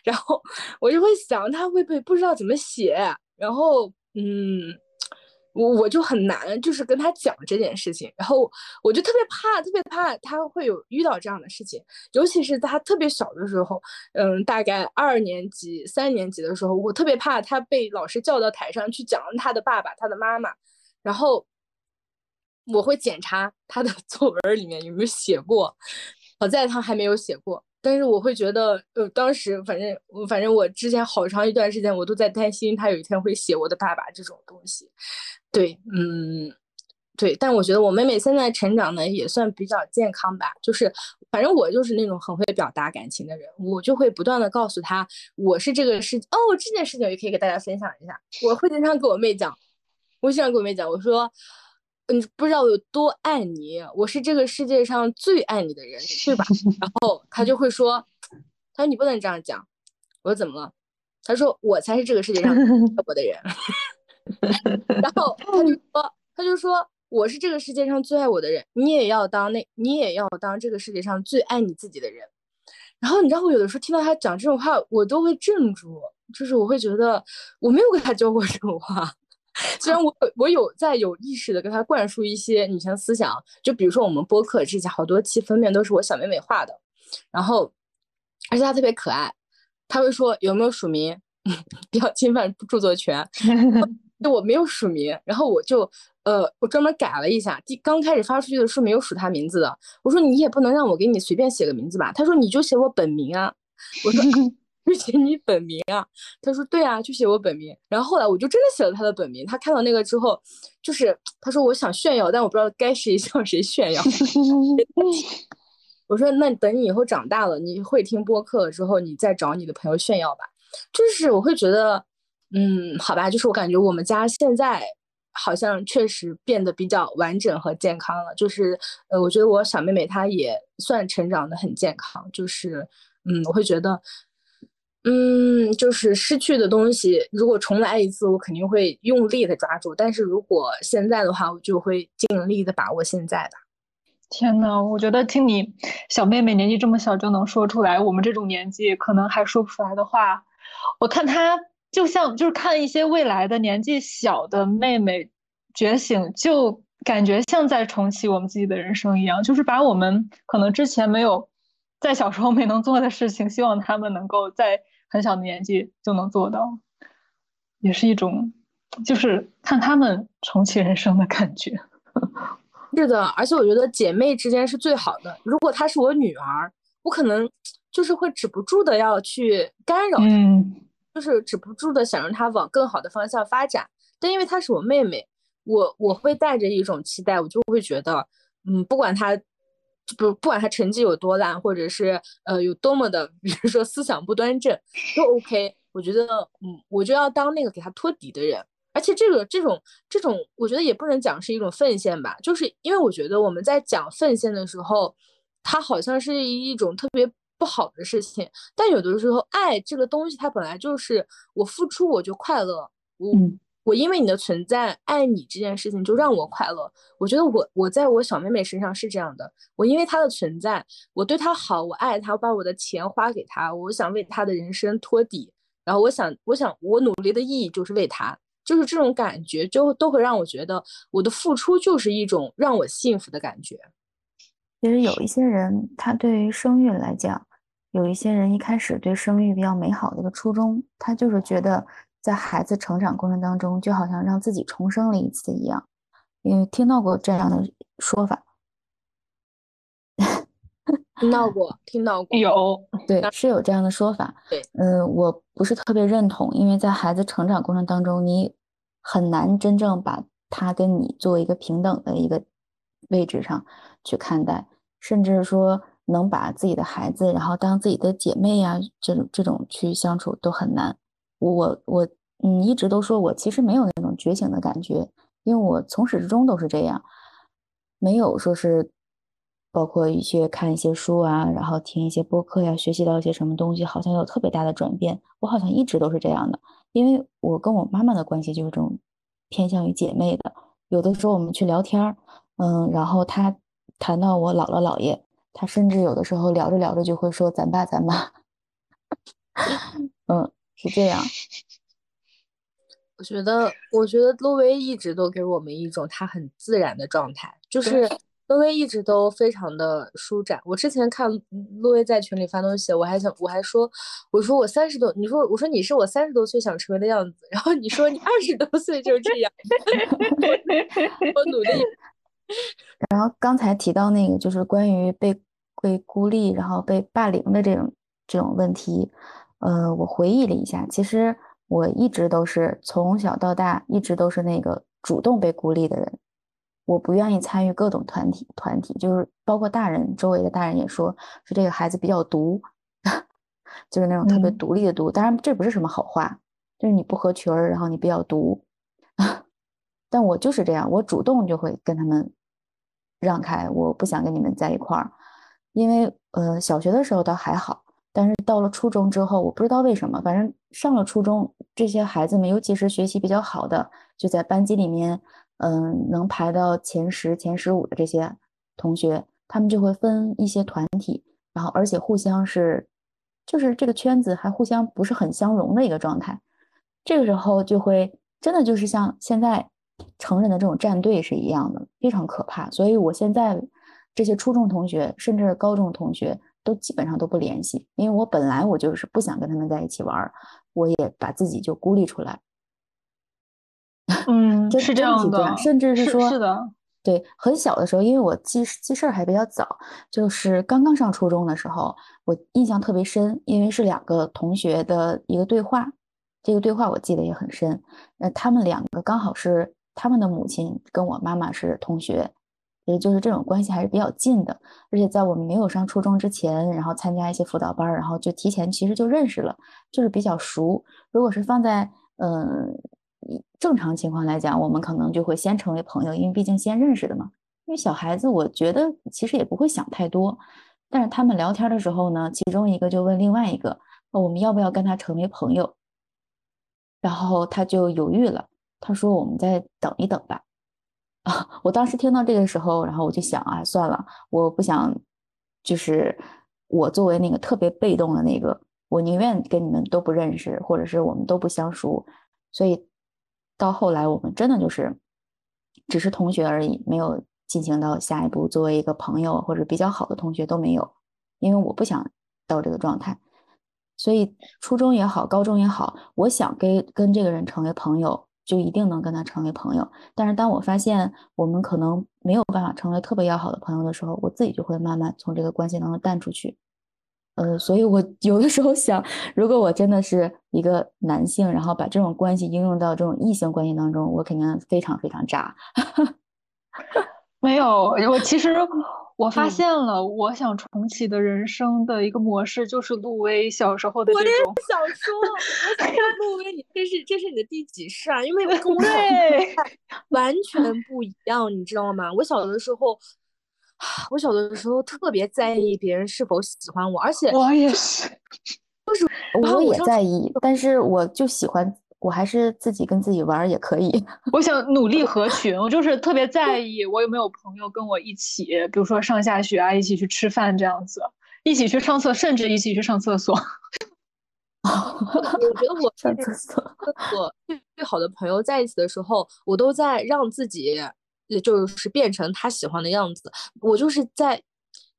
然后我就会想，他会不会不知道怎么写？然后，嗯，我我就很难，就是跟他讲这件事情。然后我就特别怕，特别怕他会有遇到这样的事情，尤其是他特别小的时候，嗯，大概二年级、三年级的时候，我特别怕他被老师叫到台上去讲他的爸爸、他的妈妈。然后我会检查他的 作文里面有没有写过，好在他还没有写过。但是我会觉得，呃，当时反正我反正我之前好长一段时间我都在担心他有一天会写我的爸爸这种东西，对，嗯，对，但我觉得我妹妹现在成长的也算比较健康吧，就是反正我就是那种很会表达感情的人，我就会不断的告诉他我是这个事哦，这件事情也可以给大家分享一下，我会经常跟我妹讲，我经常跟我妹讲，我说。你不知道我有多爱你，我是这个世界上最爱你的人，是吧？然后他就会说：“他说你不能这样讲。”我说：“怎么了？”他说：“我才是这个世界上爱我的人。”然后他就说：“他就说我是这个世界上最爱我的人，你也要当那，你也要当这个世界上最爱你自己的人。”然后你知道我有的时候听到他讲这种话，我都会镇住，就是我会觉得我没有跟他 教过这种话。虽然我我有在有意识的跟他灌输一些女性思想，就比如说我们播客之前好多期封面都是我小妹妹画的，然后而且她特别可爱，她会说有没有署名，不要侵犯著作权，就我没有署名，然后我就呃我专门改了一下，第刚开始发出去的时候没有署他名字的，我说你也不能让我给你随便写个名字吧，他说你就写我本名啊，我说就写你本名啊？他说对啊，就写我本名。然后后来我就真的写了他的本名。他看到那个之后，就是他说我想炫耀，但我不知道该谁 向谁炫耀。我说那等你以后长大了，你会听播客之后，你再找你的朋友炫耀吧。就是我会觉得，嗯，好吧，就是我感觉我们家现在好像确实变得比较完整和健康了。就是呃，我觉得我小妹妹她也算成长的很健康。就是嗯，我会觉得。嗯，就是失去的东西，如果重来一次，我肯定会用力的抓住。但是如果现在的话，我就会尽力的把握现在吧。
天呐，我觉得听你小妹妹年纪这么小就能说出来，我们这种年纪可能还说不出来的话，我看她就像就是看一些未来的年纪小的妹妹觉醒，就感觉像在重启我们自己的人生一样，就是把我们可能之前没有在小时候没能做的事情，希望他们能够在。很小的年纪就能做到，也是一种，就是看他们重启人生的感觉。
是的，而且我觉得姐妹之间是最好的。如果她是我女儿，我可能就是会止不住的要去干扰她，就是止不住的想让她往更好的方向发展。但因为她是我妹妹，我我会带着一种期待，我就会觉得，嗯，不管她。不不管他成绩有多烂，或者是呃有多么的，比如说思想不端正，都 OK。我觉得，嗯，我就要当那个给他托底的人。而且这个这种这种，我觉得也不能讲是一种奉献吧，就是因为我觉得我们在讲奉献的时候，它好像是一种特别不好的事情。但有的时候，爱这个东西，它本来就是我付出我就快乐，我。我因为你的存在爱你这件事情就让我快乐。我觉得我我在我小妹妹身上是这样的。我因为她的存在，我对她好，我爱她，我把我的钱花给她，我想为她的人生托底。然后我想，我想我努力的意义就是为她，就是这种感觉，就都会让我觉得我的付出就是一种让我幸福的感觉。
其实有一些人，他对于生育来讲，有一些人一开始对生育比较美好的一个初衷，他就是觉得。在孩子成长过程当中，就好像让自己重生了一次一样，因为听到过这样的说法。
听到过，听到过，
有，
对，是有这样的说法。
对，
嗯，我不是特别认同，因为在孩子成长过程当中，你很难真正把他跟你做一个平等的一个位置上去看待，甚至说能把自己的孩子，然后当自己的姐妹呀，这种这种去相处都很难。我我嗯一直都说我其实没有那种觉醒的感觉，因为我从始至终都是这样，没有说是包括一些看一些书啊，然后听一些播客呀，学习到一些什么东西，好像有特别大的转变。我好像一直都是这样的，因为我跟我妈妈的关系就是这种偏向于姐妹的。有的时候我们去聊天儿，嗯，然后她谈到我姥姥姥爷，她甚至有的时候聊着聊着就会说咱爸咱妈，嗯。是这样，
我觉得，我觉得洛威一直都给我们一种他很自然的状态，就是洛威一直都非常的舒展。我之前看洛威在群里发东西，我还想，我还说，我说我三十多，你说，我说你是我三十多岁想成为的样子，然后你说你二十多岁就这样，我努力。
然后刚才提到那个，就是关于被被孤立，然后被霸凌的这种这种问题。呃，我回忆了一下，其实我一直都是从小到大一直都是那个主动被孤立的人。我不愿意参与各种团体，团体就是包括大人，周围的大人也说，说这个孩子比较独，就是那种特别独立的独。当然这不是什么好话，就是你不合群儿，然后你比较独。但我就是这样，我主动就会跟他们让开，我不想跟你们在一块儿，因为呃，小学的时候倒还好。但是到了初中之后，我不知道为什么，反正上了初中，这些孩子们，尤其是学习比较好的，就在班级里面，嗯，能排到前十、前十五的这些同学，他们就会分一些团体，然后而且互相是，就是这个圈子还互相不是很相容的一个状态。这个时候就会真的就是像现在成人的这种战队是一样的，非常可怕。所以我现在这些初中同学，甚至高中同学。都基本上都不联系，因为我本来我就是不想跟他们在一起玩儿，我也把自己就孤立出来。
嗯，是这样的，
甚至是说，
是的，
对，很小的时候，因为我记记事儿还比较早，就是刚刚上初中的时候，我印象特别深，因为是两个同学的一个对话，这个对话我记得也很深。呃，他们两个刚好是他们的母亲跟我妈妈是同学，也就是这种关系还是比较近的。而且在我们没有上初中之前，然后参加一些辅导班，然后就提前其实就认识了，就是比较熟。如果是放在嗯。正常情况来讲，我们可能就会先成为朋友，因为毕竟先认识的嘛。因为小孩子，我觉得其实也不会想太多。但是他们聊天的时候呢，其中一个就问另外一个：“我们要不要跟他成为朋友？”然后他就犹豫了，他说：“我们再等一等吧。”啊，我当时听到这个时候，然后我就想啊，算了，我不想，就是我作为那个特别被动的那个，我宁愿跟你们都不认识，或者是我们都不相熟，所以。到后来，我们真的就是只是同学而已，没有进行到下一步，作为一个朋友或者比较好的同学都没有，因为我不想到这个状态。所以初中也好，高中也好，我想跟跟这个人成为朋友，就一定能跟他成为朋友。但是当我发现我们可能没有办法成为特别要好的朋友的时候，我自己就会慢慢从这个关系当中淡出去。呃，所以我 有的时候想，如果我真的是一个男性，然后把这种关系应用到这种异性关系当中，我肯定非常非常渣。
没有，我其实我发现了，我想重启的人生的一个模式就是陆威小时候的这种。我也
想说，我想说 陆威，你这是这是你的第几世啊？因为跟我 完全不一样，你知道吗？我小的时候。我小的时候特别在意别人是否喜欢我，而且
我也是，
就是我也在意，但是我就喜欢，我还是自己跟自己玩也可以。
我想努力合群，我就是特别在意我有没有朋友跟我一起，比如说上下学啊，一起去吃饭这样子，一起去上厕，甚至一起去上厕所。
我觉得我 上厕所，我最最好的朋友在一起的时候，我都在让自己。也就是变成他喜欢的样子，我就是在，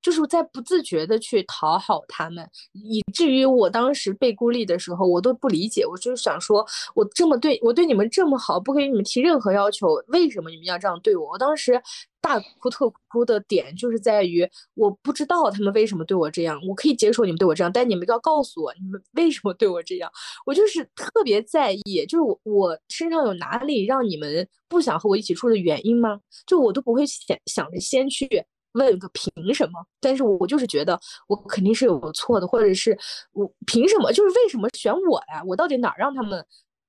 就是在不自觉的去讨好他们，以至于我当时被孤立的时候，我都不理解，我就是想说，我这么对我对你们这么好，不给你们提任何要求，为什么你们要这样对我？我当时。大哭特哭的点就是在于，我不知道他们为什么对我这样，我可以接受你们对我这样，但你们要告诉我你们为什么对我这样。我就是特别在意，就是我我身上有哪里让你们不想和我一起住的原因吗？就我都不会想想着先去问个凭什么，但是我就是觉得我肯定是有错的，或者是我凭什么，就是为什么选我呀？我到底哪让他们？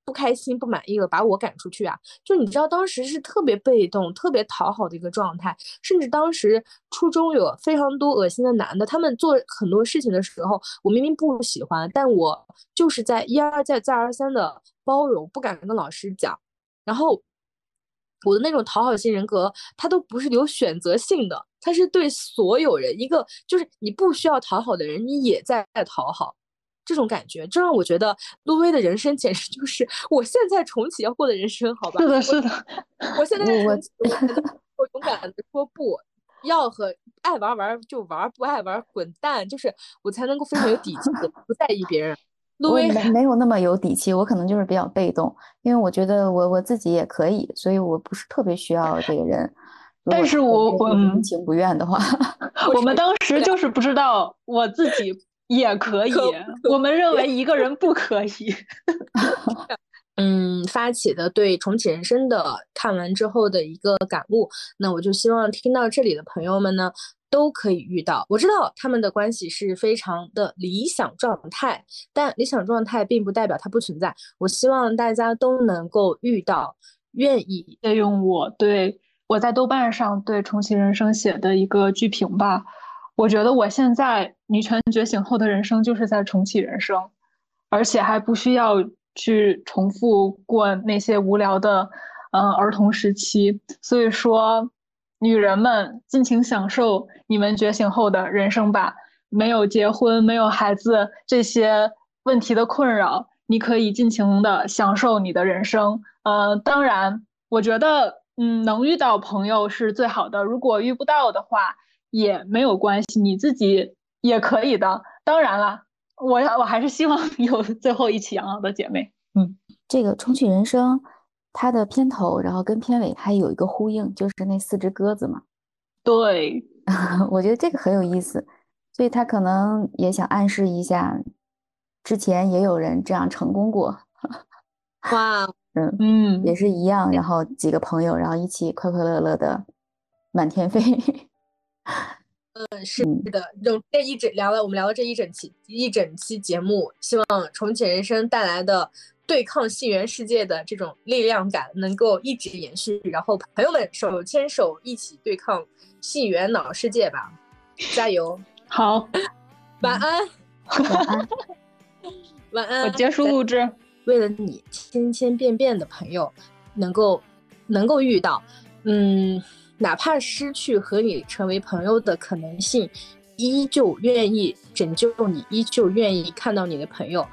不开心、不满意了，把我赶出去啊！就你知道，当时是特别被动、特别讨好的一个状态，甚至当时初中有非常多恶心的男的，他们做很多事情的时候，我明明不喜欢，但我就是在一而再、再而三的包容，不敢跟老师讲。然后我的那种讨好型人格，他都不是有选择性的，他是对所有人一个，就是你不需要讨好的人，你也在讨好。这种感觉，这让我觉得路威的人生简直就是我现在重启要过的人生，好吧？
是的，是的。
我现在我我勇敢的说不要和爱玩玩就玩，不爱玩滚蛋，就是我才能够非常有底气，不在意别人。陆威
没没有那么有底气，我可能就是比较被动，因为我觉得我我自己也可以，所以我不是特别需要这个人。
但是我我
不情不愿的话，
我们当时就是不知道我自己。也可以，我们认为一个人不可以。
嗯，发起的对重启人生的看完之后的一个感悟，那我就希望听到这里的朋友们呢，都可以遇到。我知道他们的关系是非常的理想状态，但理想状态并不代表它不存在。我希望大家都能够遇到愿意
借用我对我在豆瓣上对重启人生写的一个剧评吧。我觉得我现在女权觉醒后的人生就是在重启人生，而且还不需要去重复过那些无聊的，嗯，儿童时期。所以说，女人们尽情享受你们觉醒后的人生吧。没有结婚、没有孩子这些问题的困扰，你可以尽情的享受你的人生。呃，当然，我觉得，嗯，能遇到朋友是最好的。如果遇不到的话，也没有关系，你自己也可以的。当然了，我我还是希望有最后一起养老的姐妹。
嗯，这个重启人生，它的片头，然后跟片尾还有一个呼应，就是那四只鸽子嘛。
对，
我觉得这个很有意思，所以他可能也想暗示一下，之前也有人这样成功过。
哇，
嗯，
嗯，
也是一样，然后几个朋友，然后一起快快乐乐的满天飞。
嗯，是的，就这一整聊了，我们聊了这一整期一整期节目，希望重启人生带来的对抗性缘世界的这种力量感能够一直延续，然后朋友们手牵手一起对抗性缘脑世界吧，加油！
好，
晚安，
晚安。
晚安。
我结束录制。
为了你千千遍遍的朋友能够能够遇到，嗯。哪怕失去和你成为朋友的可能性，依旧愿意拯救你，依旧愿意看到你的朋友。